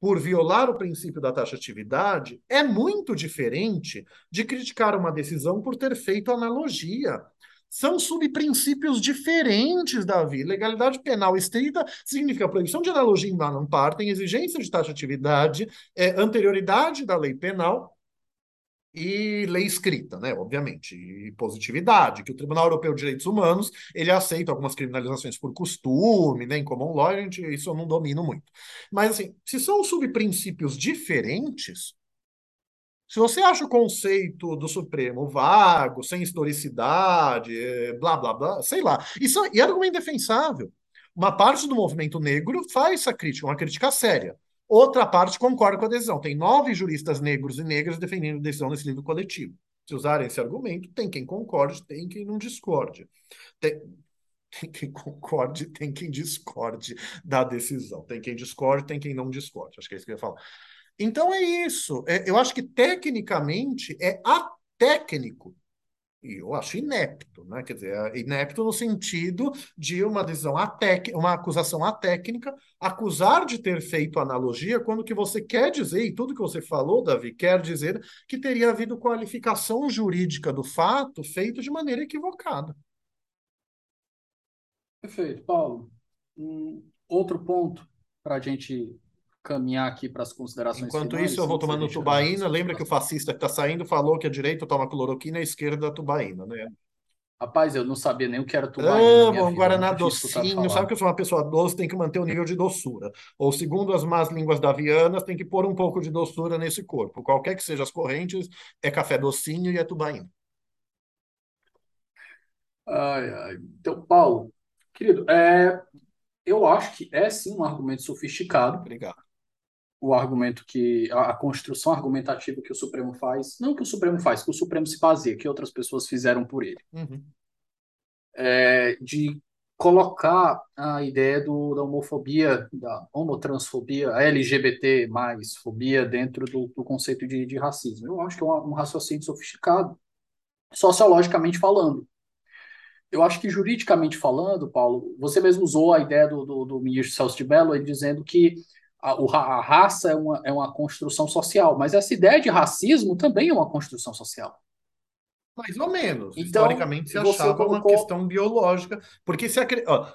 por violar o princípio da taxatividade é muito diferente de criticar uma decisão por ter feito analogia. São subprincípios diferentes, Davi. Legalidade penal estrita significa proibição de analogia em não exigência de taxatividade, é, anterioridade da lei penal e lei escrita, né, obviamente, e positividade, que o Tribunal Europeu de Direitos Humanos, ele aceita algumas criminalizações por costume, né, common law, gente, isso eu não domino muito. Mas, assim, se são subprincípios diferentes, Se você acha o conceito do Supremo vago, sem historicidade, eh, blá blá blá, sei lá, isso e argumento defensável. Uma parte do movimento negro faz essa crítica, uma crítica séria. Outra parte concorda com a decisão. Tem nove juristas negros e negras defendendo a decisão nesse livro coletivo. Se usarem esse argumento, tem quem concorde, tem quem não discorde. Tem, tem quem concorde, tem quem discorde da decisão. Tem quem discorde, tem quem não discorde. Acho que é isso que eu ia falar. Então é isso. É, eu acho que tecnicamente é atécnico. E eu acho inepto, né? Quer dizer, é inepto no sentido de uma decisão atec uma acusação atécnica, acusar de ter feito analogia quando que você quer dizer, e tudo que você falou, Davi, quer dizer que teria havido qualificação jurídica do fato feito de maneira equivocada. Perfeito, Paulo. Um outro ponto para a gente caminhar aqui para as considerações Enquanto finais, isso, eu vou tomando tubaína. Lembra que o fascista que está saindo falou que a direita toma cloroquina e a esquerda tubaína, né? Rapaz, eu não sabia nem o que era tubaína. Ah, bom, Guaraná docinho. Sabe que eu sou uma pessoa doce, tem que manter o nível de doçura. Ou, segundo as más línguas davianas, tem que pôr um pouco de doçura nesse corpo. Qualquer que sejam as correntes, é café docinho e é tubaína. Ai, ai. Então, Paulo, querido, é, eu acho que é sim um argumento sofisticado. Obrigado o argumento que a, construção argumentativa que o Supremo faz, não que o Supremo faz, que o Supremo se fazia, que outras pessoas fizeram por ele, uhum. é, de colocar a ideia do, da homofobia, da homotransfobia, a LGBT mais fobia dentro do, do conceito de, de, racismo. Eu acho que é um, um raciocínio sofisticado, sociologicamente falando. Eu acho que juridicamente falando, Paulo, você mesmo usou a ideia do, do, do ministro Celso de Mello, ele dizendo que a, a raça é uma, é uma construção social, mas essa ideia de racismo também é uma construção social. Mais ou menos. Então, Historicamente se achava colocou... uma questão biológica. Porque se a,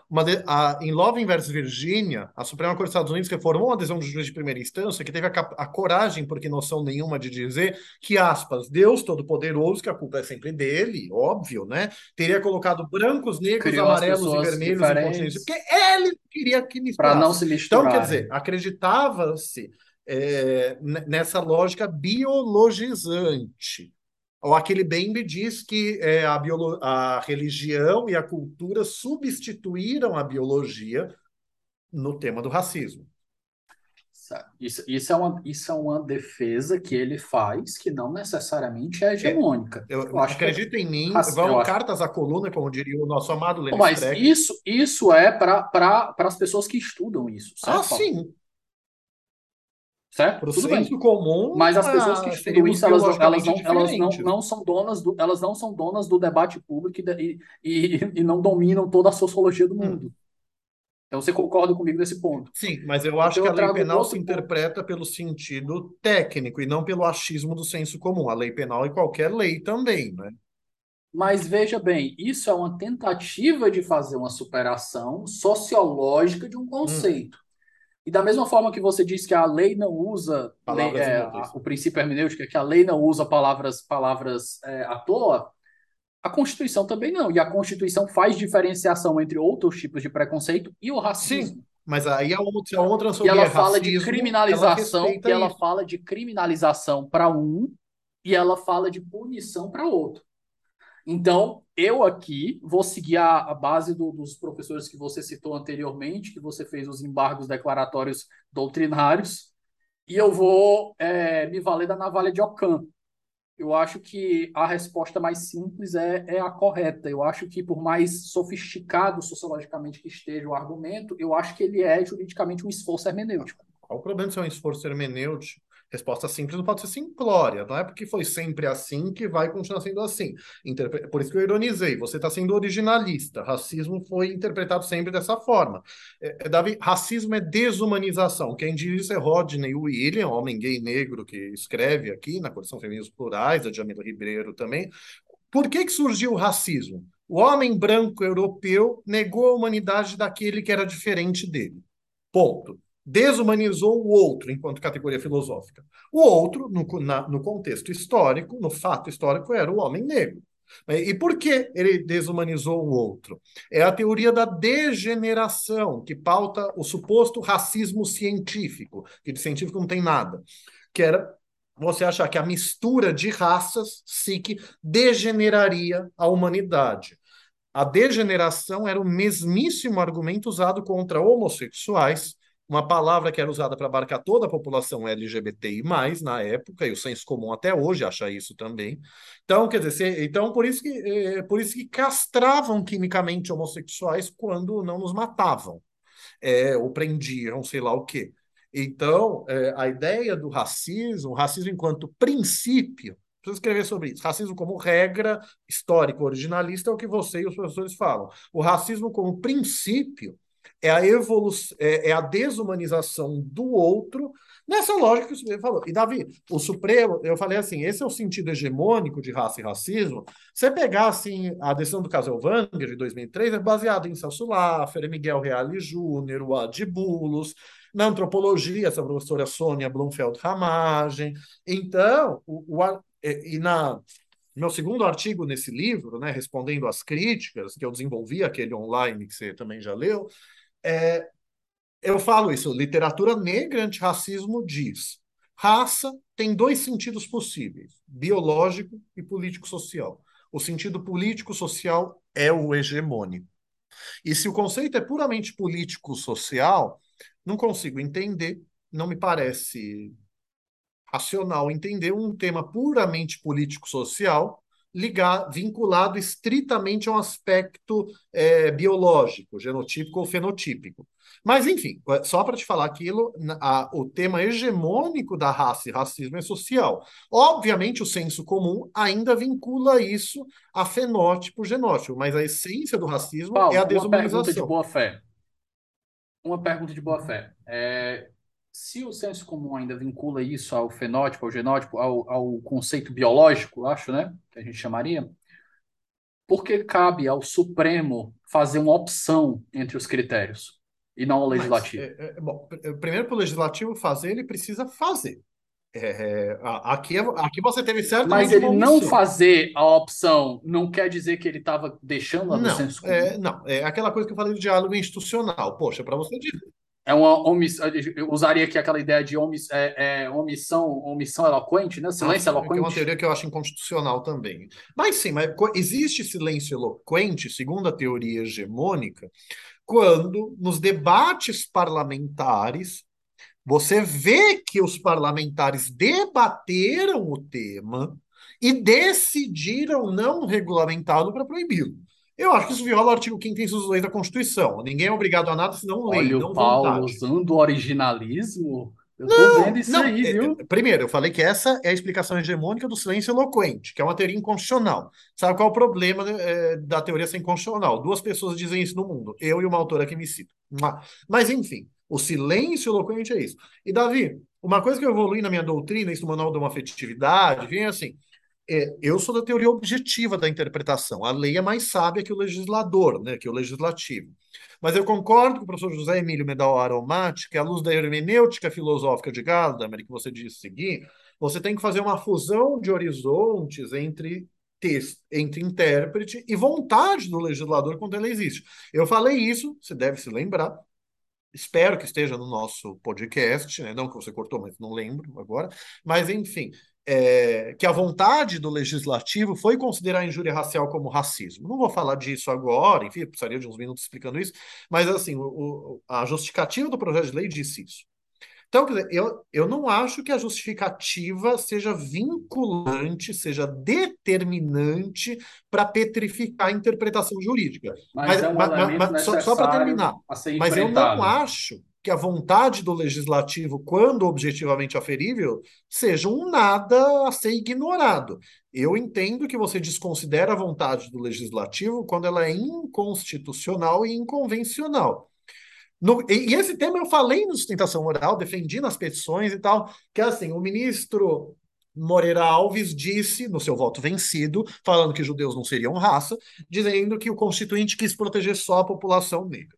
uma de, a, em Love vs Virginia, a Suprema Corte dos Estados Unidos reformou uma decisão do juiz de primeira instância que teve a, a, coragem, porque noção nenhuma, de dizer que, aspas, Deus Todo-Poderoso, que a culpa é sempre dele, óbvio, né? Teria colocado brancos, negros, Criou amarelos e vermelhos em porque ele queria que misturasse. Para não se misturar. Então, quer dizer, acreditava-se é, nessa lógica biologizante o aquele Bembe diz que é, a, a religião e a cultura substituíram a biologia no tema do racismo. Isso, isso, é uma, isso é uma defesa que ele faz que não necessariamente é hegemônica. É, eu, eu acredito em mim, vão cartas à coluna, como diria o nosso amado Lenin Mas isso, isso é para pra, as pessoas que estudam isso. Certo, ah, Paulo? sim. Certo? Pro Tudo bem. comum, mas as pessoas que estudam isso, elas, não, elas, não, elas não, não, são donas do, elas não são donas do debate público e, e, e não dominam toda a sociologia do hum. mundo. Hum. Então você concorda comigo nesse ponto? Sim, mas eu acho então, que a lei penal se interpreta pelo sentido técnico e não pelo achismo do senso comum. A lei penal e qualquer lei também, né? Mas veja bem, isso é uma tentativa de fazer uma superação sociológica de um conceito. Hum. E da mesma forma que você disse que a lei não usa lei, é, a, o princípio hermenêutico, é que a lei não usa palavras, palavras é, à toa, a Constituição também não. E a Constituição faz diferenciação entre outros tipos de preconceito e o racismo. Sim, mas aí a outra, a outra e ela fala racismo, de criminalização, ela e ela fala de criminalização para um e ela fala de punição para outro. Então, eu aqui vou seguir a, a base do, dos professores que você citou anteriormente, que você fez os embargos declaratórios doutrinários, e eu vou é, me valer da navalha de Ockham. Eu acho que a resposta mais simples é, é a correta. Eu acho que, por mais sofisticado sociologicamente que esteja o argumento, eu acho que ele é juridicamente um esforço hermenêutico. Qual o problema de ser um esforço hermenêutico? Resposta simples não pode ser simplória, não é porque foi sempre assim que vai continuar sendo assim. Interpre... Por isso que eu ironizei, você está sendo originalista. Racismo foi interpretado sempre dessa forma. É, é, Davi, racismo é desumanização. Quem diz isso é Rodney William, homem gay negro que escreve aqui na Coleção Femininos Plurais, da Jamila Ribeiro também. Por que, que surgiu o racismo? O homem branco europeu negou a humanidade daquele que era diferente dele. Ponto desumanizou o outro enquanto categoria filosófica. O outro, no, na, no contexto histórico, no fato histórico, era o homem negro. E por que ele desumanizou o outro? É a teoria da degeneração, que pauta o suposto racismo científico, que de científico não tem nada, que era você achar que a mistura de raças, SIC, degeneraria a humanidade. A degeneração era o mesmíssimo argumento usado contra homossexuais, uma palavra que era usada para abarcar toda a população LGBTI+, na época, e o senso comum até hoje acha isso também. Então, quer dizer, então por isso que, é, por isso que castravam quimicamente homossexuais quando não nos matavam, é, ou prendiam, sei lá o quê. Então, é, a ideia do racismo, o racismo enquanto princípio, preciso escrever sobre isso. Racismo como regra histórica originalista é o que você e os professores falam. O racismo como princípio é a evolução, é, é, a desumanização do outro nessa lógica que o Supremo falou. E, Davi, o Supremo, eu falei assim, esse é o sentido hegemônico de raça e racismo. Você pegar, assim, a decisão do caso Elvanger, de 2003, é baseado em Celso Laffer, Miguel Reale Júnior, o Adibulos, na antropologia, essa professora Sônia Blumfeld Ramagem. Então, o, o, e na meu segundo artigo nesse livro, né, respondendo às críticas que eu desenvolvi, aquele online que você também já leu, é, eu falo isso, literatura negra antirracismo diz, raça tem dois sentidos possíveis, biológico e político-social. O sentido político-social é o hegemônico. E se o conceito é puramente político-social, não consigo entender, não me parece racional entender um tema puramente político-social ligar, vinculado estritamente a um aspecto é, biológico, genotípico ou fenotípico. Mas, enfim, só para te falar aquilo, a, o tema hegemônico da raça e racismo é social. Obviamente, o senso comum ainda vincula isso a fenótipo, genótipo, mas a essência do racismo Paulo, é a desumanização. Uma pergunta de boa fé. Uma pergunta de boa fé. É, se o senso comum ainda vincula isso ao fenótipo, ao genótipo, ao, ao conceito biológico, acho, né? Que a gente chamaria, porque cabe ao Supremo fazer uma opção entre os critérios e não ao legislativo? Mas, é, é, bom, primeiro, para o legislativo fazer, ele precisa fazer. É, aqui, aqui você teve certo. Mas ele não fazer a opção não quer dizer que ele estava deixando a não, senso comum? É, não, é aquela coisa que eu falei do diálogo institucional. Poxa, para você dizer é uma omissão, eu usaria aqui aquela ideia de omiss, é, é, omissão, omissão eloquente, né? Silêncio ah, eloquente. É uma teoria que eu acho inconstitucional também. Mas sim, mas existe silêncio eloquente, segundo a teoria hegemônica, quando nos debates parlamentares você vê que os parlamentares debateram o tema e decidiram não regulamentá-lo para proibi-lo. Eu acho que isso viola o artigo 5 inciso 2 da Constituição. Ninguém é obrigado a nada se não lei, Olha não o Paulo vontade. usando o originalismo. Eu não, tô vendo isso não, aí, é, viu? É, primeiro, eu falei que essa é a explicação hegemônica do silêncio eloquente, que é uma teoria inconstitucional. Sabe qual é o problema é, da teoria ser inconstitucional? Duas pessoas dizem isso no mundo, eu e uma autora que me cita. Mas, enfim, o silêncio eloquente é isso. E, Davi, uma coisa que eu evolui na minha doutrina, isso no Manual de uma Afetividade, vem assim, é, eu sou da teoria objetiva da interpretação. A lei é mais sábia que o legislador, né, que o legislativo. Mas eu concordo com o professor José Emílio Medal Aromati que, à luz da hermenêutica filosófica de Gadamer, que você disse seguir, você tem que fazer uma fusão de horizontes entre texto, entre intérprete e vontade do legislador quando ela existe. Eu falei isso, você deve se lembrar, espero que esteja no nosso podcast, né? não que você cortou, mas não lembro agora, mas enfim, é, que a vontade do legislativo foi considerar a injúria racial como racismo. Não vou falar disso agora, enfim, precisaria de uns minutos explicando isso, mas assim, o, o, a justificativa do projeto de lei disse isso. Então, quer dizer, eu, eu não acho que a justificativa seja vinculante, seja determinante para petrificar a interpretação jurídica. Mas, mas, é um mas, mas só, só para terminar, mas eu não acho que a vontade do legislativo, quando objetivamente aferível, seja um nada a ser ignorado. Eu entendo que você desconsidera a vontade do legislativo quando ela é inconstitucional e inconvencional. No, e, e, esse tema eu falei no sustentação oral, defendi nas petições e tal, que é assim, o ministro Moreira Alves disse, no seu voto vencido, falando que judeus não seriam raça, dizendo que o constituinte quis proteger só a população negra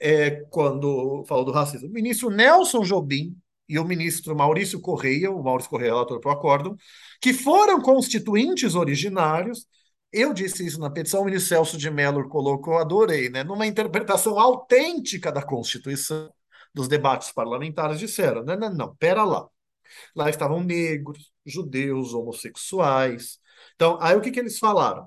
é, quando falou do racismo. O ministro Nelson Jobim e o ministro Maurício Correia, o Maurício Correia, relator para o acórdão, que foram constituintes originários. Eu disse isso na petição, o ministro Celso de Mello colocou, adorei, né? Numa interpretação autêntica da Constituição, dos debates parlamentares, disseram: não, não, não, pera lá. Lá estavam negros, judeus, homossexuais. Então, aí o que, que eles falaram?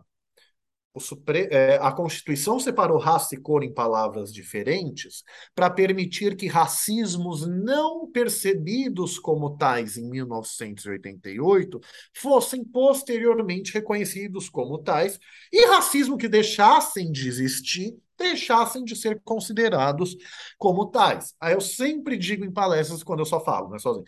Supre... É, a Constituição separou raça e cor em palavras diferentes para permitir que racismos não percebidos como tais em 1988 fossem posteriormente reconhecidos como tais e racismo que deixassem de existir deixassem de ser considerados como tais. Aí eu sempre digo em palestras quando eu só falo, né, sozinho,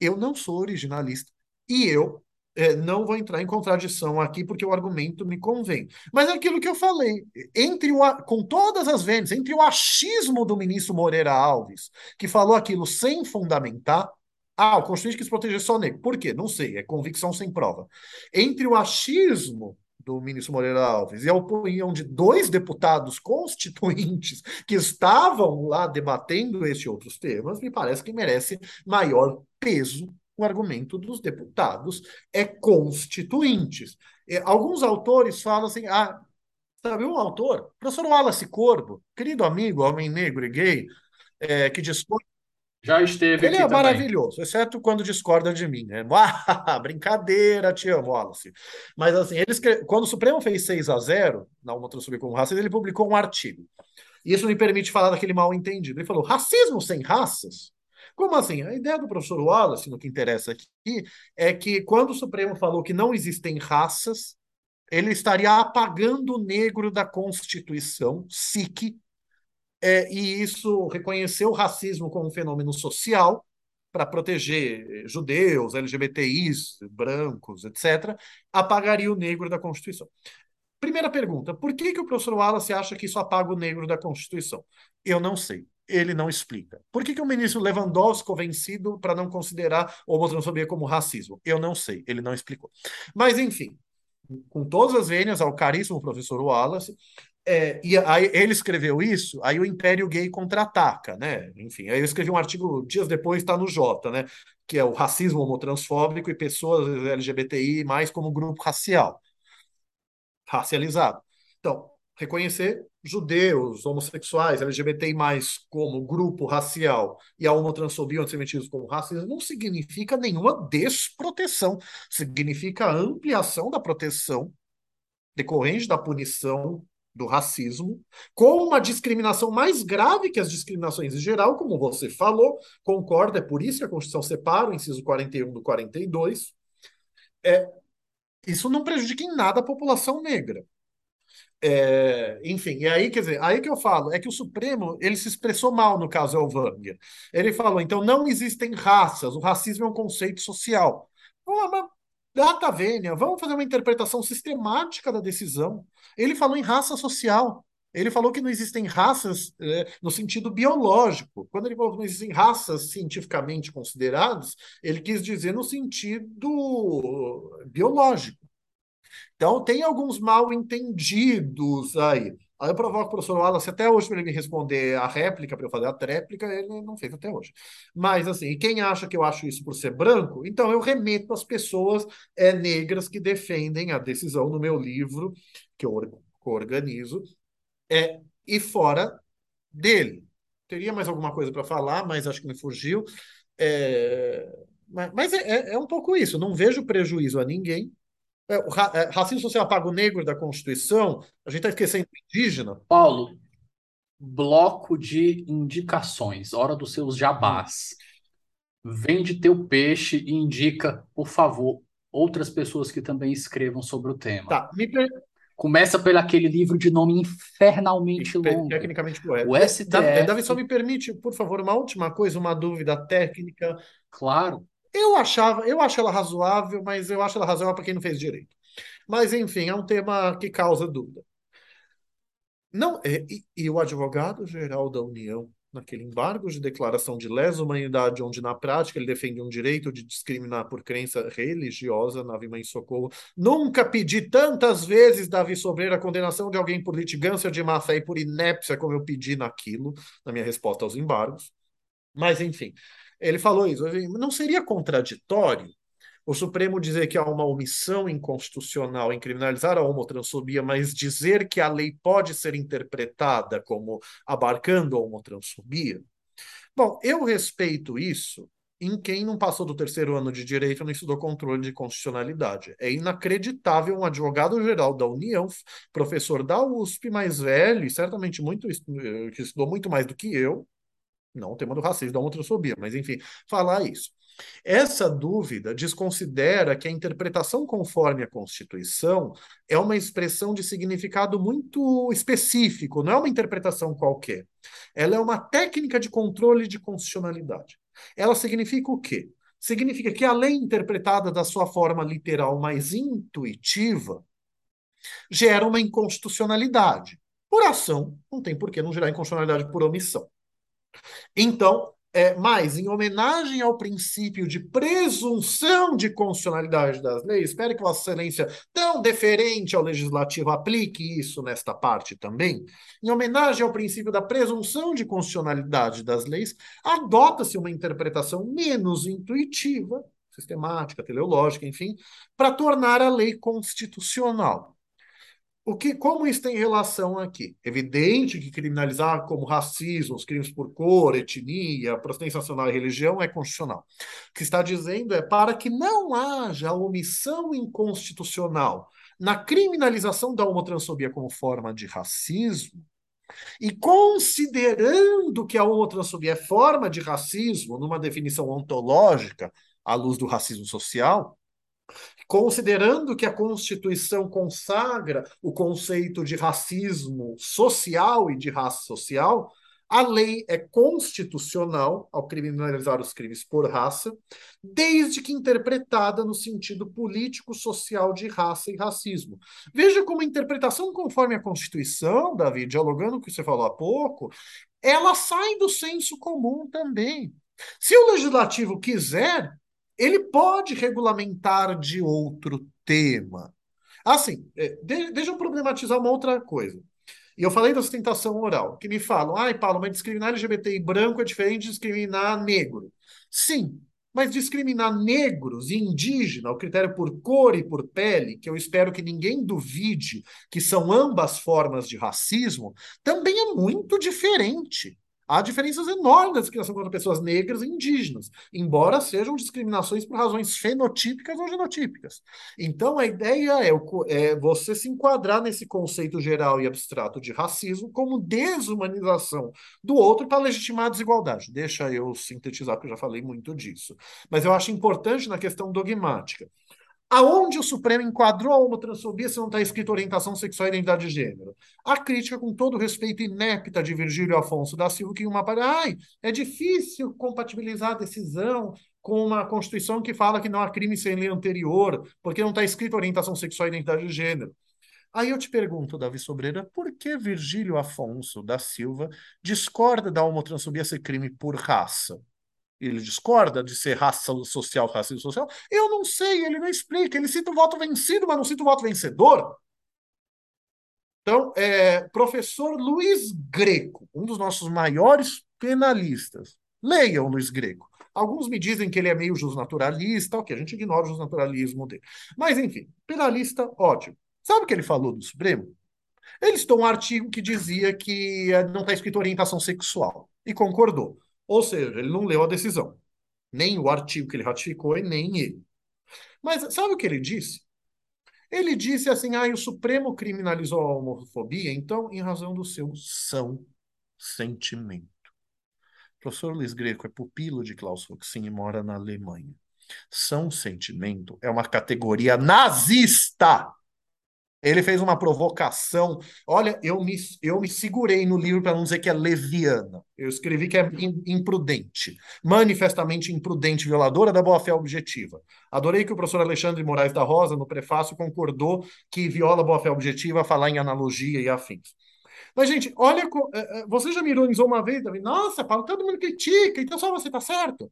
eu não sou originalista e eu é, não vou entrar em contradição aqui porque o argumento me convém. Mas é aquilo que eu falei, entre o, com todas as vendas, entre o achismo do ministro Moreira Alves, que falou aquilo sem fundamentar, ah, o Constituinte quis proteger só negro. Por quê? Não sei, é convicção sem prova. Entre o achismo do ministro Moreira Alves e a opinião de dois deputados constituintes que estavam lá debatendo esses outros temas, me parece que merece maior peso o argumento dos deputados é constituintes. E alguns autores falam assim, ah, sabe, um autor, professor Wallace Corbo, querido amigo, homem negro e gay, é, que dispõe já esteve Ele é maravilhoso, exceto quando discorda de mim. Né? Brincadeira, te amo, Wallace. Mas assim, ele escreve... quando o Supremo fez 6 a 0 na uma sobre como racismo, ele publicou um artigo. E isso me permite falar daquele mal entendido. Ele falou: racismo sem raças como assim? A ideia do professor Wallace, no que interessa aqui, é que quando o Supremo falou que não existem raças, ele estaria apagando o negro da Constituição, SIC, é, e isso reconheceu o racismo como um fenômeno social para proteger judeus, LGBTIs, brancos, etc., apagaria o negro da Constituição. Primeira pergunta: por que, que o professor Wallace acha que isso apaga o negro da Constituição? Eu não sei ele não explica. Por que, que o ministro Lewandowski ficou vencido para não considerar homotransfobia como racismo? Eu não sei, ele não explicou. Mas, enfim, com todas as vênias ao caríssimo professor Wallace, é, e aí ele escreveu isso, aí o Império Gay contra-ataca, né? Enfim, aí eu escrevi um artigo dias depois, está no Jota, né? Que é o racismo homotransfóbico e pessoas LGBTI mais como grupo racial, racializado. Então, reconhecer judeus, homossexuais, LGBTI+, como grupo racial e a homotransfobia e antissemitismo como racismo não significa nenhuma desproteção, significa ampliação da proteção decorrente da punição do racismo, com uma discriminação mais grave que as discriminações em geral, como você falou, concorda, é por isso que a Constituição separa o inciso 41 do 42. É, isso não prejudica em nada a população negra. É, enfim, e aí, quer dizer, aí que eu falo, é que o Supremo, ele se expressou mal no caso Elvanger. Ele falou, então não existem raças, o racismo é um conceito social. Uma data vênia, vamos fazer uma interpretação sistemática da decisão. Ele falou em raça social. Ele falou que não existem raças é, no sentido biológico. Quando ele falou que não existem raças cientificamente consideradas, ele quis dizer no sentido biológico. Então, tem alguns mal entendidos aí. Aí eu provoco o professor Wallace até hoje para ele me responder a réplica, para eu fazer a tréplica, ele não fez até hoje. Mas, assim, quem acha que eu acho isso por ser branco, então eu remeto às pessoas é, negras que defendem a decisão no meu livro, que eu organizo, é, e fora dele. Teria mais alguma coisa para falar, mas acho que me fugiu. É, mas é, é, é um pouco isso, não vejo prejuízo a ninguém, é, o ra é, racismo social pago negro da Constituição, a gente está esquecendo indígena. Paulo, bloco de indicações, hora dos seus jabás. Vende teu peixe e indica, por favor, outras pessoas que também escrevam sobre o tema. Tá, me per... Começa pelo aquele livro de nome infernalmente longo. Tecnicamente correto. O STF... Davi, só me permite, por favor, uma última coisa, uma dúvida técnica. Claro. Eu achava, eu acho ela razoável, mas eu acho ela razoável para quem não fez direito. Mas, enfim, é um tema que causa dúvida. Não, é, e, e o advogado-geral da União, naquele embargo de declaração de lesa humanidade, onde na prática ele defende um direito de discriminar por crença religiosa, Navi Mãe Socorro, nunca pedi tantas vezes, Davi Sobreira, a condenação de alguém por litigância de fé e por inépcia, como eu pedi naquilo, na minha resposta aos embargos. Mas, enfim, ele falou isso. Não seria contraditório o Supremo dizer que há uma omissão inconstitucional em criminalizar a homotransfobia, mas dizer que a lei pode ser interpretada como abarcando a homotransfobia? Bom, eu respeito isso em quem não passou do terceiro ano de direito não estudou controle de constitucionalidade. É inacreditável um advogado-geral da União, professor da USP, mais velho, e certamente muito, eh, que estudou muito mais do que eu, não o tema do racismo, da homotrofobia, mas enfim, falar isso. Essa dúvida desconsidera que a interpretação conforme a Constituição é uma expressão de significado muito específico, não é uma interpretação qualquer. Ela é uma técnica de controle de constitucionalidade. Ela significa o quê? Significa que a lei interpretada da sua forma literal mais intuitiva gera uma inconstitucionalidade. Por ação, não tem por que não gerar inconstitucionalidade por omissão. Então, é, mas, em homenagem ao princípio de presunção de constitucionalidade das leis, espero que Vossa Excelência, tão deferente ao legislativo, aplique isso nesta parte também. Em homenagem ao princípio da presunção de constitucionalidade das leis, adota-se uma interpretação menos intuitiva, sistemática, teleológica, enfim, para tornar a lei constitucional. O que, como isso tem relação aqui? Evidente que criminalizar como racismo, os crimes por cor, etnia, procedência nacional e religião é constitucional. O que está dizendo é para que não haja omissão inconstitucional na criminalização da homotransfobia como forma de racismo, e considerando que a homotransfobia é forma de racismo, numa definição ontológica, à luz do racismo social, Considerando que a Constituição consagra o conceito de racismo social e de raça social, a lei é constitucional ao criminalizar os crimes por raça, desde que interpretada no sentido político-social de raça e racismo. Veja como a interpretação conforme a Constituição, Davi, dialogando com o que você falou há pouco, ela sai do senso comum também. Se o legislativo quiser, ele pode regulamentar de outro tema. Assim, é, deixa eu problematizar uma outra coisa. E eu falei da sustentação oral, que me falam, ai, Paulo, mas discriminar LGBTI branco é diferente de discriminar negro. Sim, mas discriminar negros e indígena, o critério por cor e por pele, que eu espero que ninguém duvide que são ambas formas de racismo, também é muito diferente. Há diferenças enormes na discriminação contra pessoas negras e indígenas, embora sejam discriminações por razões fenotípicas ou genotípicas. Então, a ideia é, é você se enquadrar nesse conceito geral e abstrato de racismo como desumanização do outro para legitimar a desigualdade. Deixa eu sintetizar, porque eu já falei muito disso. Mas eu acho importante na questão dogmática. Aonde o Supremo enquadrou a homotransfobia se não está escrito orientação sexual e identidade de gênero? A crítica, com todo respeito inepta de Virgílio Afonso da Silva, que uma ai, é difícil compatibilizar a decisão com uma Constituição que fala que não há crime sem lei anterior, porque não está escrito orientação sexual e identidade de gênero. Aí eu te pergunto, Davi Sobreira, por que Virgílio Afonso da Silva discorda da homotransfobia ser crime por raça? Ele discorda de ser raça social, racismo social? Eu não sei, ele não explica. Ele cita o voto vencido, mas não cita o voto vencedor. Então, é, professor Luiz Greco, um dos nossos maiores penalistas. Leiam Luiz Greco. Alguns me dizem que ele é meio justnaturalista, ok, a gente ignora o justnaturalismo dele. Mas, enfim, penalista, ótimo. Sabe o que ele falou do Supremo? Ele listou um artigo que dizia que eh, não está escrito orientação sexual. E concordou. Ou seja, ele não leu a decisão. Nem o artigo que ele ratificou e nem ele. Mas sabe o que ele disse? Ele disse assim: ah, o Supremo criminalizou a homofobia, então, em razão do seu são sentimento. O professor Luiz Greco é pupilo de Klaus Roxin e mora na Alemanha. São sentimento é uma categoria nazista. Ele fez uma provocação. Olha, eu me, eu me segurei no livro para não dizer que é leviana. Eu escrevi que é imprudente, manifestamente imprudente, violadora da boa-fé objetiva. Adorei que o professor Alexandre Moraes da Rosa, no prefácio, concordou que viola boa-fé objetiva falar em analogia e afins. Mas, gente, olha, é, é, você já me ironizou uma vez, Davi? Nossa, Paulo, todo mundo critica, então só você está certo.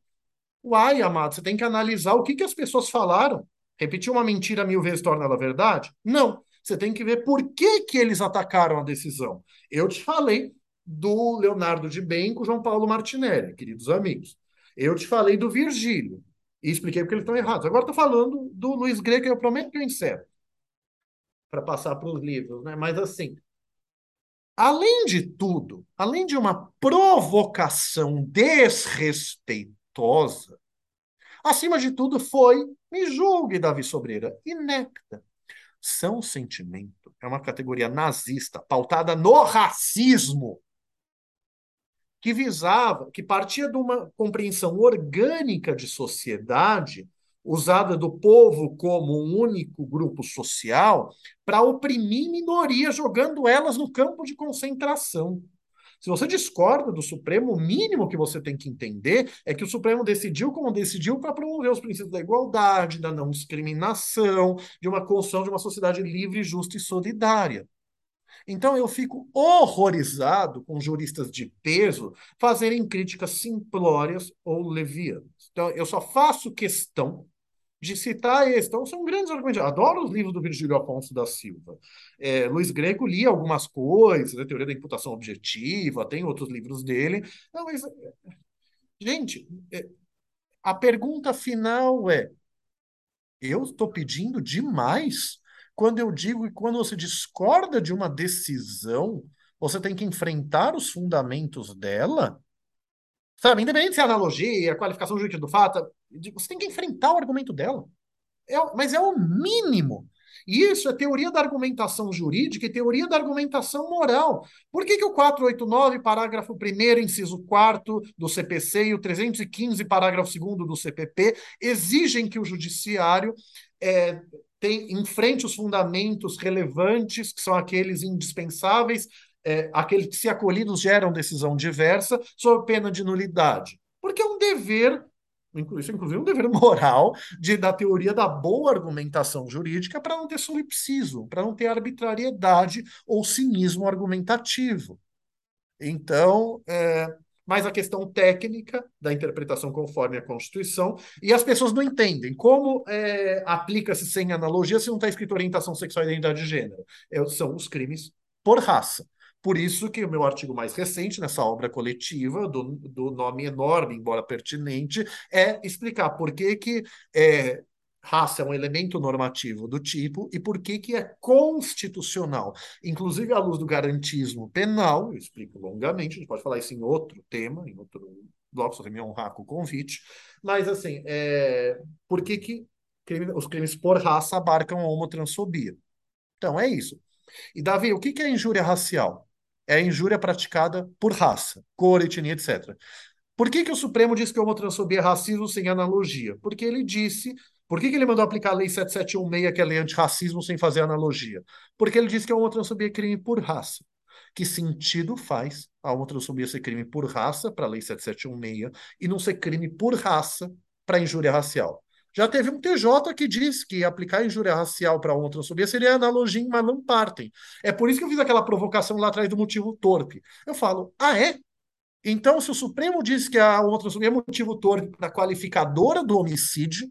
Uai, amado, você tem que analisar o que, que as pessoas falaram. Repetir uma mentira mil vezes torna ela verdade? Não. Você tem que ver por que, que eles atacaram a decisão. Eu te falei do Leonardo de Bem com João Paulo Martinelli, queridos amigos. Eu te falei do Virgílio e expliquei porque eles estão errados. Agora estou falando do Luiz Greco, eu prometo que eu encerro para passar para os livros, né? Mas assim, além de tudo, além de uma provocação desrespeitosa, Acima de tudo, foi, me julgue, Davi Sobreira, inepta. São sentimento é uma categoria nazista pautada no racismo que visava, que partia de uma compreensão orgânica de sociedade, usada do povo como um único grupo social, para oprimir minorias, jogando elas no campo de concentração. Se você discorda do Supremo, o mínimo que você tem que entender é que o Supremo decidiu como decidiu para promover os princípios da igualdade, da não discriminação, de uma construção de uma sociedade livre, justa e solidária. Então eu fico horrorizado com juristas de peso fazerem críticas simplórias ou levianas. Então eu só faço questão de citar esse. Então são grandes argumentos. Adoro os livros do Virgílio Afonso da Silva. É, Luiz Greco li algumas coisas, a teoria da imputação objetiva, tem outros livros dele. Não, mas, gente, é, a pergunta final é: eu estou pedindo demais? quando eu digo que quando você discorda de uma decisão, você tem que enfrentar os fundamentos dela, sabe? Independente se é analogia, qualificação jurídica do fato, você tem que enfrentar o argumento dela. É, mas é o mínimo. E isso é teoria da argumentação jurídica e teoria da argumentação moral. Por que, que o 489, parágrafo 1, inciso 4 do CPC e o 315, parágrafo 2 do CPP, exigem que o judiciário é, tem, enfrente os fundamentos relevantes, que são aqueles indispensáveis, é, aqueles que, se acolhidos, geram decisão diversa, sob pena de nulidade. Porque é um dever, isso inclusive um dever moral, de, da teoria da boa argumentação jurídica para não ter solipsismo, para não ter arbitrariedade ou cinismo argumentativo. Então, é, mas a questão técnica da interpretação conforme a Constituição, e as pessoas não entendem como é, aplica-se sem analogia se não está escrito orientação sexual e identidade de gênero. É, são os crimes por raça. Por isso que o meu artigo mais recente, nessa obra coletiva, do, do nome enorme, embora pertinente, é explicar por que, que é, raça é um elemento normativo do tipo e por que, que é constitucional. Inclusive, à luz do garantismo penal, eu explico longamente, a gente pode falar isso em outro tema, em outro bloco, se você me honrar com o convite, mas, assim, é, por que, que crime, os crimes por raça abarcam a homotransfobia? Então, é isso. E, Davi, o que, que é injúria racial? É a injúria praticada por raça, cor, etnia, etc. Por que, que o Supremo diz que a homotransfobia é racismo sem analogia? Porque ele disse por que, que ele mandou aplicar a Lei 7716, que é a lei antirracismo, sem fazer analogia? Porque ele disse que a homotransfobia é crime por raça. Que sentido faz a homotransfobia ser crime por raça para a Lei 7716 e não ser crime por raça para injúria racial? Já teve um TJ que disse que aplicar injúria racial para homotransfobia seria analogia, mas não partem. É por isso que eu fiz aquela provocação lá atrás do motivo torpe. Eu falo, ah, é? Então, se o Supremo diz que a homotransfobia é motivo torpe para qualificadora do homicídio,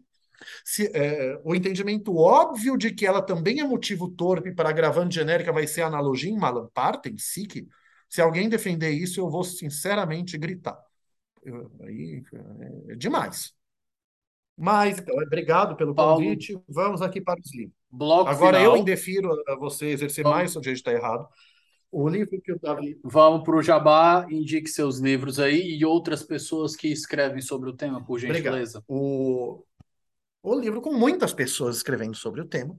se, é, o entendimento óbvio de que ela também é motivo torpe para agravante genérica vai ser analogia em Malamparten, SIC. Se alguém defender isso, eu vou sinceramente gritar. Eu, aí é, é demais. Mas, então, obrigado pelo Paulo, convite. Vamos aqui para os livros. Agora final. eu indefiro a você exercer Vamos. mais se o jeito está errado. O livro que eu Davi. Vamos para o Jabá, indique seus livros aí e outras pessoas que escrevem sobre o tema, por gentileza. O, o livro com muitas pessoas escrevendo sobre o tema,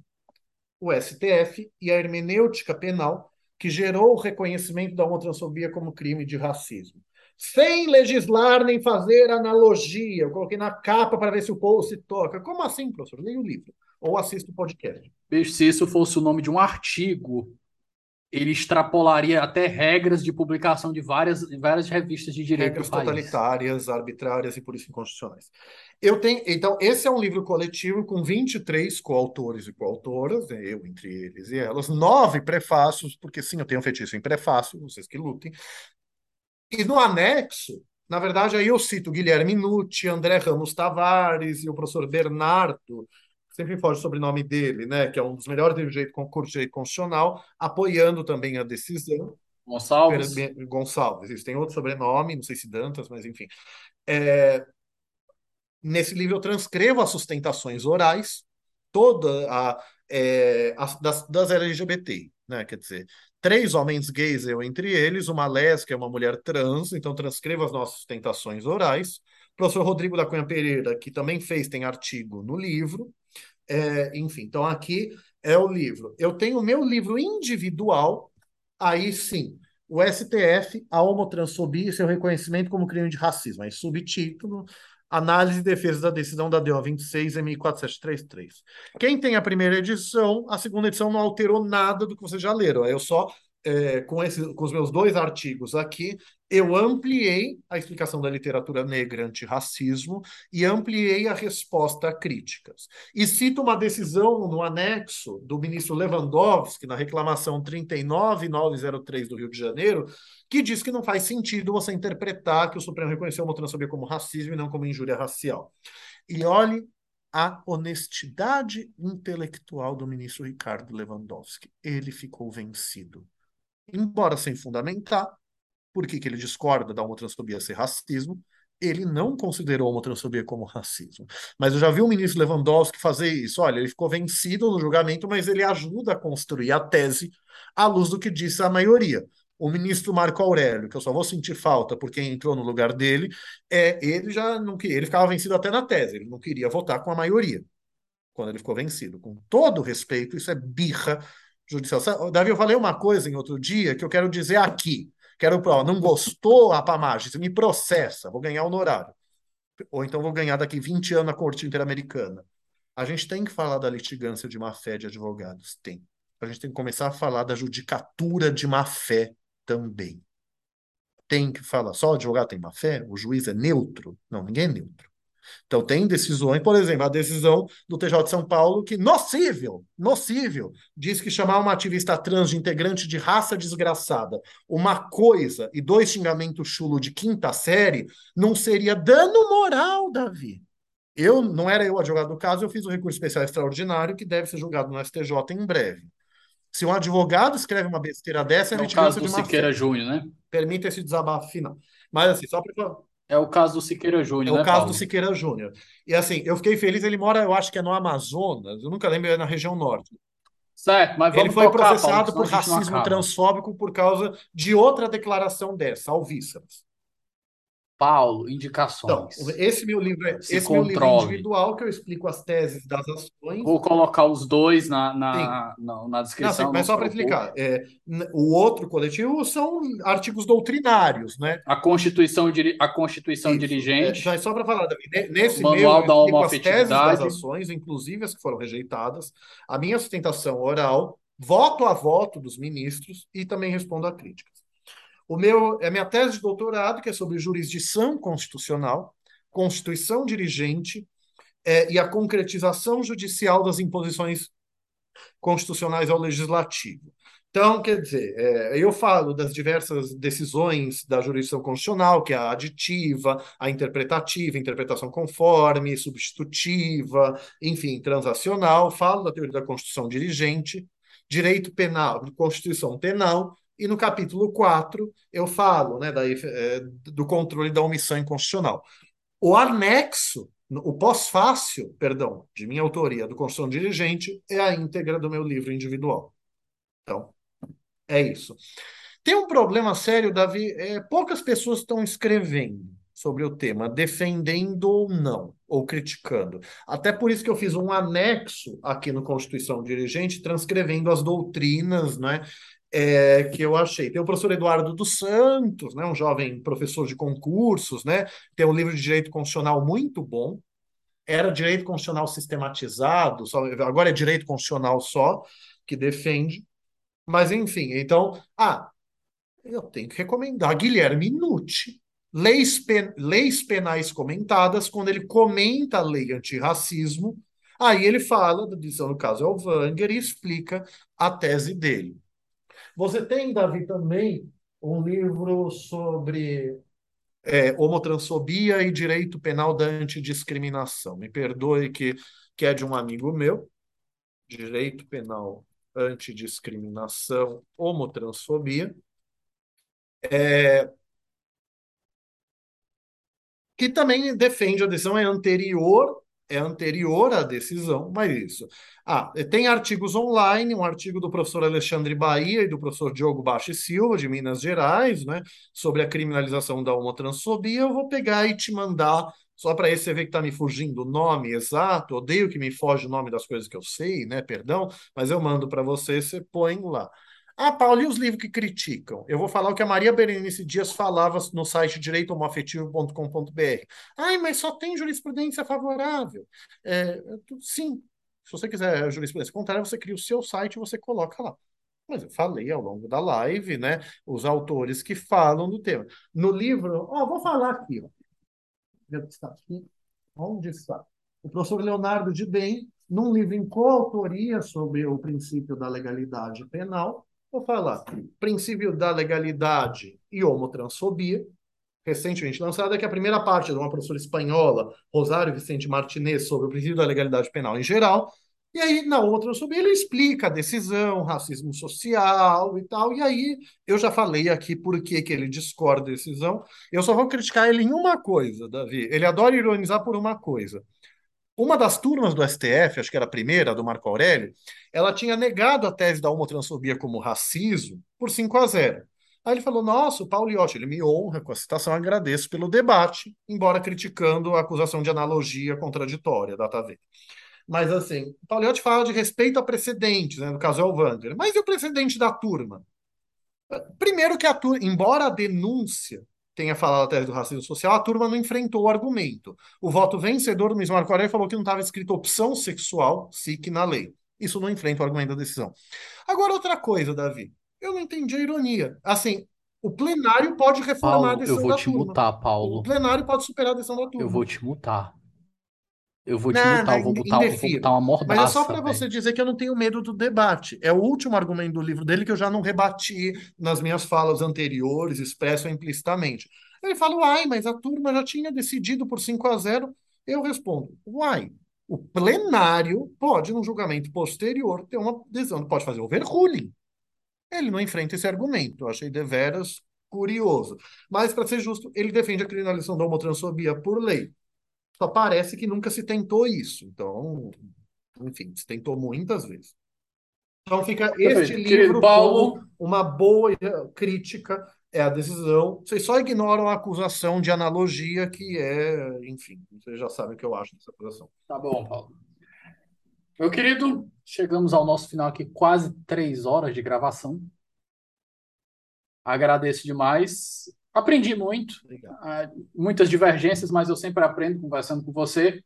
o STF e a hermenêutica penal, que gerou o reconhecimento da homotransfobia como crime de racismo. Sem legislar nem fazer analogia. Eu coloquei na capa para ver se o povo se toca. Como assim, professor? Leia o livro. Ou assista o podcast. Se isso fosse o nome de um artigo, ele extrapolaria até regras de publicação de várias, várias revistas de direito regras totalitárias, arbitrárias e por isso inconstitucionais. Eu tenho, então, esse é um livro coletivo com 23 coautores e coautoras, né, eu entre eles e elas, nove prefácios, porque sim, eu tenho feitiço em prefácio, vocês que lutem. E no anexo, na verdade, aí eu cito Guilherme Nucci, André Ramos Tavares e o professor Bernardo, sempre foge o sobrenome dele, né, que é um dos melhores do jeito concurso de direito constitucional, apoiando também a decisão. Gonçalves. Gonçalves, isso tem outro sobrenome, não sei se Dantas, mas enfim. É, nesse livro eu transcrevo as sustentações orais, toda a, é, a das, das LGBT, né? Quer dizer, três homens gays, eu entre eles, uma lésbica uma mulher trans, então transcrevo as nossas sustentações orais, O professor Rodrigo da Cunha Pereira, que também fez, tem artigo no livro. É, enfim, então aqui é o livro. Eu tenho o meu livro individual, aí sim, o STF, a homotransfobia e seu reconhecimento como crime de racismo. Aí, subtítulo, Análise e defesa da decisão da DO 26 M4733. Quem tem a primeira edição, a segunda edição não alterou nada do que vocês já leram. Eu só é, com, esse, com os meus dois artigos aqui, eu ampliei a explicação da literatura negra antirracismo e ampliei a resposta a críticas. E cito uma decisão no anexo do ministro Lewandowski, na reclamação 39903 do Rio de Janeiro, que diz que não faz sentido você interpretar que o Supremo reconheceu a homotransfobia como racismo e não como injúria racial. E olhe a honestidade intelectual do ministro Ricardo Lewandowski. Ele ficou vencido embora sem fundamentar por que, que ele discorda da homotransfobia ser racismo, ele não considerou a homotransfobia como racismo. Mas eu já vi o ministro Lewandowski fazer isso. Olha, ele ficou vencido no julgamento, mas ele ajuda a construir a tese à luz do que disse a maioria. O ministro Marco Aurélio, que eu só vou sentir falta porque entrou no lugar dele, é ele já não queria, ele ficava vencido até na tese, ele não queria votar com a maioria quando ele ficou vencido. Com todo respeito, isso é birra judicial. Davi, eu falei uma coisa em outro dia que eu quero dizer aqui. Quero provar. Não gostou, Rapamagem? Você me processa, vou ganhar honorário. Ou então vou ganhar daqui 20 anos na Corte Interamericana. A gente tem que falar da litigância de má-fé de advogados. Tem. A gente tem que começar a falar da judicatura de má-fé também. Tem que falar. Só o advogado tem má-fé? O juiz é neutro? Não, ninguém é neutro. Então, tem decisões, por exemplo, a decisão do TJ de São Paulo, que nocível, nocível, diz que chamar uma ativista trans de integrante de raça desgraçada uma coisa e dois xingamentos chulo de quinta série não seria dano moral, Davi. Eu não era eu advogado do caso, eu fiz um recurso especial extraordinário que deve ser julgado no STJ em breve. Se um advogado escreve uma besteira dessa, é o caso do Siqueira Júnior, né? Permita esse desabafo final. Mas assim, só para é o caso do Siqueira Júnior, É o caso Paulo? do Siqueira Júnior. E assim, eu fiquei feliz, ele mora, eu acho que é no Amazonas, eu nunca lembro, é na região norte. Certo, mas vamos Ele foi tocar, processado Paulo, por racismo transfóbico por causa de outra declaração dessa, alvíceras. Paulo, Então, indicações. esse meu livro é Se esse meu livro controle. individual que eu explico as teses das ações. Vou colocar os dois na, na, na, na Não, descrição. assim, mas não só para explicar, é, o outro coletivo são artigos doutrinários, né? A Constituição, a Constituição Isso. dirigente. É, só para falar, Davi, ne- nesse Manual meu, da eu explico as teses das ações, inclusive as que foram rejeitadas, a minha sustentação oral, voto a voto dos ministros e também respondo a críticas. O meu, a minha tese de doutorado, que é sobre jurisdição constitucional, constituição dirigente é, e a concretização judicial das imposições constitucionais ao legislativo. Então, quer dizer, é, eu falo das diversas decisões da jurisdição constitucional, que é a aditiva, a interpretativa, interpretação conforme, substitutiva, enfim, transacional, falo da teoria da Constituição dirigente, direito penal, Constituição penal, e no capítulo 4 eu falo né, da, é, do controle da omissão inconstitucional. O anexo, o pós-fácil, perdão, de minha autoria do Constituição Dirigente é a íntegra do meu livro individual. Então, é isso. Tem um problema sério, Davi, é, poucas pessoas estão escrevendo sobre o tema, defendendo ou não, ou criticando. Até por isso que eu fiz um anexo aqui no Constituição Dirigente, transcrevendo as doutrinas, né, é, que eu achei. Tem o professor Eduardo dos Santos, né, um jovem professor de concursos, né, tem um livro de direito constitucional muito bom. Era direito constitucional sistematizado, só, agora é direito constitucional só, que defende. Mas, enfim, então, ah, eu tenho que recomendar Guilherme Nucci, leis, pen, leis penais comentadas, quando ele comenta a lei antirracismo, aí ele fala, no caso é o Wanger, e explica a tese dele. Você tem, Davi, também um livro sobre é, homotransfobia e direito penal da antidiscriminação. Me perdoe que, que é de um amigo meu. Direito penal, antidiscriminação, homotransfobia. É, que também defende a decisão, é anterior é anterior à decisão, mas isso. Ah, tem artigos online, um artigo do professor Alexandre Bahia e do professor Diogo Baixo Silva, de Minas Gerais, né, sobre a criminalização da homotransfobia. Eu vou pegar e te mandar Só para você ver que está me fugindo o nome exato, odeio que me foge o nome das coisas que eu sei, né? Perdão, mas eu mando para você, você põe lá. Ah, Paulo, e os livros que criticam? Eu vou falar o que a Maria Berenice Dias falava no site direitohomoafetivo.com.br. Ai, mas só tem jurisprudência favorável. É, sim, se você quiser jurisprudência contrária, você cria o seu site e você coloca lá. Mas eu falei ao longo da live, né? Os autores que falam do tema. No livro, ó, vou falar aqui, ó. Está aqui. Onde está? O professor Leonardo de Bem, num livro em coautoria sobre o princípio da legalidade penal, Vou falar. Princípio da legalidade e homotransfobia, recentemente lançada, que é a primeira parte de uma professora espanhola, Rosário Vicente Martinez, sobre o princípio da legalidade penal em geral. E aí, na homotransfobia, ele explica a decisão, racismo social e tal. E aí, eu já falei aqui por que, que ele discorda da decisão. Eu só vou criticar ele em uma coisa, Davi. Ele adora ironizar por uma coisa. Uma das turmas do STF, acho que era a primeira, do Marco Aurélio, ela tinha negado a tese da homotransfobia como racismo por 5 a 0. Aí ele falou: Nossa, o Paulo Iotti, ele me honra com a citação, agradeço pelo debate, embora criticando a acusação de analogia contraditória da TV. Mas assim, o Paulo Iotti fala de respeito a precedentes, né, no caso é o Wander. Mas e o precedente da turma? Primeiro que a turma, embora a denúncia tenha falado a tese do racismo social, a turma não enfrentou o argumento. O voto vencedor do Luiz Marco Aurélio falou que não estava escrito opção sexual, SIC, na lei. Isso não enfrenta o argumento da decisão. Agora, outra coisa, Davi. Eu não entendi a ironia. Assim, o plenário pode reformar Paulo, a decisão eu vou da te turma. mutar, Paulo. O plenário pode superar a decisão da turma. Eu vou te mutar. Eu vou te Não, mutar, eu vou botar, eu vou indefiro. botar uma Mas é só mordaça, para você dizer que eu não tenho medo do debate. É o último argumento do livro dele que eu já não rebati nas minhas falas anteriores, expresso implicitamente. Ele fala, uai, mas a turma já tinha decidido por 5 a 0. Eu respondo, uai, o plenário pode, num julgamento posterior, ter uma decisão, pode fazer overruling. Ele não enfrenta esse argumento. Eu achei deveras curioso. Mas, para ser justo, ele defende a criminalização da homotransfobia por lei. Só parece que nunca se tentou isso. Então, enfim, se tentou muitas vezes. Então fica este livro Paulo, como uma boa crítica é a decisão. Vocês só ignoram a acusação de analogia, que é, enfim, vocês já sabem o que eu acho dessa acusação. tá bom, Paulo. Meu querido, chegamos ao nosso final aqui, quase três horas de gravação. Agradeço demais. Aprendi muito, ah, muitas divergências, mas eu sempre aprendo conversando com você.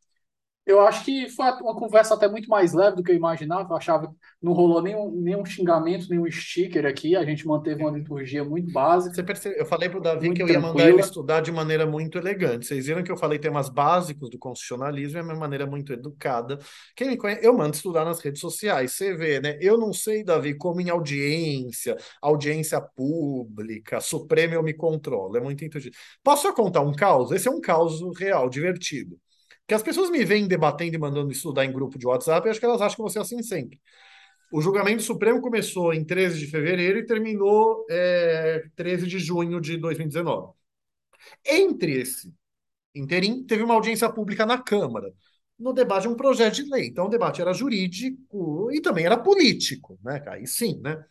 Eu acho que foi uma conversa até muito mais leve do que eu imaginava. Eu achava que não rolou nenhum, nenhum xingamento, nenhum sticker aqui. A gente manteve uma liturgia muito básica, Você percebe, eu falei para o Davi que eu ia mandar ele tranquila. estudar de maneira muito elegante. Vocês viram que eu falei temas básicos do constitucionalismo, é uma maneira muito educada. Quem me conhece, eu mando estudar nas redes sociais. Você vê, né? Eu não sei, Davi, como em audiência, audiência pública, Supremo eu me controlo. É muito intuitivo. Posso só contar um caos? Esse é um caos real, divertido. Que as pessoas me veem debatendo e mandando estudar em grupo de WhatsApp, e acho que elas acham que vou ser assim sempre. O julgamento Supremo começou em 13 de fevereiro e terminou é, 13 de junho de 2019. Entre esse interim, teve uma audiência pública na Câmara, no debate de um projeto de lei. Então, o debate era jurídico e também era político, né? Aí sim, né?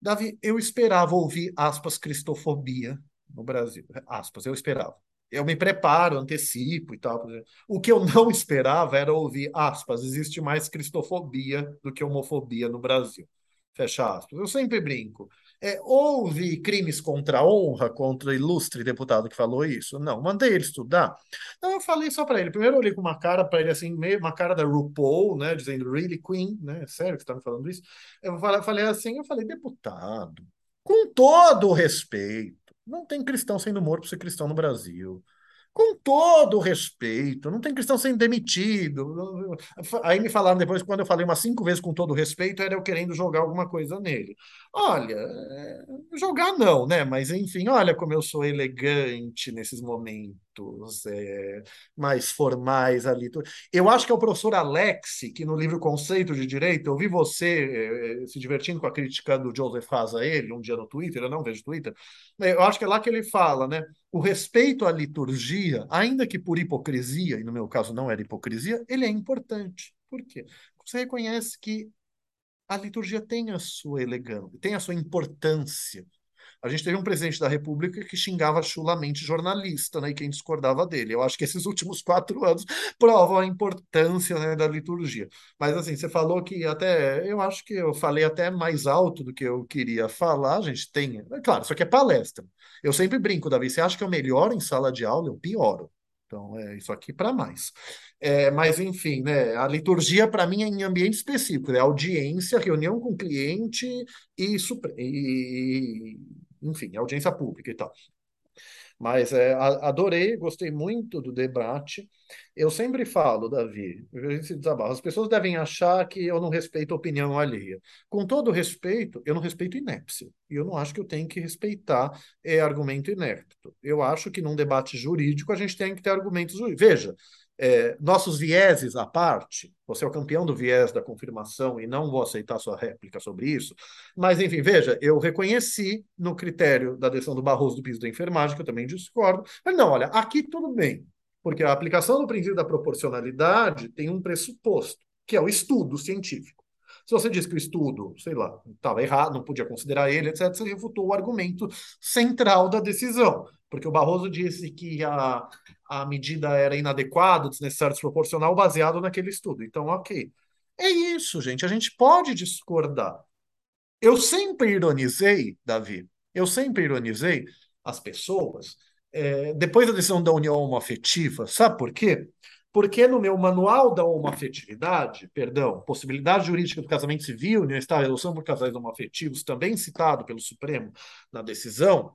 Davi, eu esperava ouvir, aspas, cristofobia no Brasil. Aspas, eu esperava. Eu me preparo, antecipo e tal. O que eu não esperava era ouvir, aspas, existe mais cristofobia do que homofobia no Brasil. Fecha aspas. Eu sempre brinco. É, houve crimes contra a honra contra o ilustre deputado que falou isso? Não, mandei ele estudar. Não, eu falei só para ele. Primeiro eu olhei com uma cara para ele assim, meio uma cara da RuPaul, né, dizendo really queen, né? Sério que você está me falando isso? Eu falei assim, eu falei, deputado, com todo o respeito, não tem cristão sendo morto por ser cristão no Brasil. Com todo o respeito, não tem cristão sendo demitido. Aí me falaram depois, quando eu falei umas cinco vezes com todo o respeito, era eu querendo jogar alguma coisa nele. Olha, é, jogar não, né? Mas enfim, olha como eu sou elegante nesses momentos é, mais formais ali. Eu acho que é o professor Alex, que no livro Conceito de Direito, eu vi você é, se divertindo com a crítica do Joseph Haas a ele um dia no Twitter, eu não vejo Twitter. Eu acho que é lá que ele fala, né? O respeito à liturgia, ainda que por hipocrisia, e no meu caso não era hipocrisia, ele é importante. Por quê? Você reconhece que a liturgia tem a sua elegância, tem a sua importância. A gente teve um presidente da República que xingava chulamente jornalista, né, e quem discordava dele. Eu acho que esses últimos quatro anos provam a importância, né, da liturgia. Mas assim, você falou que até, eu acho que eu falei até mais alto do que eu queria falar, a gente tem, é claro, isso aqui é palestra. Eu sempre brinco, Davi, você acha que eu melhoro em sala de aula? Eu pioro. Então, é isso aqui para mais. É, mas, enfim, né, a liturgia, para mim, é em ambiente específico, é audiência, reunião com cliente e, e, enfim, audiência pública e tal. Mas é, adorei, gostei muito do debate. Eu sempre falo, Davi, as pessoas devem achar que eu não respeito a opinião alheia. Com todo respeito, eu não respeito inépcia. E eu não acho que eu tenho que respeitar é, argumento inepto. Eu acho que num debate jurídico a gente tem que ter argumentos jurídicos. Veja, é, nossos vieses à parte, você é o campeão do viés da confirmação e não vou aceitar sua réplica sobre isso, mas enfim, veja, eu reconheci no critério da decisão do Barroso do piso da enfermagem, que eu também discordo, mas não, olha, aqui tudo bem, porque a aplicação do princípio da proporcionalidade tem um pressuposto, que é o estudo científico. Se você diz que o estudo, sei lá, estava errado, não podia considerar ele, etc., você refutou o argumento central da decisão porque o Barroso disse que a, a medida era inadequada, desnecessária, desproporcional, baseado naquele estudo. Então, ok. É isso, gente. A gente pode discordar. Eu sempre ironizei, Davi, eu sempre ironizei as pessoas é, depois da decisão da união homoafetiva. Sabe por quê? Porque no meu manual da homoafetividade, perdão, possibilidade jurídica do casamento civil, união estável, relação por casais homoafetivos, também citado pelo Supremo na decisão,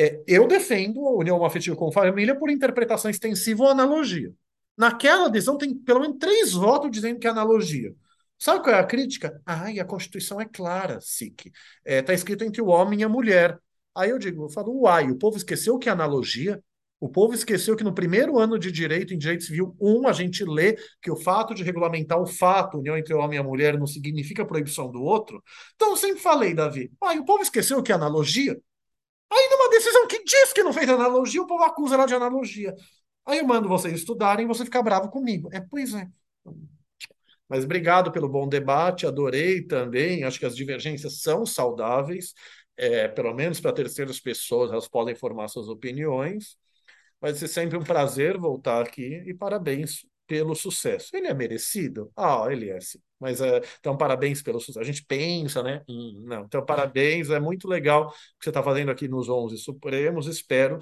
é, eu defendo a união afetiva com família por interpretação extensiva ou analogia. Naquela decisão tem pelo menos três votos dizendo que é analogia. Sabe qual é a crítica? Ai, a Constituição é clara, SIC. Está é, tá escrito entre o homem e a mulher. Aí eu digo, eu falo, uai, o povo esqueceu que é analogia? O povo esqueceu que no primeiro ano de direito, em direito civil 1, a gente lê que o fato de regulamentar o fato, união entre o homem e a mulher, não significa proibição do outro. Então, eu sempre falei, Davi, ai, o povo esqueceu que é analogia? Aí, numa decisão que diz que não fez analogia, o povo acusa ela de analogia. Aí eu mando vocês estudarem e você ficar bravo comigo. É, pois é. Mas obrigado pelo bom debate, adorei também. Acho que as divergências são saudáveis, é, pelo menos para terceiras pessoas, elas podem formar suas opiniões. Vai ser sempre um prazer voltar aqui e parabéns pelo sucesso. Ele é merecido? Ah, ele é sim. Mas é, então, parabéns pelo sucesso. A gente pensa, né? Hum, não, então, parabéns. É muito legal o que você está fazendo aqui nos 11 Supremos. Espero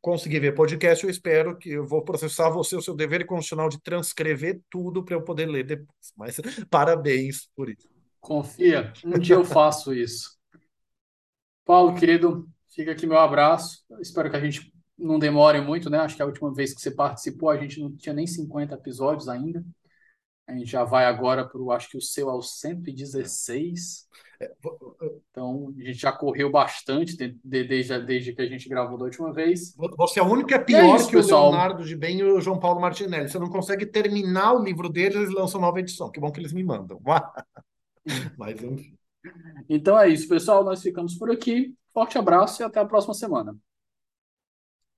conseguir ver podcast. Eu espero que eu vou processar você, o seu dever constitucional de transcrever tudo para eu poder ler depois. Mas parabéns por isso. Confia, um dia eu faço isso. Paulo, querido, fica aqui meu abraço. Espero que a gente não demore muito, né? Acho que a última vez que você participou, a gente não tinha nem 50 episódios ainda. A gente já vai agora para o, acho que o seu é o 116. É, então, a gente já correu bastante de, de, desde, desde que a gente gravou da última vez. Você é o único que é pior é isso, que pessoal. o Leonardo de Bem e o João Paulo Martinelli. Você não consegue terminar o livro deles, eles lançam nova edição. Que bom que eles me mandam. Mas, enfim. Então é isso, pessoal. Nós ficamos por aqui. Forte abraço e até a próxima semana.